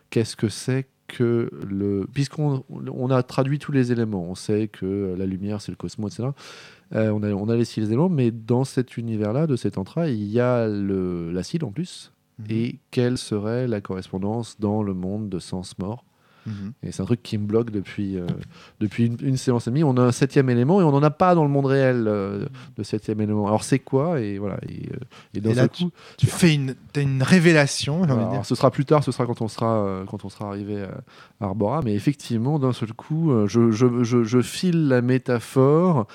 qu'est-ce que c'est que le puisqu'on on a traduit tous les éléments. On sait que la lumière c'est le cosmos etc euh, on, a, on a les six éléments mais dans cet univers là de cet entra il y a l'acide en plus. Mhm. et quelle serait la correspondance dans le monde de sens mort Mhm. et c'est un truc qui me bloque depuis, euh, depuis une, une séance et demie. On a un septième élément et on n'en a pas dans le monde réel euh, de septième élément. Alors c'est quoi Et voilà. Et, euh, et là, coup, Tu fais une, t'as une révélation, j'ai envie de alors, dire. ce sera plus tard, ce sera quand on sera, quand on sera arrivé à Arbora. Mais effectivement, d'un seul coup, je, je, je, je file la métaphore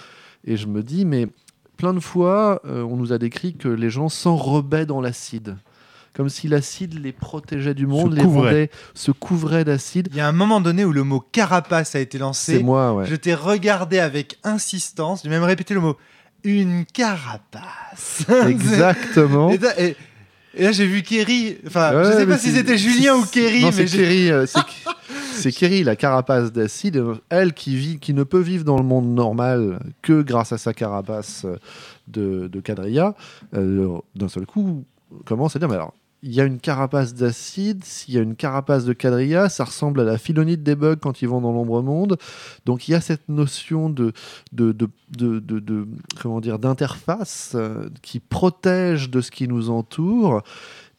et je me dis, mais plein de fois, on nous a décrit que les gens s'enrobaient dans l'acide. Comme si l'acide les protégeait du monde, les couvrait. rendait, se couvrait d'acide. Il y a un moment donné où le mot carapace a été C'est lancé. moi, ouais. Je t'ai regardé avec insistance. J'ai même répété le mot une carapace. Exactement. Et, là- et- et là, j'ai vu Kerry. Enfin, Ouais, je sais pas si c'est- c'était Julien ou Kerry, Non, mais c'est Kerry, euh, c'est- c'est Kerry, la carapace d'acide. Elle qui vit, qui ne peut vivre dans le monde normal que grâce à sa carapace euh, de, de quadrilla, euh, d'un seul coup commence à dire mais alors. Il y a une carapace d'acide, s'il y a une carapace de quadrilla, ça ressemble à la philonite des bugs quand ils vont dans l'ombre monde. Donc il y a cette notion de, de, de, de, de- comment dire d'interface euh, qui protège de ce qui nous entoure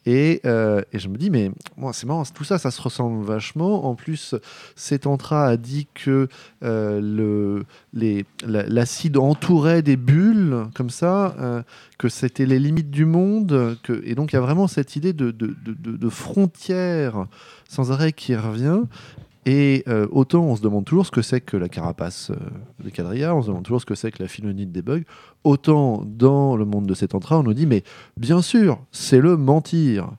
Et, euh, et je me dis, mais c'est marrant, tout ça, ça se ressemble vachement. En plus, Cetantra a dit que euh, l'acide entourait des bulles, comme ça, euh, que c'était les limites du monde. Que, et donc, il y a vraiment cette idée de, de, de, de- de frontière sans arrêt qui revient. Et euh, autant on se demande toujours ce que c'est que la carapace euh, quadrillas, on se demande toujours ce que c'est que la philonite des bugs, autant dans le monde de cet entra, on nous dit, mais bien sûr, c'est le mentir.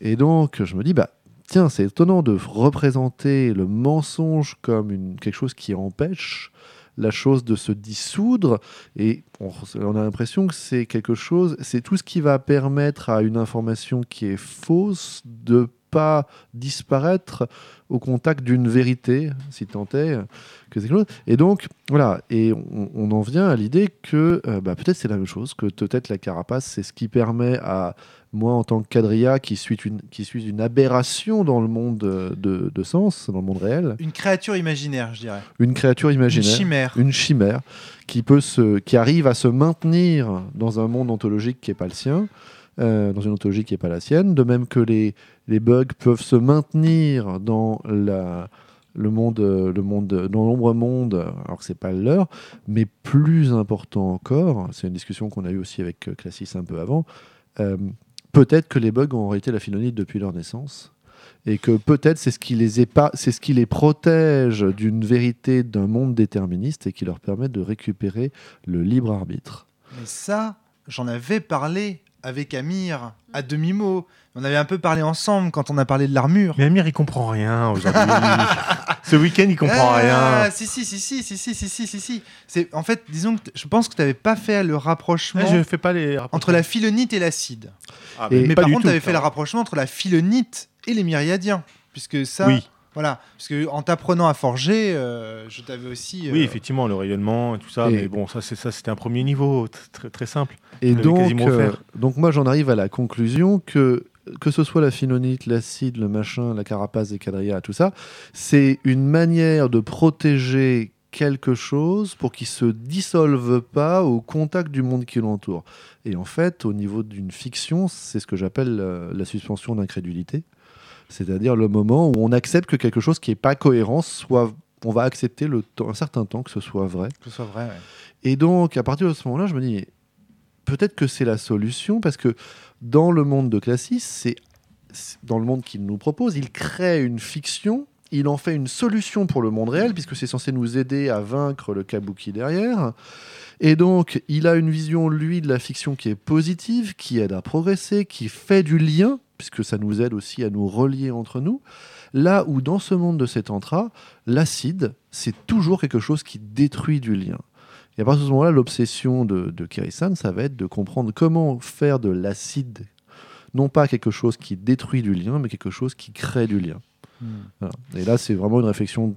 Et donc, je me dis, bah, tiens, c'est étonnant de représenter le mensonge comme une, quelque chose qui empêche la chose de se dissoudre. Et on, on a l'impression que c'est quelque chose, c'est tout ce qui va permettre à une information qui est fausse de pas disparaître au contact d'une vérité, si tant est que c'est quelque chose. Et donc, voilà, et on, on en vient à l'idée que euh, bah, peut-être c'est la même chose, que peut-être la carapace, c'est ce qui permet à moi, en tant que quadrilla, qui suis une, qui suis une aberration dans le monde de, sens, dans le monde réel, Une créature imaginaire, je dirais. une créature Une imaginaire, chimère. une chimère, qui, peut se, qui arrive à se maintenir dans un monde ontologique qui n'est pas le sien, euh, dans une ontologie qui n'est pas la sienne, de même que les, les bugs peuvent se maintenir dans le monde, dans l'ombre monde, alors que c'est pas le leur, mais plus important encore, c'est une discussion qu'on a eue aussi avec euh, Classis un peu avant, euh, peut-être que les bugs ont été la philonite depuis leur naissance. Et que peut-être c'est ce qui les c'est ce qui les protège d'une vérité d'un monde déterministe et qui leur permet de récupérer le libre arbitre. Mais ça, j'en avais parlé avec Amir à demi-mot. On avait un peu parlé ensemble quand on a parlé de l'armure. Mais Amir, il comprend rien aujourd'hui. Ce week-end, il comprend Ah, rien. Si, si, si, si, si, si, si, si, si, si. C'est, en fait, disons que je pense que tu n'avais pas fait le rapprochement Ah, je fais pas les entre la philonite et l'acide. Ah, Et- Mais par contre, tu avais fait le rapprochement entre la philonite et les myriadiens. Puisque ça, Oui, voilà. Parce que en t'apprenant à forger, euh, je t'avais aussi. oui, euh, effectivement, le rayonnement et tout ça. Et- Mais bon, ça, c'est ça, c'était un premier niveau, très, très simple. Et donc, euh, donc moi j'en arrive à la conclusion que que ce soit la philonite, l'acide, le machin, la carapace des quadrillas, tout ça, c'est une manière de protéger quelque chose pour qu'il se dissolve pas au contact du monde qui l'entoure. Et en fait, au niveau d'une fiction, c'est ce que j'appelle la suspension d'incrédulité. C'est-à-dire le moment où on accepte que quelque chose qui n'est pas cohérent soit... On va accepter le temps, un certain temps que ce soit vrai. Que ce soit vrai. ouais. Et donc, à partir de ce moment-là, je me dis, peut-être que c'est la solution, parce que dans le monde de Classis, c'est c'est- dans le monde qu'il nous propose, il crée une fiction, il en fait une solution pour le monde réel, puisque c'est censé nous aider à vaincre le kabuki derrière. Et donc, il a une vision, lui, de la fiction qui est positive, qui aide à progresser, qui fait du lien, puisque ça nous aide aussi à nous relier entre nous. Là où, dans ce monde de cet entra, l'acide, c'est toujours quelque chose qui détruit du lien. Et à partir de ce moment-là, l'obsession de, de Kerisan, ça va être de comprendre comment faire de l'acide, non pas quelque chose qui détruit du lien, mais quelque chose qui crée du lien. Hmm. Voilà. Et là, c'est vraiment une réflexion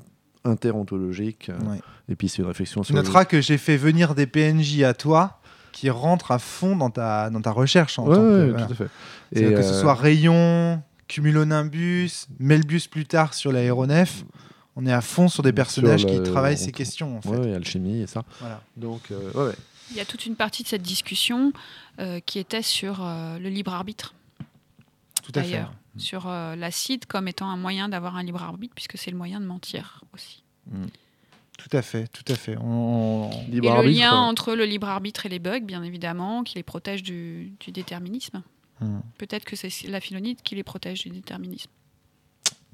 interontologique. euh, Ouais. Et puis, c'est une réflexion sur le- noteras que j'ai fait venir des PNJ à toi qui rentrent à fond dans ta, dans ta recherche. En Ouais, tant que- ouais, voilà. tout à fait. C'est-à-dire que ce euh, soit Rayon, Cumulonimbus, Melbius plus tard sur l'aéronef, on est à fond sur des Sur personnages qui le- travaillent on- ces questions. En fait. ouais, alchimie et ça. Voilà. Donc, euh, ouais. Il y a toute une partie de cette discussion euh, qui était sur euh, le libre arbitre, Tout à fait. sur euh, l'acide comme étant un moyen d'avoir un libre arbitre, puisque c'est le moyen de mentir aussi. Tout à fait, tout à fait. On- on- Libre et le arbitre, lien euh, entre le libre arbitre et les bugs, bien évidemment, qui les protège du, du déterminisme. Hmm. Peut-être que c'est la philonite qui les protège du déterminisme.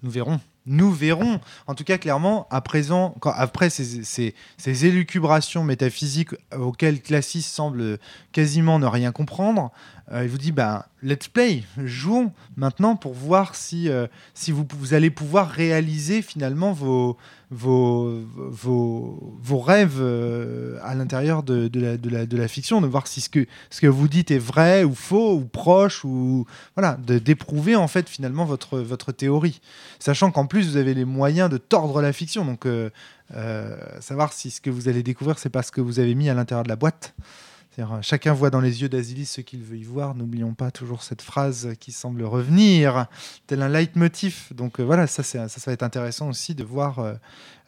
Nous verrons. Nous verrons. En tout cas, clairement, à présent, après ces, ces- élucubrations métaphysiques auxquelles Classis semble quasiment ne rien comprendre, euh, il vous dit bah, let's play, jouons maintenant pour voir si, euh, si vous, vous allez pouvoir réaliser finalement vos, vos, vos, vos rêves euh, à l'intérieur de, de la, fiction, de voir si ce que, ce que vous dites est vrai ou faux ou proche, ou voilà, d'éprouver en fait finalement votre, votre théorie. Sachant qu'en plus, vous avez les moyens de tordre la fiction. Donc, euh, euh, savoir si ce que vous allez découvrir, c'est pas ce que vous avez mis à l'intérieur de la boîte. Chacun voit dans les yeux d'Asilis ce qu'il veut y voir. N'oublions pas toujours cette phrase qui semble revenir, tel un leitmotiv. Donc euh, voilà, ça, ça, ça va être intéressant aussi de voir euh,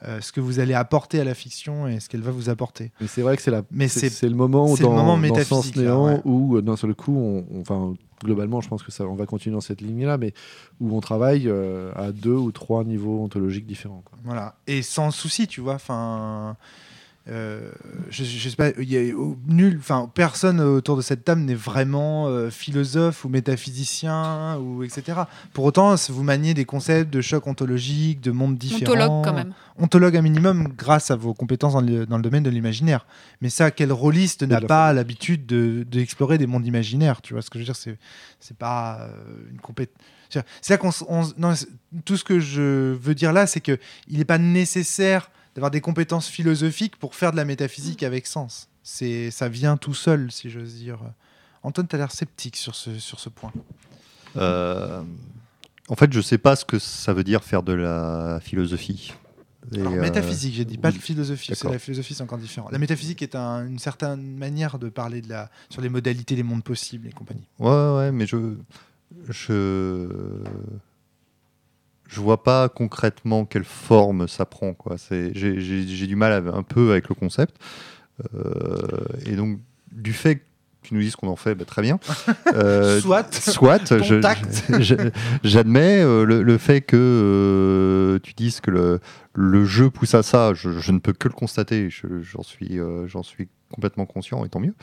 euh, ce que vous allez apporter à la fiction et ce qu'elle va vous apporter. Mais c'est vrai que c'est la, Mais c'est, le moment c'est le dans, moment dans métaphysique, là, Néant ouais. où d'un seul coup, on, on- enfin globalement, je pense que ça, on va continuer dans cette ligne-là, mais où on travaille euh, à deux ou trois niveaux ontologiques différents. quoi. Voilà. Et sans souci, tu vois. Enfin. Euh, je, je sais pas, il y a oh, nul, enfin personne autour de cette table n'est vraiment euh, philosophe ou métaphysicien ou etc. Pour autant, vous maniez des concepts de choc ontologique, de mondes différents. Ontologue quand même. Ontologue un minimum grâce à vos compétences dans le, dans le domaine de l'imaginaire. Mais ça, quel rôliste n'a pas l'habitude de- d'explorer des mondes imaginaires Tu vois ce que je veux dire C'est c'est pas euh, une compétence. C'est tout ce que je veux dire là, c'est que il n'est pas nécessaire d'avoir des compétences philosophiques pour faire de la métaphysique avec sens. C'est, ça vient tout seul, si j'ose dire. Antoine, tu as l'air sceptique sur ce, sur ce point. Euh, en fait, je sais pas ce que ça veut dire faire de la philosophie. Et, Alors, euh, métaphysique, j'ai dit pas de philosophie. C'est la philosophie, c'est encore différent. La métaphysique est un- une certaine manière de parler de la, sur les modalités des mondes possibles et compagnie. Ouais, ouais, mais je, je, je vois pas concrètement quelle forme ça prend. Quoi. C'est, j'ai, j'ai- j'ai du mal un peu avec le concept. Euh, et donc, du fait que tu nous dises qu'on en fait, bah, très bien. Euh, Soit. Soit, je- je- j'admets euh, le, le fait que tu dises que le, le jeu pousse à ça, je, je ne peux que le constater, je- j'en suis, j'en suis complètement conscient et tant mieux.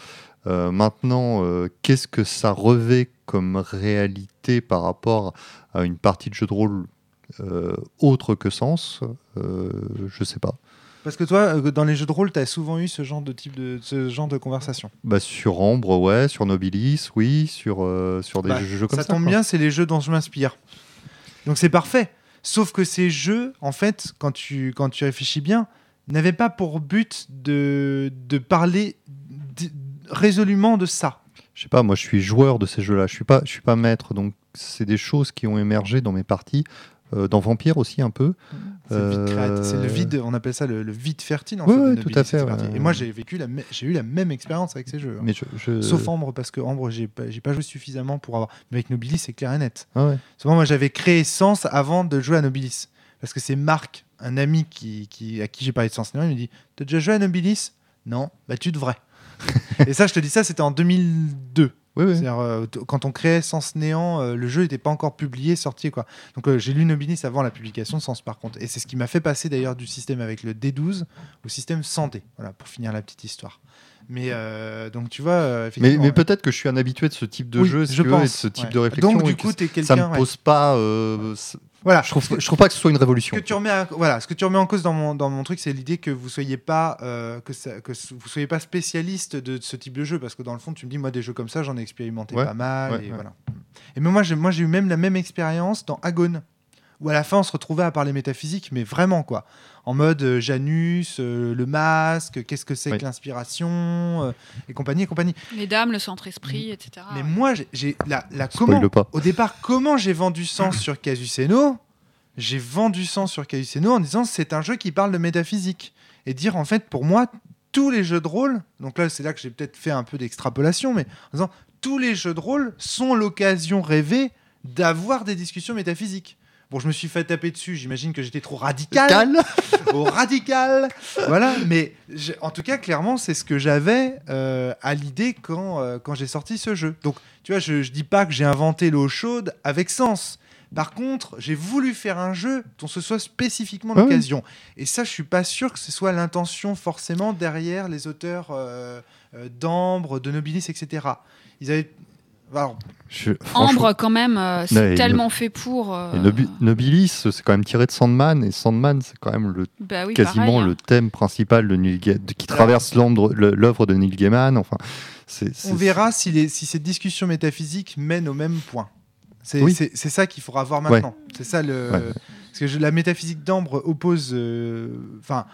Euh, maintenant, euh, qu'est-ce que ça revêt comme réalité par rapport à une partie de jeu de rôle autre que sens euh, Je sais pas. Parce que toi, euh, dans les jeux de rôle, tu as souvent eu ce genre de type de, ce genre de conversation. Bah, sur Ambre, ouais, sur Nobilis, oui, sur, euh, sur des Bah, jeux comme ça. ça tombe quoi. bien, c'est les jeux dont je m'inspire. Donc c'est parfait. Sauf que ces jeux, en fait, quand tu, quand tu réfléchis bien, n'avaient pas pour but de, de parler résolument de ça. Je sais pas, moi je suis joueur de ces jeux-là, je suis pas, je suis pas maître, donc c'est des choses qui ont émergé dans mes parties, euh, dans Vampire aussi un peu. C'est le, vide Euh, le vide, on appelle ça le, le vide fertile. En Ouais, fait, ouais, tout à fait, et Party. ouais. Et moi, j'ai vécu la, j'ai eu la même expérience avec ces jeux. hein. Mais je, je- Sauf Ambre, parce que Ambre, j'ai pas, pas joué suffisamment pour avoir. Mais avec Nobilis, c'est clair et net. Ah. Souvent, moi, j'avais créé Sens avant de jouer à Nobilis. Parce que c'est Marc, un ami qui, qui, à qui j'ai parlé de Sens il me dit T'as déjà joué à Nobilis? Non, bah tu devrais. et ça, je te dis ça, c'était en 2002. Oui, oui. Euh, quand on créait Sens Néant, euh, le jeu n'était pas encore publié, sorti. quoi. Donc euh, j'ai lu Nobilis avant la publication de Sens par contre. Et c'est ce qui m'a fait passer d'ailleurs du système avec le D12 au système sans D. Voilà, pour finir la petite histoire. Mais donc tu vois, Mais, peut-être que je suis un habitué de ce type de Oui, jeu, si je tu veux, et de ce type ouais. de réflexion. Donc du coup, t'es ça quelqu'un. me ouais. pose pas. Voilà. je, trouve, je trouve pas que ce soit une révolution. que tu remets, à- voilà, ce que tu remets en cause dans mon, dans mon truc, c'est l'idée que vous soyez pas euh, que, ça- que vous soyez pas spécialiste de, ce type de jeu, parce que dans le fond, tu me dis moi des jeux comme ça, j'en ai expérimenté Ouais, pas mal, ouais, et ouais. voilà. Et mais moi, j'ai moi j'ai eu même la même expérience dans Agone, où à la fin on se retrouvait à parler métaphysique, mais vraiment quoi, en mode euh, Janus, euh, le masque, qu'est-ce que c'est Oui. que l'inspiration, euh, et compagnie et compagnie. Les dames, le centre-esprit, etc. Mais moi, j'ai- la, comment pas. au départ, comment j'ai vendu sens sur Casuceno J'ai vendu sens sur Casuceno en disant c'est un jeu qui parle de métaphysique. Et dire en fait, pour moi, tous les jeux de rôle, donc là c'est là que j'ai peut-être fait un peu d'extrapolation, mais en disant tous les jeux de rôle sont l'occasion rêvée d'avoir des discussions métaphysiques. Bon, je me suis fait taper dessus, j'imagine que j'étais trop radical Cal au radical. Voilà, mais en tout cas, clairement, c'est ce que j'avais euh, à l'idée quand, euh, quand j'ai sorti ce jeu. Donc, tu vois, je, je dis pas que j'ai inventé l'eau chaude avec sens. Par contre, j'ai voulu faire un jeu dont ce soit spécifiquement Ah oui. l'occasion. Et ça, je suis pas sûr que ce soit l'intention forcément derrière les auteurs euh, d'Ambre, de Nobilis, etc. Ils avaient. Alors, Je- franchement, Ambre, quand même, euh, c'est Ouais, tellement fait pour. euh, Nobilis, c'est quand même tiré de Sandman, et Sandman, c'est quand même le, bah oui, quasiment pareil, hein. le thème principal de Neil Ga- de- qui traverse l'œuvre de Neil Gaiman. Enfin, on verra si, les, si cette discussion métaphysique mène au même point. C'est Oui. c'est- c'est ça qu'il faudra voir maintenant. C'est ça le. Ouais. Parce que je- la métaphysique d'Ambre oppose. euh, Enfin.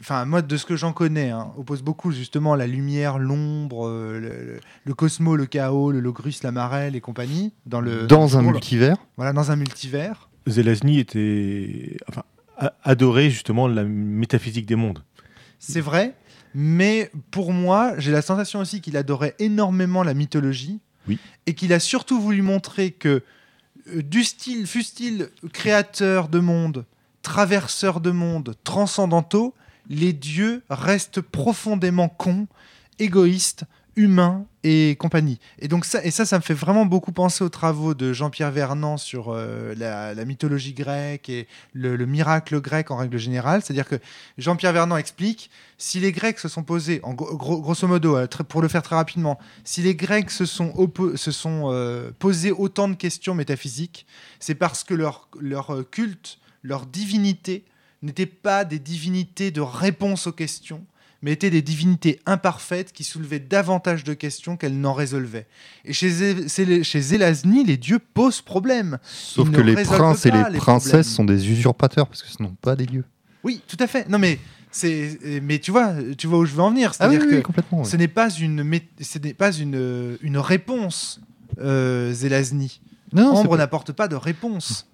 Enfin, moi, de ce que j'en connais, hein, oppose beaucoup justement la lumière, l'ombre, euh, le, le- le cosmo, le chaos, le logrus, la marelle et compagnie dans le dans un multivers. voilà dans un multivers. Zelazny était, enfin, adorait justement la métaphysique des mondes. C'est vrai, mais pour moi, j'ai la sensation aussi qu'il adorait énormément la mythologie. Oui. Et qu'il a surtout voulu montrer que, euh, du style, fut-il créateur de monde, traverseur de monde, transcendantaux, les dieux restent profondément cons, égoïstes, humains et compagnie. Et donc ça, et ça, ça me fait vraiment beaucoup penser aux travaux de Jean-Pierre Vernant sur euh, la, mythologie grecque et le, le miracle grec en règle générale. C'est-à-dire que Jean-Pierre Vernant explique si les Grecs se sont posés, en gros- gros- grosso modo, euh, pour le faire très rapidement, si les Grecs se sont, se sont euh, posés autant de questions métaphysiques, c'est parce que leur, leur culte, leur divinité, n'étaient pas des divinités de réponse aux questions, mais étaient des divinités imparfaites qui soulevaient davantage de questions qu'elles n'en résolvaient. Et chez, Zelazny, les dieux posent problème. Sauf Ils que les princes et les les princesses problèmes. sont des usurpateurs parce que ce sont pas des dieux. Oui, tout à fait. Non, mais c'est, mais tu vois, tu vois où je veux en venir. Ah oui, C'est-à-dire oui, que oui. ce n'est pas une, ce n'est pas une, une réponse, euh, Zelazny. Ambre pas- n'apporte pas de réponse.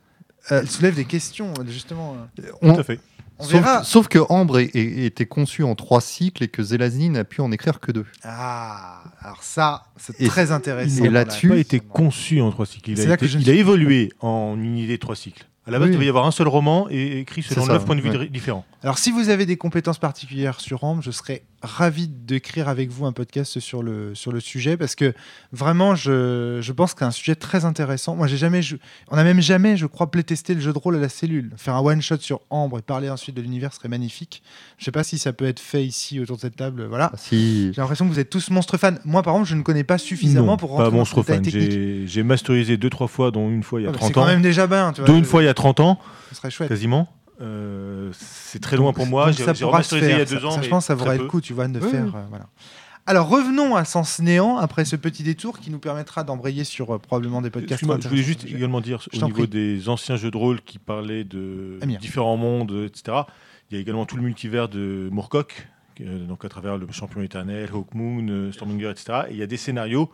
Elle soulève des questions, justement. on- Tout à fait. On sauf, verra. sauf que Ambre est- est- était conçu en trois cycles et que Zelazny n'a pu en écrire que deux. Ah, alors ça, c'est Et- très intéressant. et là-dessus- la- pas été conçu en trois cycles. Il C'est a, là que été- je ne il a évolué en une idée de trois cycles. À la base, Oui. il devait y avoir un seul roman et écrit selon neuf points de vue ouais. différents. Alors, si vous avez des compétences particulières sur Ambre, je serais ravi d'écrire avec vous un podcast sur le, sur le sujet parce que vraiment, je, je pense que c'est un sujet très intéressant. Moi, j'ai jamais, on n'a même jamais, je crois, playtesté le jeu de rôle à la cellule. Faire un one shot sur Ambre et parler ensuite de l'univers serait magnifique. Je sais pas si ça peut être fait ici autour de cette table. Voilà. Ah, si, J'ai l'impression que vous êtes tous monstres fans. Moi, par exemple, je ne connais pas suffisamment Non, pour pas rentrer dans monstre fan. J'ai j'ai masterisé deux, trois fois, dont une fois il y a mais 30 C'est quand ans. même déjà bien. Tu vois. Dont une fois il y a 30 ans, Ce serait chouette. quasiment. Euh, c'est très loin pour moi. J'ai remasterisé il y a faire. deux Ça- ans. ça, mais je pense que ça très vaudrait le coup, tu vois, de Oui, faire. euh, voilà. Alors revenons à Sens Néant après ce petit détour qui nous permettra d'embrayer sur euh, probablement des podcasts. Je voulais juste également dire Je au niveau prie. des anciens jeux de rôle qui parlaient de Amir. différents mondes, etc. Il y a également tout le multivers de Moorcock, euh, donc à travers le champion éternel, Hawkmoon, euh, Stormbringer, etc. Et il y a des scénarios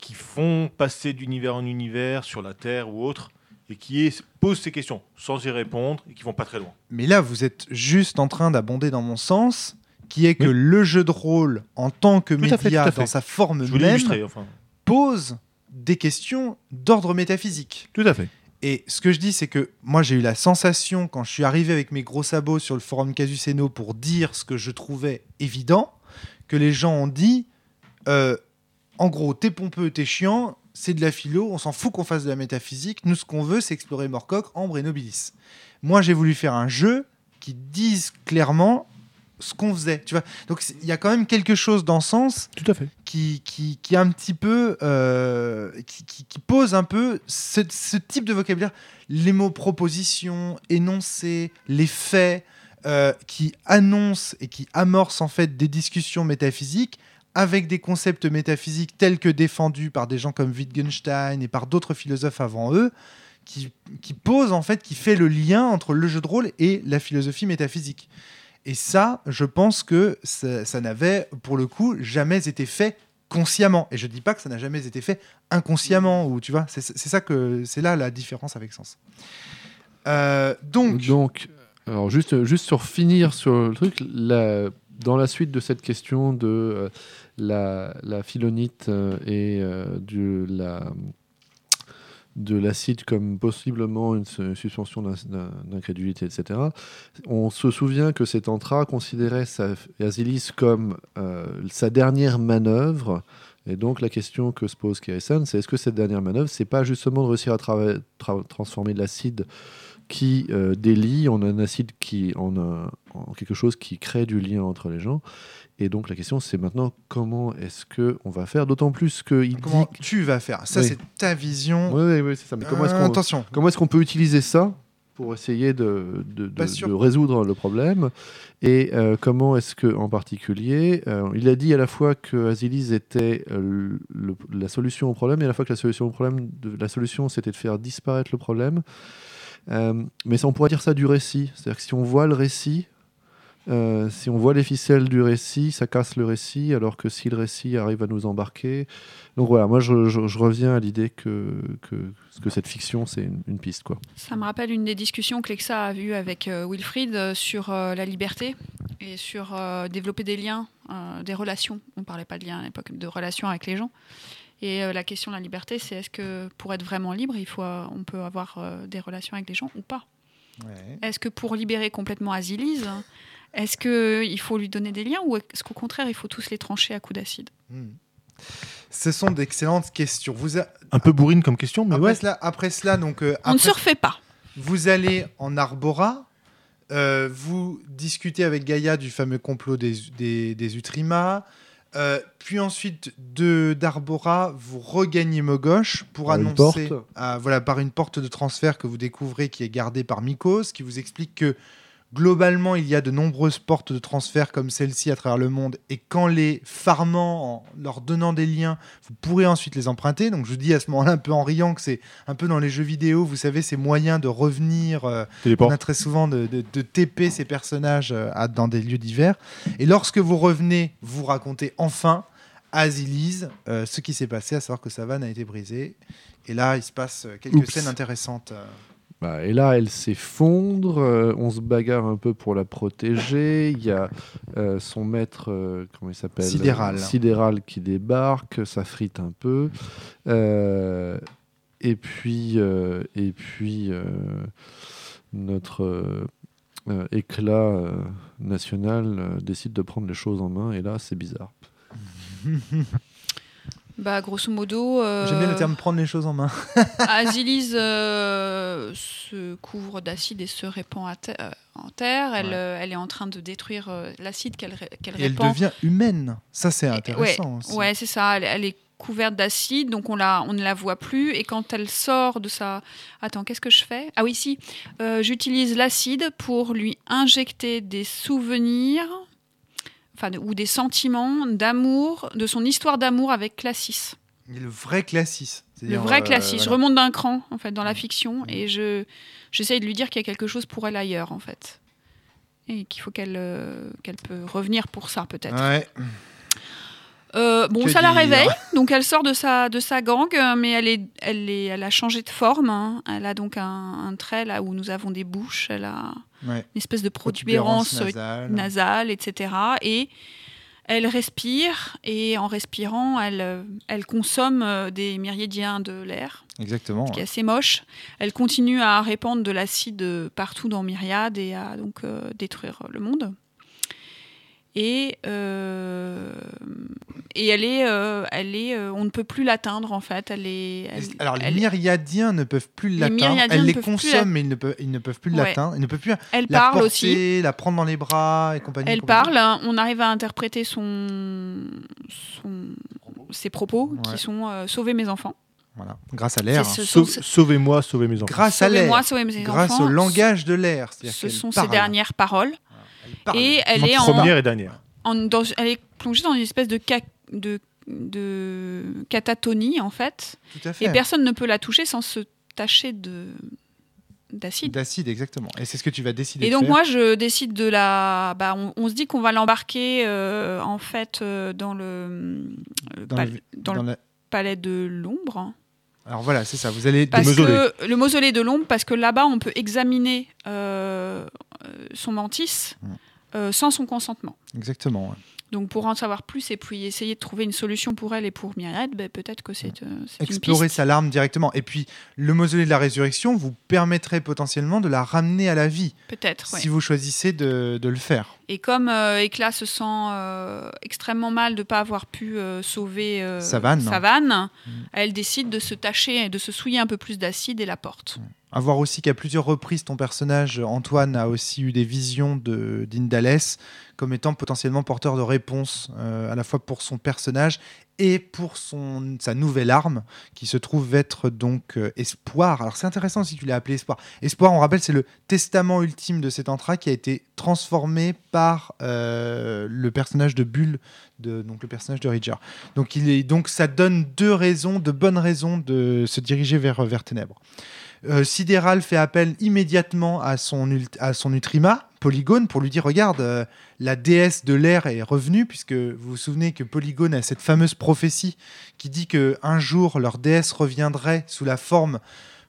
qui font passer d'univers en univers sur la Terre ou autre et qui est- posent ces questions sans y répondre et qui vont pas très loin. Mais là, vous êtes juste en train d'abonder dans mon sens, qui est que Oui. le jeu de rôle en tant que Tout fait, média fait. dans sa forme Je même enfin. pose des questions d'ordre métaphysique. Tout à fait. Et ce que je dis, c'est que moi, j'ai eu la sensation, quand je suis arrivé avec mes gros sabots sur le forum Casuceno pour dire ce que je trouvais évident, que les gens ont dit euh, en gros, t'es pompeux, t'es chiant, c'est de la philo, on s'en fout qu'on fasse de la métaphysique. Nous, ce qu'on veut, c'est explorer Morcock, Ambre et Nobilis. Moi, j'ai voulu faire un jeu qui dise clairement ce qu'on faisait. Tu vois Donc, il y a quand même quelque chose dans ce sens Tout à fait. qui, qui, qui est un petit peu euh, qui, qui- qui pose un peu ce, ce type de vocabulaire les mots proposition énoncés les faits euh, qui annoncent et qui amorcent en fait des discussions métaphysiques avec des concepts métaphysiques tels que défendus par des gens comme Wittgenstein et par d'autres philosophes avant eux qui, qui pose en fait qui fait le lien entre le jeu de rôle et la philosophie métaphysique et ça, je pense que ça, n'avait, pour le coup, jamais été fait consciemment. Et je dis pas que ça n'a jamais été fait inconsciemment, ou tu vois, c'est c'est ça que c'est là la différence avec Sens. Euh, donc, Donc, alors juste, juste sur finir sur le truc, la- dans la suite de cette question de euh, la, la philonite euh, et euh, de la de l'acide comme possiblement une su- suspension d'in- d'in- d'incrédulité, etc. On se souvient que cet entra considérait sa, Asilis comme sa dernière manœuvre. Et donc la question que se pose Kérison, c'est est-ce que cette dernière manœuvre, c'est pas justement de réussir à tra- transformer l'acide qui euh, délie en un acide qui en, un- en quelque chose qui crée du lien entre les gens. Et donc la question c'est maintenant comment est-ce que on va faire? D'autant plus qu'il comment dit. tu vas faire? Ça, Oui. c'est ta vision. Oui, oui, oui, c'est ça. Mais comment est-ce Euh, qu'on attention, comment est-ce qu'on peut utiliser ça pour essayer de, de- résoudre le problème? Et euh, comment est-ce que, en particulier, euh, il a dit à la fois que Asilis était euh, le- la solution au problème et à la fois que la solution au problème, la solution c'était de faire disparaître le problème. Euh, mais on pourrait dire ça du récit. C'est-à-dire que si on voit le récit, Euh, si on voit les ficelles du récit, ça casse le récit, alors que si le récit arrive à nous embarquer. Donc voilà, moi je, reviens à l'idée que, que, que cette fiction, c'est une, piste. Quoi. Ça me rappelle une des discussions que Lexa a eues avec euh, Wilfried euh, sur la liberté et sur développer des liens, des relations. On ne parlait pas de liens à l'époque, de relations avec les gens. Et euh, la question de la liberté, c'est est-ce que pour être vraiment libre, il faut, euh, on peut avoir euh, des relations avec des gens ou pas? Ouais. Est-ce que pour libérer complètement Azilise, est-ce qu'il faut lui donner des liens ou est-ce qu'au contraire, il faut tous les trancher à coups d'acide? Hmm. Ce sont d'excellentes questions. Vous a- Un peu bourrine comme question, mais après, ouais. cela, après cela, donc, euh, On ne se refait pas. vous allez en Arbora, euh, vous discutez avec Gaïa du fameux complot des, des, des Utrima, euh, puis ensuite de d'Arbora, vous regagnez Mogosh pour Par annoncer, ah, voilà, par une porte de transfert que vous découvrez qui est gardée par Mikos, qui vous explique que globalement il y a de nombreuses portes de transfert comme celle-ci à travers le monde, et qu'en les farmant, en leur donnant des liens, vous pourrez ensuite les emprunter. Donc je vous dis à ce moment-là un peu en riant que c'est un peu dans les jeux vidéo, vous savez, ces moyens de revenir. euh, on a très souvent de, de- de TP ces personnages euh, à- dans des lieux divers. Et lorsque vous revenez, vous racontez enfin à Azilise euh, ce qui s'est passé, à savoir que sa vanne a été brisée. Et là, il se passe quelques Oups. scènes intéressantes. Bah, et là, elle s'effondre, euh, on se bagarre un peu pour la protéger. Il y a euh, son maître, euh, comment il s'appelle? Sidéral. Sidéral qui débarque, ça frite un peu. Euh, et puis, euh, et puis euh, notre éclat euh, national euh, décide de prendre les choses en main. Et là, c'est bizarre. Bah, grosso modo. euh, J'aime bien le terme prendre les choses en main. Azilise euh, se couvre d'acide et se répand à euh, en terre. Elle, Ouais. euh, elle est en train de détruire l'acide qu'elle ré- Et elle répand. devient humaine. Ça, c'est intéressant aussi. Ouais, c'est ça. Elle, elle est couverte d'acide, donc on, la, on ne la voit plus. Et quand elle sort de sa... Attends, qu'est-ce que je fais? Ah oui, si. J'utilise l'acide pour lui injecter des souvenirs enfin, ou des sentiments d'amour, de son histoire d'amour avec Classis. Le vrai classis. Le vrai euh, Classis. Je remonte d'un cran, en fait, dans la fiction, et je j'essaye de lui dire qu'il y a quelque chose pour elle ailleurs, en fait. Et qu'il faut qu'elle euh, qu'elle peut revenir pour ça, peut-être. Ouais. Euh, bon, Que ça la réveille, donc elle sort de sa, de sa gang, mais elle, est, elle, est, elle a changé de forme. hein. Elle a donc un, un trait là où nous avons des bouches, elle a Ouais. une espèce de protubérance euh, nasale. nasale, etc. Et elle respire, et en respirant, elle, euh, elle consomme euh, des myriadiens de l'air, Exactement. ce qui est assez moche. Elle continue à répandre de l'acide partout dans Myriade et à donc euh, détruire le monde. Et, euh, et elle est, euh, elle est, euh, on ne peut plus l'atteindre en fait. Elle est, elle- Alors, les elle- myriadiens ne peuvent plus l'atteindre. myriadiens Elle ne les peuvent plus consomme, mais ils ne peuvent, ils ne peuvent plus Ouais. l'atteindre. Ils ne peuvent plus elle la parle porter, aussi. la prendre dans les bras et compagnie. Elle compagnie. parle, hein, on arrive à interpréter son, son- ses propos Ouais. qui sont euh, sauver mes enfants. Voilà. Grâce à l'air. Hein. ce Sauvez-moi, sauvez mes enfants. Grâce à Sauvez-moi, l'air. sauvez mes Grâce enfants. au langage de l'air. Ce sont ses parle. dernières paroles. Elle. Et elle est en, Première et dernière. en- dans- elle est plongée dans une espèce de, ca- de, de catatonie en fait. Tout à fait. Et personne ne peut la toucher sans se tacher de d'acide. D'acide, exactement. Et c'est ce que tu vas décider Et de donc faire. moi je décide de la, bah, on, on se dit qu'on va l'embarquer euh, en fait euh, dans le, le Dans pal- le- dans dans le la- palais de l'ombre. Alors voilà, c'est ça. Vous allez. Parce mausolée. que le mausolée de l'ombre, parce que là-bas on peut examiner euh, euh, son mantis Mm. euh, sans son consentement. Exactement. ouais. Donc pour en savoir plus et puis essayer de trouver une solution pour elle et pour Myriad, ben, peut-être que c'est euh, c'est une Explorer piste. sa larme directement. Et puis, le mausolée de la résurrection vous permettrait potentiellement de la ramener à la vie Peut-être, ouais. si vous choisissez de, de le faire. Et comme euh, Éclat se sent euh, extrêmement mal de ne pas avoir pu euh, sauver euh, Sa vanne. vanne, Mm. elle décide de se tâcher, de se souiller un peu plus d'acide et la porte. À voir aussi qu'à plusieurs reprises, ton personnage, Antoine, a aussi eu des visions de d'Indalès comme étant potentiellement porteur de réponses, euh, à la fois pour son personnage et pour son, sa nouvelle arme, qui se trouve être donc euh, Espoir. Alors c'est intéressant si tu l'as appelé Espoir. Espoir, on rappelle, c'est le testament ultime de cet entra qui a été transformé par euh, le personnage de Bulle, de, donc le personnage de Ridger. Donc, il est, donc ça donne deux raisons, de bonnes raisons de se diriger vers, vers Ténèbres. Euh, Sidéral fait appel immédiatement à son, à son Utrima, Polygone, pour lui dire Regarde, euh, la déesse de l'air est revenue, puisque vous vous souvenez que Polygone a cette fameuse prophétie qui dit que un jour leur déesse reviendrait sous la forme,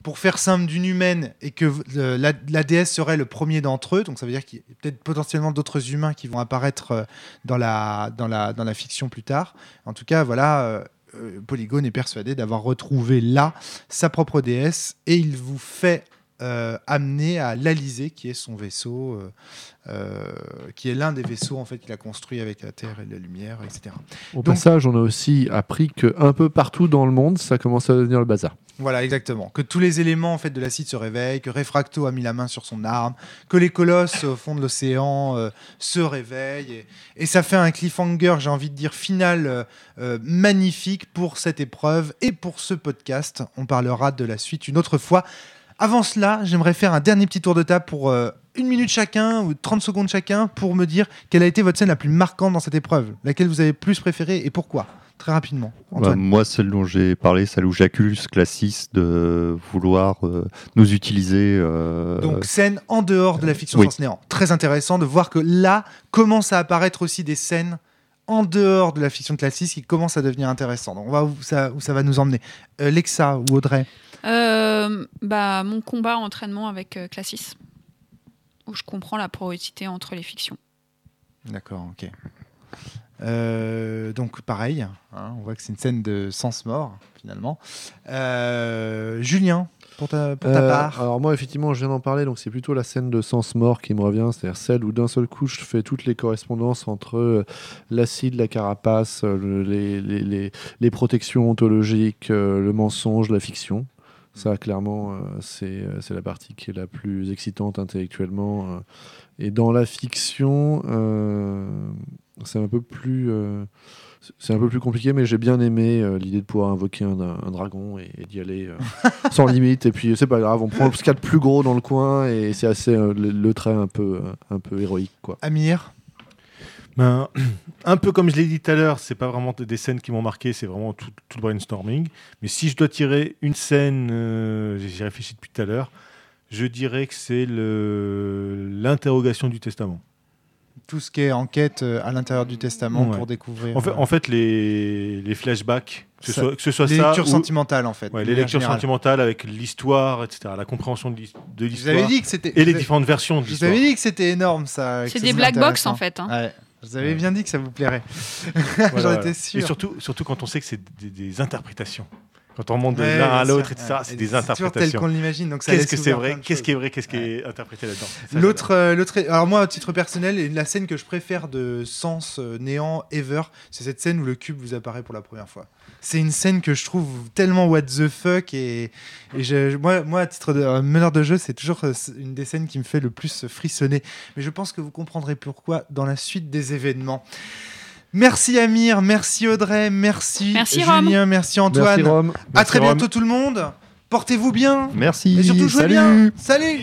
pour faire simple, d'une humaine, et que euh, la, déesse serait le premier d'entre eux. Donc ça veut dire qu'il y a peut-être potentiellement d'autres humains qui vont apparaître dans, la, dans, la, dans la fiction plus tard. En tout cas, voilà. Euh, Polygone est persuadé d'avoir retrouvé là sa propre déesse et il vous fait euh, amener à l'Alizé, qui est son vaisseau, euh, euh, qui est l'un des vaisseaux en fait qu'il a construit avec la Terre et la lumière, etc. Au Donc- passage, on a aussi appris que un peu partout dans le monde, ça commence à devenir le bazar. Voilà, exactement. Que tous les éléments en fait de l'acide se réveillent, que Refracto a mis la main sur son arme, que les colosses au fond de l'océan euh, se réveillent. Et, et ça fait un cliffhanger, j'ai envie de dire, final magnifique pour cette épreuve et pour ce podcast. On parlera de la suite une autre fois. Avant cela, j'aimerais faire un dernier petit tour de table pour euh, une minute chacun ou 30 secondes chacun pour me dire quelle a été votre scène la plus marquante dans cette épreuve, laquelle vous avez plus préférée et pourquoi? Très rapidement. Bah, moi, celle dont j'ai parlé, celle où j'accuse Classis de vouloir euh, nous utiliser. euh, Donc scène en dehors de la fiction oui. sans néant. Très intéressant de voir que là commencent à apparaître aussi des scènes en dehors de la fiction classique qui commencent à devenir intéressantes. Donc on va où ça, où ça va nous emmener. Euh, Lexa ou Audrey Euh, bah, mon combat entraînement avec euh, Classis, où je comprends la porosité entre les fictions. D'accord, ok. Euh, donc pareil, hein, on voit que c'est une scène de sens mort finalement. Euh, Julien, pour ta, pour ta Euh, part. Alors moi, effectivement, je viens d'en parler, donc c'est plutôt la scène de sens mort qui me revient, c'est-à-dire celle où d'un seul coup, je fais toutes les correspondances entre euh, l'acide, la carapace, euh, le- les, les, les- les protections ontologiques, le mensonge, la fiction. Ça, clairement, c'est la partie qui est la plus excitante intellectuellement. Et dans la fiction, c'est un peu plus... euh, c'est un peu plus compliqué, mais j'ai bien aimé euh, l'idée de pouvoir invoquer un, un dragon et, et d'y aller euh, sans limite. Et puis c'est pas grave, on prend ce qu'il y a de plus gros dans le coin et c'est assez euh, le, le trait un peu, euh, un peu héroïque. Quoi. Amir Ben, un peu comme je l'ai dit tout à l'heure, c'est pas vraiment des scènes qui m'ont marqué, c'est vraiment tout, tout le brainstorming. Mais si je dois tirer une scène, euh, j'y réfléchi depuis tout à l'heure, je dirais que c'est le- l'interrogation du testament. Tout ce qui est enquête euh, à l'intérieur du testament Ouais. pour découvrir En fait, euh, en fait les, les flashbacks, que ce Ça- soit, que ce soit les ça, lectures ou- sentimentales en fait. ouais, les lectures générale. sentimentales avec l'histoire, etc., la compréhension de l'his- de Je vous l'histoire avais dit que c'était. et les différentes versions de Je vous l'histoire. avais dit que c'était énorme ça. C'est des black box en fait. hein. Ouais. Je vous avais Ouais. bien dit que ça vous plairait. Voilà, J'en voilà. étais Et sûr. surtout, surtout quand on sait que c'est des, des interprétations. Quand on remonte de Ouais, l'un à l'autre, etc., Ouais. c'est des toujours tel interprétations. qu'on l'imagine. Donc Qu'est-ce que c'est vrai Qu'est-ce qui est vrai Qu'est-ce qui est interprété là-dedans? L'autre, euh, l'autre, alors moi, à titre personnel, la scène que je préfère de Sens euh, néant ever, c'est cette scène où le cube vous apparaît pour la première fois. C'est une scène que je trouve tellement what the fuck et, et je- moi, moi, à titre de euh, meneur de jeu, c'est toujours une des scènes qui me fait le plus frissonner. Mais je pense que vous comprendrez pourquoi dans la suite des événements. Merci Amir, merci Audrey, merci, Merci, Julien, merci Antoine. Merci Rome. à très Rome. bientôt tout le monde. Portez-vous bien Merci. et surtout jouez salut. bien. Salut